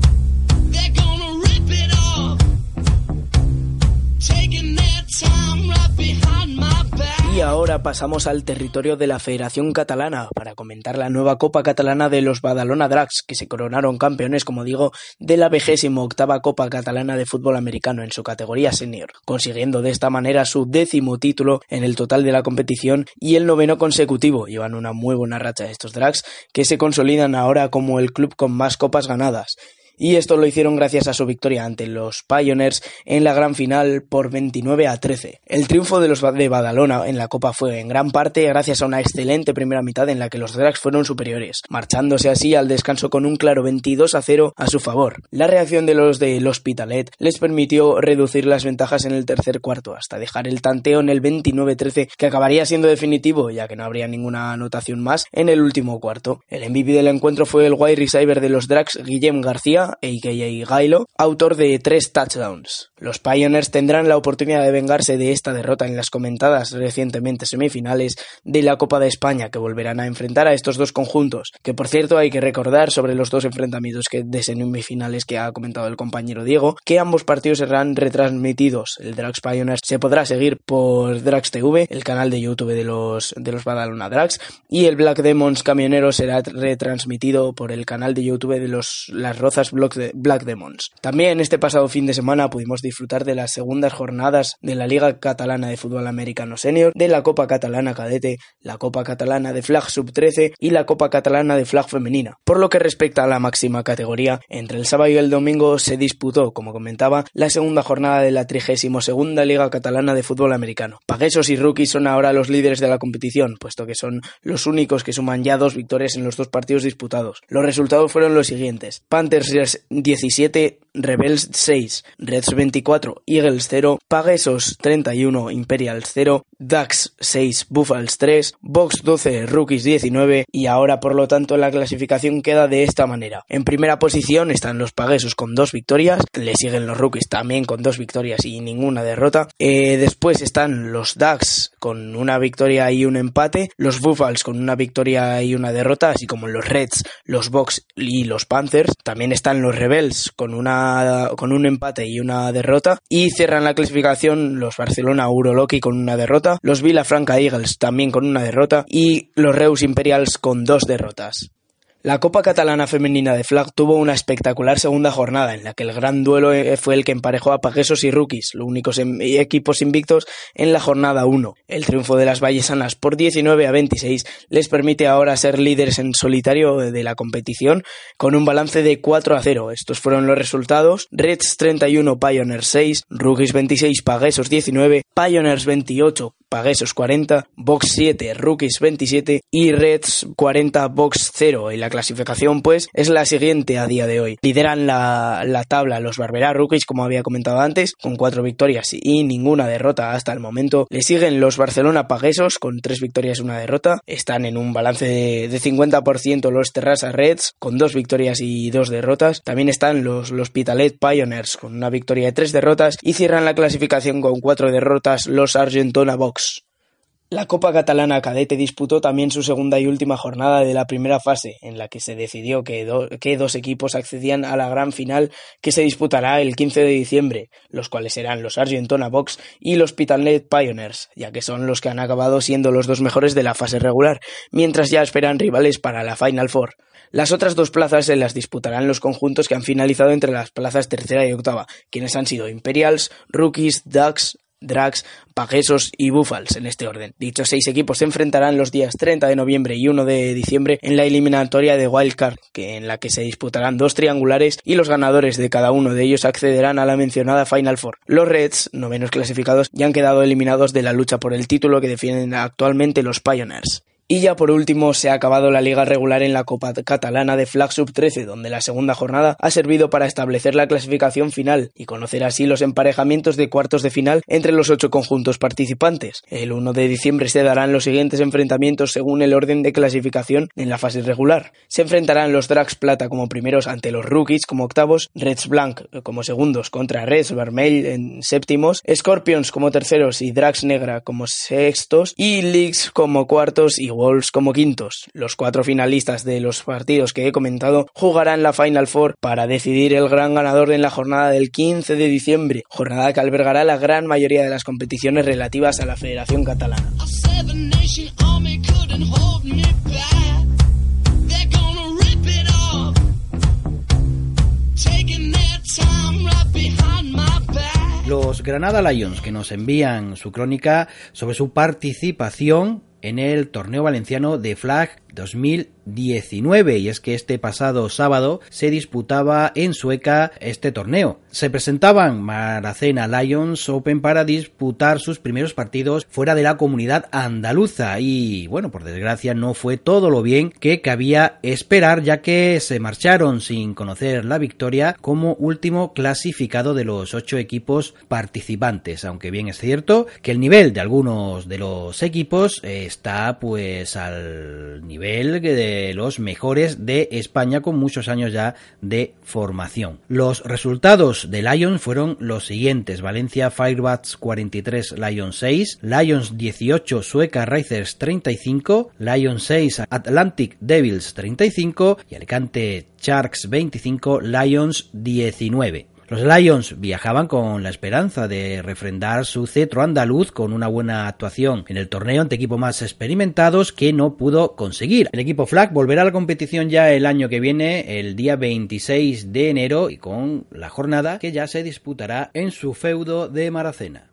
Speaker 2: Y ahora pasamos al territorio de la Federación Catalana para comentar la nueva Copa Catalana de los Badalona Drags, que se coronaron campeones, como digo, de la vigésimo octava Copa Catalana de Fútbol Americano en su categoría senior, consiguiendo de esta manera su décimo título en el total de la competición y el noveno consecutivo. Llevan una muy buena racha estos Drags, que se consolidan ahora como el club con más copas ganadas y esto lo hicieron gracias a su victoria ante los Pioneers en la gran final por 29 a 13. El triunfo de los de Badalona en la Copa fue en gran parte gracias a una excelente primera mitad en la que los Drags fueron superiores, marchándose así al descanso con un claro 22 a 0 a su favor. La reacción de los del Hospitalet les permitió reducir las ventajas en el tercer cuarto hasta dejar el tanteo en el 29-13 que acabaría siendo definitivo ya que no habría ninguna anotación más en el último cuarto. El MVP del encuentro fue el wide receiver de los Drags Guillem García a.k.a. Gailo, autor de tres touchdowns. Los Pioneers tendrán la oportunidad de vengarse de esta derrota en las comentadas recientemente semifinales de la Copa de España, que volverán a enfrentar a estos dos conjuntos, que por cierto hay que recordar sobre los dos enfrentamientos que de semifinales que ha comentado el compañero Diego, que ambos partidos serán retransmitidos. El Drags Pioneers se podrá seguir por Drags TV, el canal de YouTube de los, de los Badalona Drags, y el Black Demons Camionero será retransmitido por el canal de YouTube de los Las Rozas Black Demons. También este pasado fin de semana pudimos disfrutar de las segundas jornadas de la Liga Catalana de Fútbol Americano Senior, de la Copa Catalana Cadete, la Copa Catalana de Flag Sub 13 y la Copa Catalana de Flag Femenina. Por lo que respecta a la máxima categoría, entre el sábado y el domingo se disputó, como comentaba, la segunda jornada de la 32 Liga Catalana de Fútbol Americano. Paguesos y Rookies son ahora los líderes de la competición, puesto que son los únicos que suman ya dos victorias en los dos partidos disputados. Los resultados fueron los siguientes: Panthers 17, Rebels 6, Reds 24, Eagles 0, Paguesos 31, Imperials 0, Ducks 6, Buffals 3, Box 12, Rookies 19 y ahora por lo tanto la clasificación queda de esta manera. En primera posición están los Paguesos con dos victorias, le siguen los Rookies también con dos victorias y ninguna derrota. Eh, después están los Ducks con una victoria y un empate, los Buffals con una victoria y una derrota, así como los Reds, los Box y los Panthers. También están los Rebels con una con un empate y una derrota y cierran la clasificación los Barcelona Uroloki con una derrota, los Villafranca Eagles también con una derrota y los Reus Imperials con dos derrotas. La Copa Catalana Femenina de Flag tuvo una espectacular segunda jornada en la que el gran duelo eh, fue el que emparejó a Paguesos y Rookies, los únicos equipos invictos en la jornada 1. El triunfo de las Vallesanas por 19 a 26 les permite ahora ser líderes en solitario de la competición con un balance de 4 a 0. Estos fueron los resultados: Reds 31, Pioneers 6, Rookies 26, Paguesos 19, Pioneers 28, Paguesos 40, Box 7, Rookies 27 y Reds 40, Box 0. Y la clasificación, pues, es la siguiente a día de hoy. Lideran la, la tabla los Barberá Rookies, como había comentado antes, con 4 victorias y ninguna derrota hasta el momento. Le siguen los Barcelona Paguesos con 3 victorias y una derrota. Están en un balance de, de 50% los Terrassa Reds con 2 victorias y 2 derrotas. También están los, los Pitalet Pioneers con una victoria y 3 derrotas. Y cierran la clasificación con 4 derrotas los Argentona Box. La Copa Catalana Cadete disputó también su segunda y última jornada de la primera fase, en la que se decidió que, do- que dos equipos accedían a la gran final que se disputará el 15 de diciembre, los cuales serán los Argentona Box y los Pitalet Pioneers, ya que son los que han acabado siendo los dos mejores de la fase regular, mientras ya esperan rivales para la Final Four. Las otras dos plazas se las disputarán los conjuntos que han finalizado entre las plazas tercera y octava, quienes han sido Imperials, Rookies, Ducks, Drags, Pagesos y Buffals en este orden. Dichos seis equipos se enfrentarán los días 30 de noviembre y 1 de diciembre en la eliminatoria de Wildcard, que en la que se disputarán dos triangulares y los ganadores de cada uno de ellos accederán a la mencionada Final Four. Los Reds, novenos clasificados, ya han quedado eliminados de la lucha por el título que defienden actualmente los Pioneers. Y ya por último se ha acabado la liga regular en la Copa Catalana de Flag Sub 13, donde la segunda jornada ha servido para establecer la clasificación final y conocer así los emparejamientos de cuartos de final entre los ocho conjuntos participantes. El 1 de diciembre se darán los siguientes enfrentamientos según el orden de clasificación en la fase regular. Se enfrentarán los Drags Plata como primeros ante los Rookies como octavos, Reds Blanc como segundos contra Reds Vermell en séptimos, Scorpions como terceros y Drags Negra como sextos y Leagues como cuartos y Wolves como quintos. Los cuatro finalistas de los partidos que he comentado jugarán la Final Four para decidir el gran ganador en la jornada del 15 de diciembre, jornada que albergará la gran mayoría de las competiciones relativas a la Federación Catalana.
Speaker 1: Los Granada Lions que nos envían su crónica sobre su participación en el torneo valenciano de Flag 2019 y es que este pasado sábado se disputaba en Sueca este torneo. Se presentaban Maracena Lions Open para disputar sus primeros partidos fuera de la comunidad andaluza y bueno, por desgracia no fue todo lo bien que cabía esperar ya que se marcharon sin conocer la victoria como último clasificado de los ocho equipos participantes, aunque bien es cierto que el nivel de algunos de los equipos está pues al nivel de los mejores de España con muchos años ya de formación. Los resultados de Lions fueron los siguientes: Valencia Firebats 43, Lions 6, Lions 18, Sueca Racers 35, Lions 6, Atlantic Devils 35 y Alicante Sharks 25, Lions 19. Los Lions viajaban con la esperanza de refrendar su cetro andaluz con una buena actuación en el torneo ante equipos más experimentados que no pudo conseguir. El equipo Flag volverá a la competición ya el año que viene, el día 26 de enero, y con la jornada que ya se disputará en su feudo de Maracena.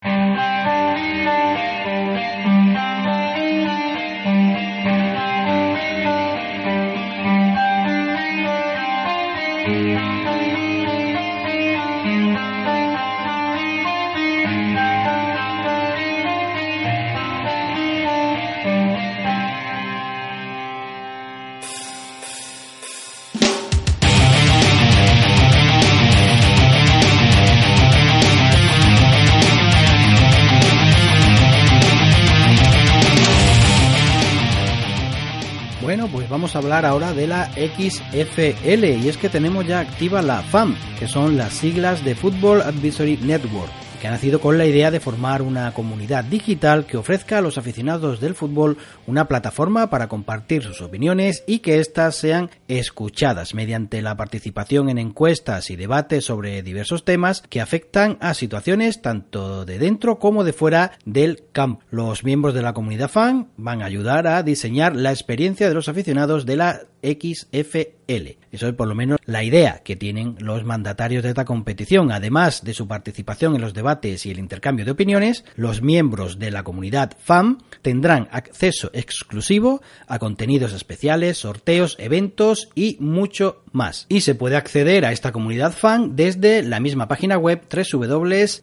Speaker 1: A hablar ahora de la XFL y es que tenemos ya activa la FAM, que son las siglas de Football Advisory Network, que ha nacido con la idea de formar una comunidad digital que ofrezca a los aficionados del fútbol una plataforma para compartir sus opiniones y que éstas sean escuchadas mediante la participación en encuestas y debates sobre diversos temas que afectan a situaciones tanto de dentro como de fuera del campo. Los miembros de la comunidad fan van a ayudar a diseñar la experiencia de los aficionados de la XFL. Eso es por lo menos la idea que tienen los mandatarios de esta competición. Además de su participación en los debates y el intercambio de opiniones, los miembros de la comunidad FAM tendrán acceso exclusivo a contenidos especiales, sorteos, eventos y mucho más. Y se puede acceder a esta comunidad fan desde la misma página web www.xfl.com.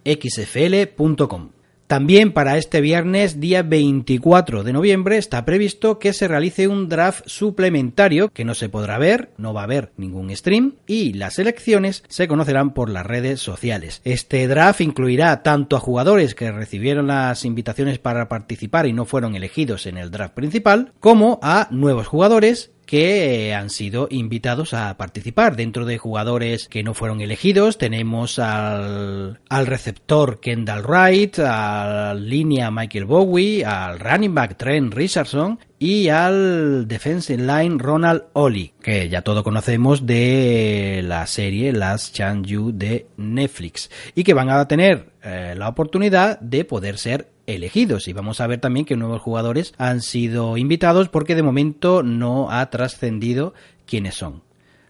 Speaker 1: También para este viernes, día 24 de noviembre, está previsto que se realice un draft suplementario que no se podrá ver, no va a haber ningún stream y las elecciones se conocerán por las redes sociales. Este draft incluirá tanto a jugadores que recibieron las invitaciones para participar y no fueron elegidos en el draft principal, como a nuevos jugadores que eh, han sido invitados a participar. Dentro de jugadores que no fueron elegidos tenemos al, al receptor Kendall Wright, al línea Michael Bowie, al running back Trent Richardson y al defensive line Ronald Oli, que ya todo conocemos de la serie Last Chance You de Netflix y que van a tener eh, la oportunidad de poder ser elegidos y vamos a ver también que nuevos jugadores han sido invitados porque de momento no ha trascendido quiénes son.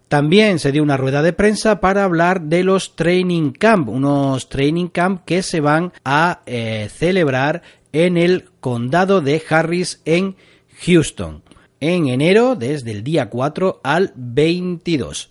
Speaker 1: También se dio una rueda de prensa para hablar de los training camp, unos training camp que se van a eh, celebrar en el condado de Harris en Houston en enero desde el día 4 al 22.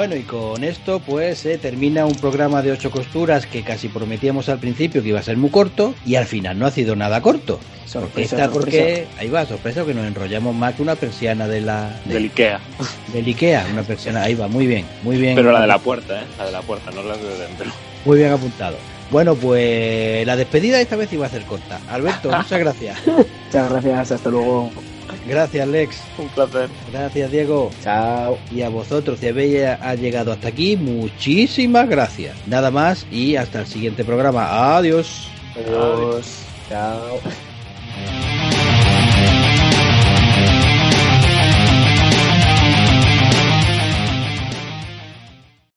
Speaker 1: Bueno, y con esto pues se termina un programa de ocho costuras que casi prometíamos al principio que iba a ser muy corto y al final no ha sido nada corto.
Speaker 2: Sorpresa,
Speaker 1: Esta porque,
Speaker 2: sorpresa.
Speaker 1: ahí va, sorpresa que nos enrollamos más que una persiana de la de-
Speaker 3: Del Ikea. *laughs*
Speaker 1: del Ikea, una persiana, ahí va, muy bien, muy bien.
Speaker 3: Pero la de la puerta, ¿eh? La de la puerta, no la de dentro.
Speaker 1: Muy bien apuntado. Bueno, pues la despedida esta vez iba a ser corta. Alberto, *laughs* muchas gracias.
Speaker 2: Muchas gracias, hasta luego.
Speaker 1: Gracias, Lex.
Speaker 3: Un placer.
Speaker 1: Gracias, Diego.
Speaker 4: Chao.
Speaker 1: Y a vosotros, si habéis ha llegado hasta aquí, muchísimas gracias. Nada más y hasta el siguiente programa. Adiós.
Speaker 4: Adiós. Chao.